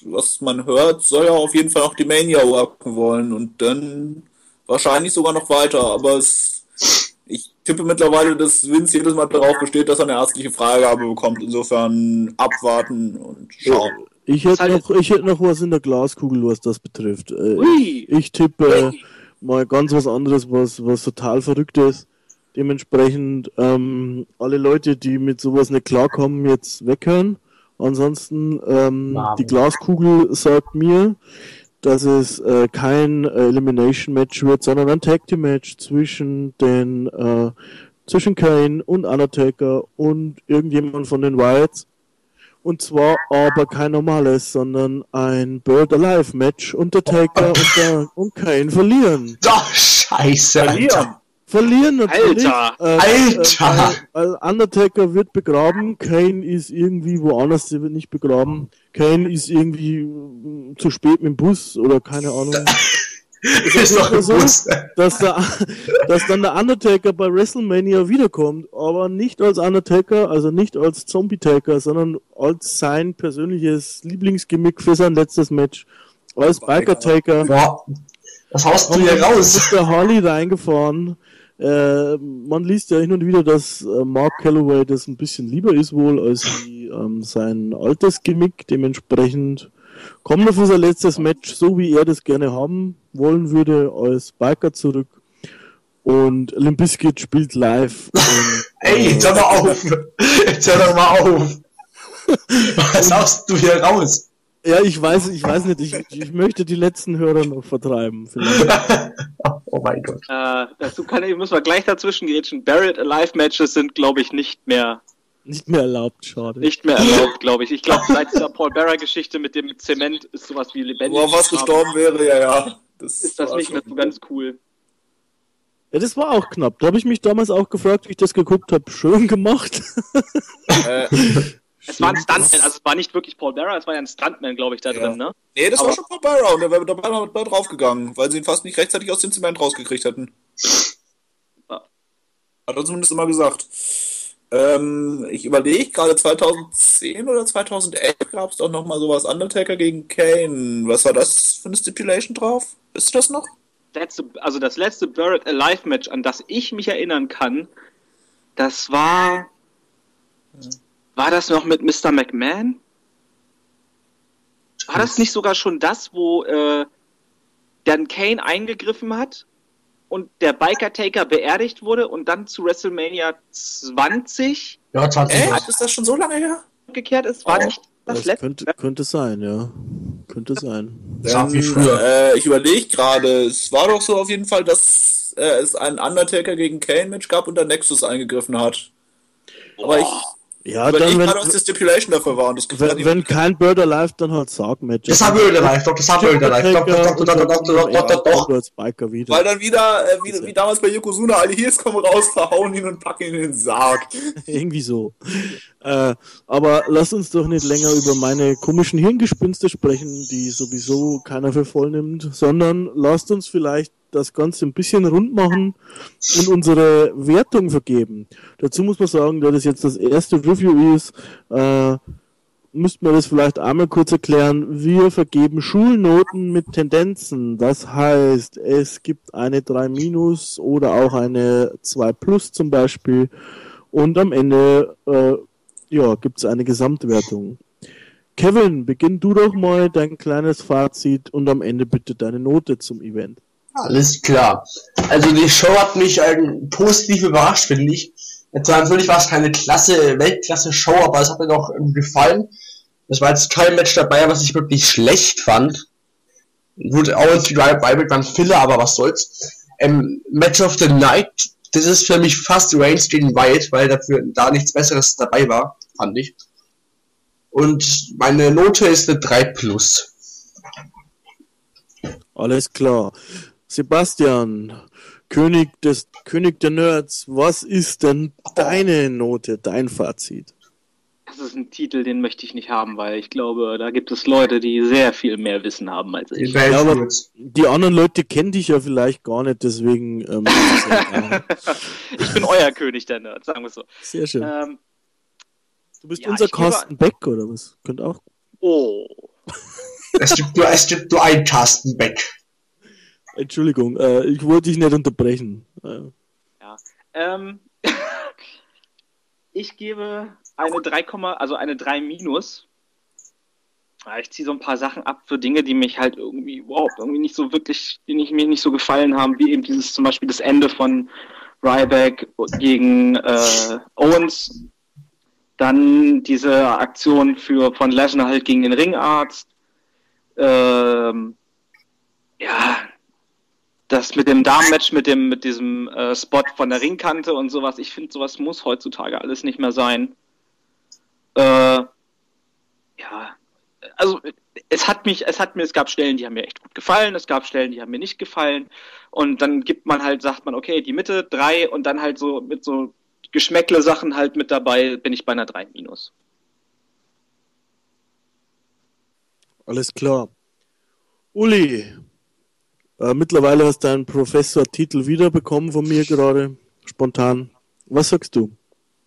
was man hört, soll er auf jeden Fall noch die Mania worken wollen und dann wahrscheinlich sogar noch weiter, aber es, ich tippe mittlerweile, dass Vince jedes Mal darauf besteht, dass er eine ärztliche Freigabe bekommt, insofern abwarten und schauen. Ich hätte noch, ich hätte noch was in der Glaskugel, was das betrifft. Äh, Ui! Ich tippe mal ganz was anderes, was, was total verrückt ist. Dementsprechend ähm, alle Leute, die mit sowas nicht klarkommen, jetzt weghören. Ansonsten, ähm, die Glaskugel sagt mir, dass es äh, kein äh, Elimination Match wird, sondern ein Tag Team Match zwischen den äh, zwischen Kane und Undertaker und irgendjemand von den Wyatts. Und zwar aber kein normales, sondern ein Bird Alive Match. Undertaker und, der, und Kane verlieren. Doch, scheiße, Alter. Verlieren! Verlieren natürlich. Alter! Äh, Alter! Äh, weil Undertaker wird begraben, Kane ist irgendwie woanders, der wird nicht begraben. Kane ist irgendwie äh, zu spät mit dem Bus oder keine Ahnung. ist doch so? gewusst. dass, der, dass dann der Undertaker bei WrestleMania wiederkommt, aber nicht als Undertaker, also nicht als Zombie-Taker, sondern als sein persönliches Lieblingsgimmick für sein letztes Match. Als Biker-Taker. Boah, das haust du hier raus. der Harley reingefahren. Äh, man liest ja hin und wieder, dass äh, Mark Calloway das ein bisschen lieber ist wohl als die, ähm, sein altes Gimmick. Dementsprechend kommt er für sein letztes Match, so wie er das gerne haben wollen würde, als Biker zurück. Und Limp Bizkit spielt live. Und, Ey, jetzt hör mal auf. Jetzt hör doch mal auf. Was haust du hier raus? Ja, ich weiß, ich weiß nicht, ich, ich möchte die letzten Hörer noch vertreiben. Vielleicht. oh mein Gott. Äh, dazu kann ich, muss man gleich dazwischen grätschen. Buried Alive Matches sind, glaube ich, nicht mehr, Nicht mehr erlaubt, schade. nicht mehr erlaubt, glaube ich. Ich glaube, seit dieser Paul Bearer Geschichte mit dem Zement ist sowas wie lebendig. Wo was gestorben wäre, ja, ja. Das Ist das nicht mehr so ganz cool. Ja, das war auch knapp. Da habe ich mich damals auch gefragt, wie ich das geguckt habe. Schön gemacht. Äh, Es war ein Stuntman, also es war nicht wirklich Paul Bearer, es war ja ein Stuntman, glaube ich, da Ja. drin, ne? nee, das war Aber- schon Paul Bearer und der wäre dabei mit draufgegangen, weil sie ihn fast nicht rechtzeitig aus dem Zement rausgekriegt hätten. Ja. Hat er zumindest immer gesagt. Ähm, ich überlege gerade 2010 oder 2011 gab es doch noch mal sowas Undertaker gegen Kane. Was war das für eine Stipulation drauf? Wisst ihr das noch? letzte, also das letzte Buried Alive Match, an das ich mich erinnern kann, das war. War das noch mit Mr. McMahon? War das nicht sogar schon das, wo äh, dann Kane eingegriffen hat und der Biker Taker beerdigt wurde und dann zu WrestleMania 20? Ja, 20. Äh, ist das schon so lange her? Gekehrt ist, war Oh, nicht das, Das letzte. könnte, könnte sein, ja. Könnte sein. Ja, wie früher. Äh, ich überlege gerade, es war doch so auf jeden Fall, dass äh, es ein Undertaker gegen Kane-Match gab und der Nexus eingegriffen hat. Aber ich Ja, überlege dann, wenn, was die Stipulation dafür war. Und das wenn, wenn kein Bird Alive, dann halt Sarg-Match. Das haben wir wieder live, doch, das haben wir wieder live. Doch, doch, doch, doch, doch, doch, doch, doch, doch. Weil dann wieder, äh, wie, wie damals bei Yokozuna, alle Heels kommen raus, verhauen ihn und packen ihn in den Sarg. Irgendwie so. Äh, aber lass uns doch nicht länger über meine komischen Hirngespinste sprechen, die sowieso keiner für voll nimmt, sondern lasst uns vielleicht das Ganze ein bisschen rund machen und unsere Wertung vergeben. Dazu muss man sagen, da das jetzt das erste Review ist, äh, müssten wir das vielleicht einmal kurz erklären. Wir vergeben Schulnoten mit Tendenzen. Das heißt, es gibt eine 3 minus oder auch eine 2 plus zum Beispiel. Und am Ende äh, ja, gibt es eine Gesamtwertung. Kevin, beginn du doch mal dein kleines Fazit und am Ende bitte deine Note zum Event. Alles klar. Also die Show hat mich ähm, positiv überrascht, finde ich. Jetzt natürlich war es keine klasse, Weltklasse-Show, aber es hat mir doch ähm, gefallen. Es war jetzt kein Match dabei, was ich wirklich schlecht fand. Gut, Owens wie Bible waren Filler, aber was soll's. Ähm, Match of the Night, das ist für mich fast Reigns gegen Wyatt, weil dafür da nichts Besseres dabei war, fand ich. Und meine Note ist eine 3 plus. Alles klar. Sebastian, König des König der Nerds, was ist denn deine Note, dein Fazit? Das ist ein Titel, den möchte ich nicht haben, weil ich glaube, da gibt es Leute, die sehr viel mehr Wissen haben als ich. Ja, aber-. Die anderen Leute kennen dich ja vielleicht gar nicht, deswegen ähm. Ich bin euer König der Nerds, sagen wir es so. sehr schön. Ähm, Du bist ja, unser Carsten Beck oder was? Könnte auch. oh. Es gibt nur, es gibt nur einen Carsten Beck. Entschuldigung, äh, ich wollte dich nicht unterbrechen. Äh, Ähm, ich gebe eine 3, also eine 3 minus. Ja, Ich ziehe so ein paar Sachen ab für Dinge, die mich halt irgendwie überhaupt irgendwie nicht so wirklich, die nicht, mir nicht so gefallen haben, wie eben dieses zum Beispiel das Ende von Ryback gegen äh, Owens. Dann diese Aktion für von Lesnar halt gegen den Ringarzt. Ähm, ja, das mit dem Damenmatch, mit dem, mit diesem äh, Spot von der Ringkante und sowas, ich finde, sowas muss heutzutage alles nicht mehr sein. Äh, ja, also es hat mich, es hat mir, es gab Stellen, die haben mir echt gut gefallen, es gab Stellen, die haben mir nicht gefallen. Und dann gibt man halt, sagt man, okay, die Mitte, drei und dann halt so mit so Geschmäckle Sachen halt mit dabei, bin ich bei einer 3 minus. alles klar. Uli, äh, mittlerweile hast du einen Professor-Titel wiederbekommen von mir gerade, spontan. Was sagst du?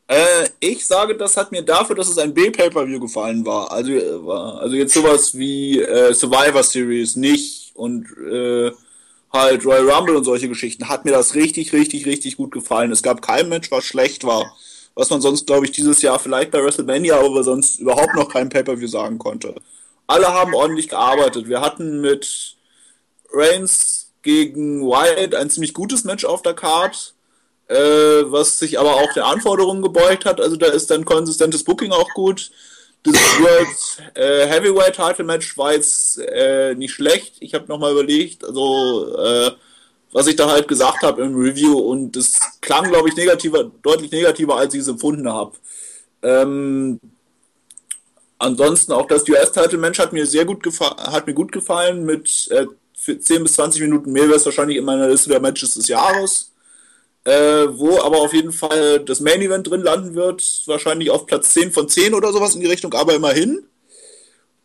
Äh, ich sage, das hat mir dafür, dass es ein B-Pay-Per-View gefallen war. Also, äh, war- also jetzt sowas wie äh, Survivor Series nicht und äh, halt Royal Rumble und solche Geschichten, hat mir das richtig, richtig, richtig gut gefallen. Es gab kein Match, was schlecht war. Was man sonst, glaube ich, dieses Jahr vielleicht bei WrestleMania, aber sonst überhaupt noch kein Pay-Per-View sagen konnte. Alle haben ordentlich gearbeitet. Wir hatten mit Reigns gegen Wyatt ein ziemlich gutes Match auf der Card äh, was sich aber auch der Anforderungen gebeugt hat. Also da ist dann konsistentes Booking auch gut. Das World äh, Heavyweight Title Match war jetzt äh, nicht schlecht. Ich habe nochmal überlegt, also äh, was ich da halt gesagt habe im Review und das klang, glaube ich, negativer, deutlich negativer, als ich es empfunden habe. Ähm, ansonsten auch das US-Title-Match hat mir sehr gut gefallen, hat mir gut gefallen. Mit äh, 10 bis 20 Minuten mehr wäre es wahrscheinlich in meiner Liste der Matches des Jahres. Äh, wo aber auf jeden Fall das Main Event drin landen wird. Wahrscheinlich auf Platz 10 von 10 oder sowas in die Richtung, aber immerhin.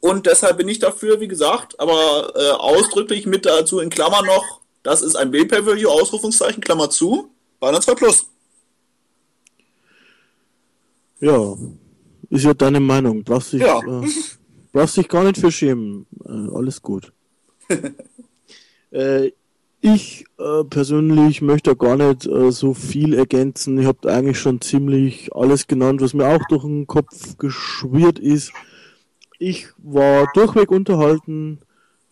Und deshalb bin ich dafür, wie gesagt, aber äh, ausdrücklich mit dazu in Klammern noch, das ist ein B-Pay-Per-View, Ausrufungszeichen, Klammer zu, einer 2 Plus. Ja, ist ja deine Meinung. Brauchst dich, Ja. äh, brauchst dich gar nicht für schämen. Äh, alles gut. äh, Ich äh, persönlich möchte gar nicht äh, so viel ergänzen. Ich habe eigentlich schon ziemlich alles genannt, was mir auch durch den Kopf geschwirrt ist. Ich war durchweg unterhalten,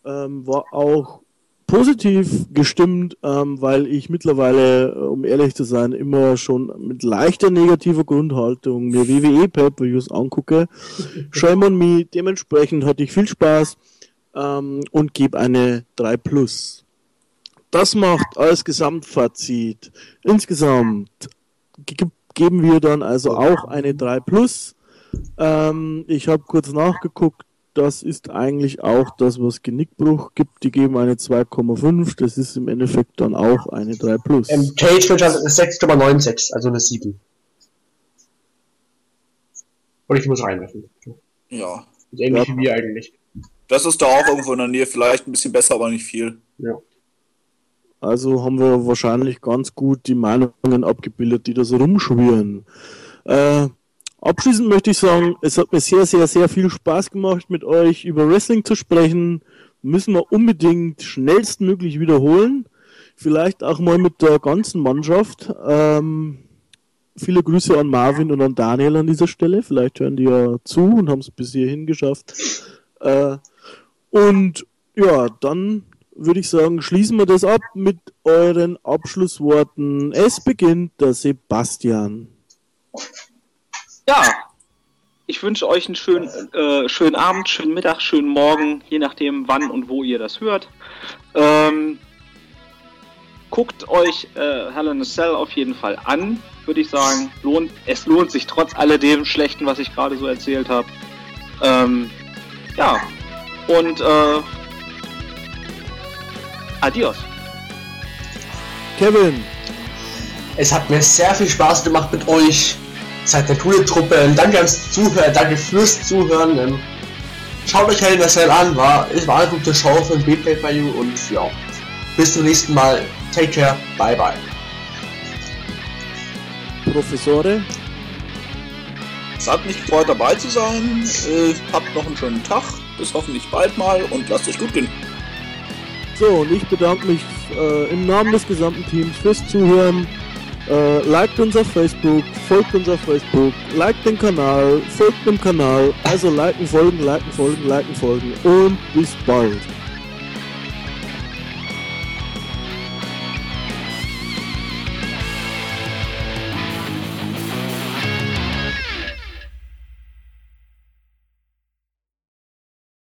ähm, war auch positiv gestimmt, ähm, weil ich mittlerweile, äh, um ehrlich zu sein, immer schon mit leichter negativer Grundhaltung mir WWE Pay-Per-Views angucke. Shame on me, dementsprechend hatte ich viel Spaß ähm, und gebe eine 3 Plus. Das macht als Gesamtfazit. Insgesamt ge geben wir dann also auch eine 3 Plus. Ähm, ich habe kurz nachgeguckt, das ist eigentlich auch das, was Genickbruch gibt. Die geben eine 2,5. Das ist im Endeffekt dann auch eine 3 Plus. Ähm, Cage wird 6,96, also eine 7. Und ich muss reinwerfen. Ja. Ist ähnlich ja. wie wir eigentlich. Das ist da auch irgendwo in der Nähe. Vielleicht ein bisschen besser, aber nicht viel. Ja. Also haben wir wahrscheinlich ganz gut die Meinungen abgebildet, die da so rumschwirren. Äh, abschließend möchte ich sagen, es hat mir sehr, sehr, sehr viel Spaß gemacht, mit euch über Wrestling zu sprechen. Müssen wir unbedingt schnellstmöglich wiederholen. Vielleicht auch mal mit der ganzen Mannschaft. Ähm, viele Grüße an Marvin und an Daniel an dieser Stelle. Vielleicht hören die ja zu und haben es bis hierhin geschafft. Äh, und ja, dann würde ich sagen, schließen wir das ab mit euren Abschlussworten. Es beginnt der Sebastian. Ja, ich wünsche euch einen schönen, äh, schönen Abend, schönen Mittag, schönen Morgen, je nachdem, wann und wo ihr das hört. Ähm, guckt euch äh, Hell Cell auf jeden Fall an, würde ich sagen. Lohnt, es lohnt sich trotz alledem Schlechten, was ich gerade so erzählt habe. Ähm, ja, und äh, Adios. Kevin. Es hat mir sehr viel Spaß gemacht mit euch. Seid eine coole Truppe. Danke ans Zuhören, danke fürs Zuhören. Schaut euch halt das an, war, es war eine gute Show für ein Beatplay bei You und ja. Bis zum nächsten Mal. Take care. Bye bye. Professore. Es hat mich gefreut dabei zu sein. Äh, habt noch einen schönen Tag. Bis hoffentlich bald mal und lasst euch gut gehen. So, und ich bedanke mich äh, im Namen des gesamten Teams fürs Zuhören. Äh, liked uns auf Facebook, folgt uns auf Facebook, liked den Kanal, folgt dem Kanal. Also liken, folgen, liken, folgen, liken, folgen und bis bald.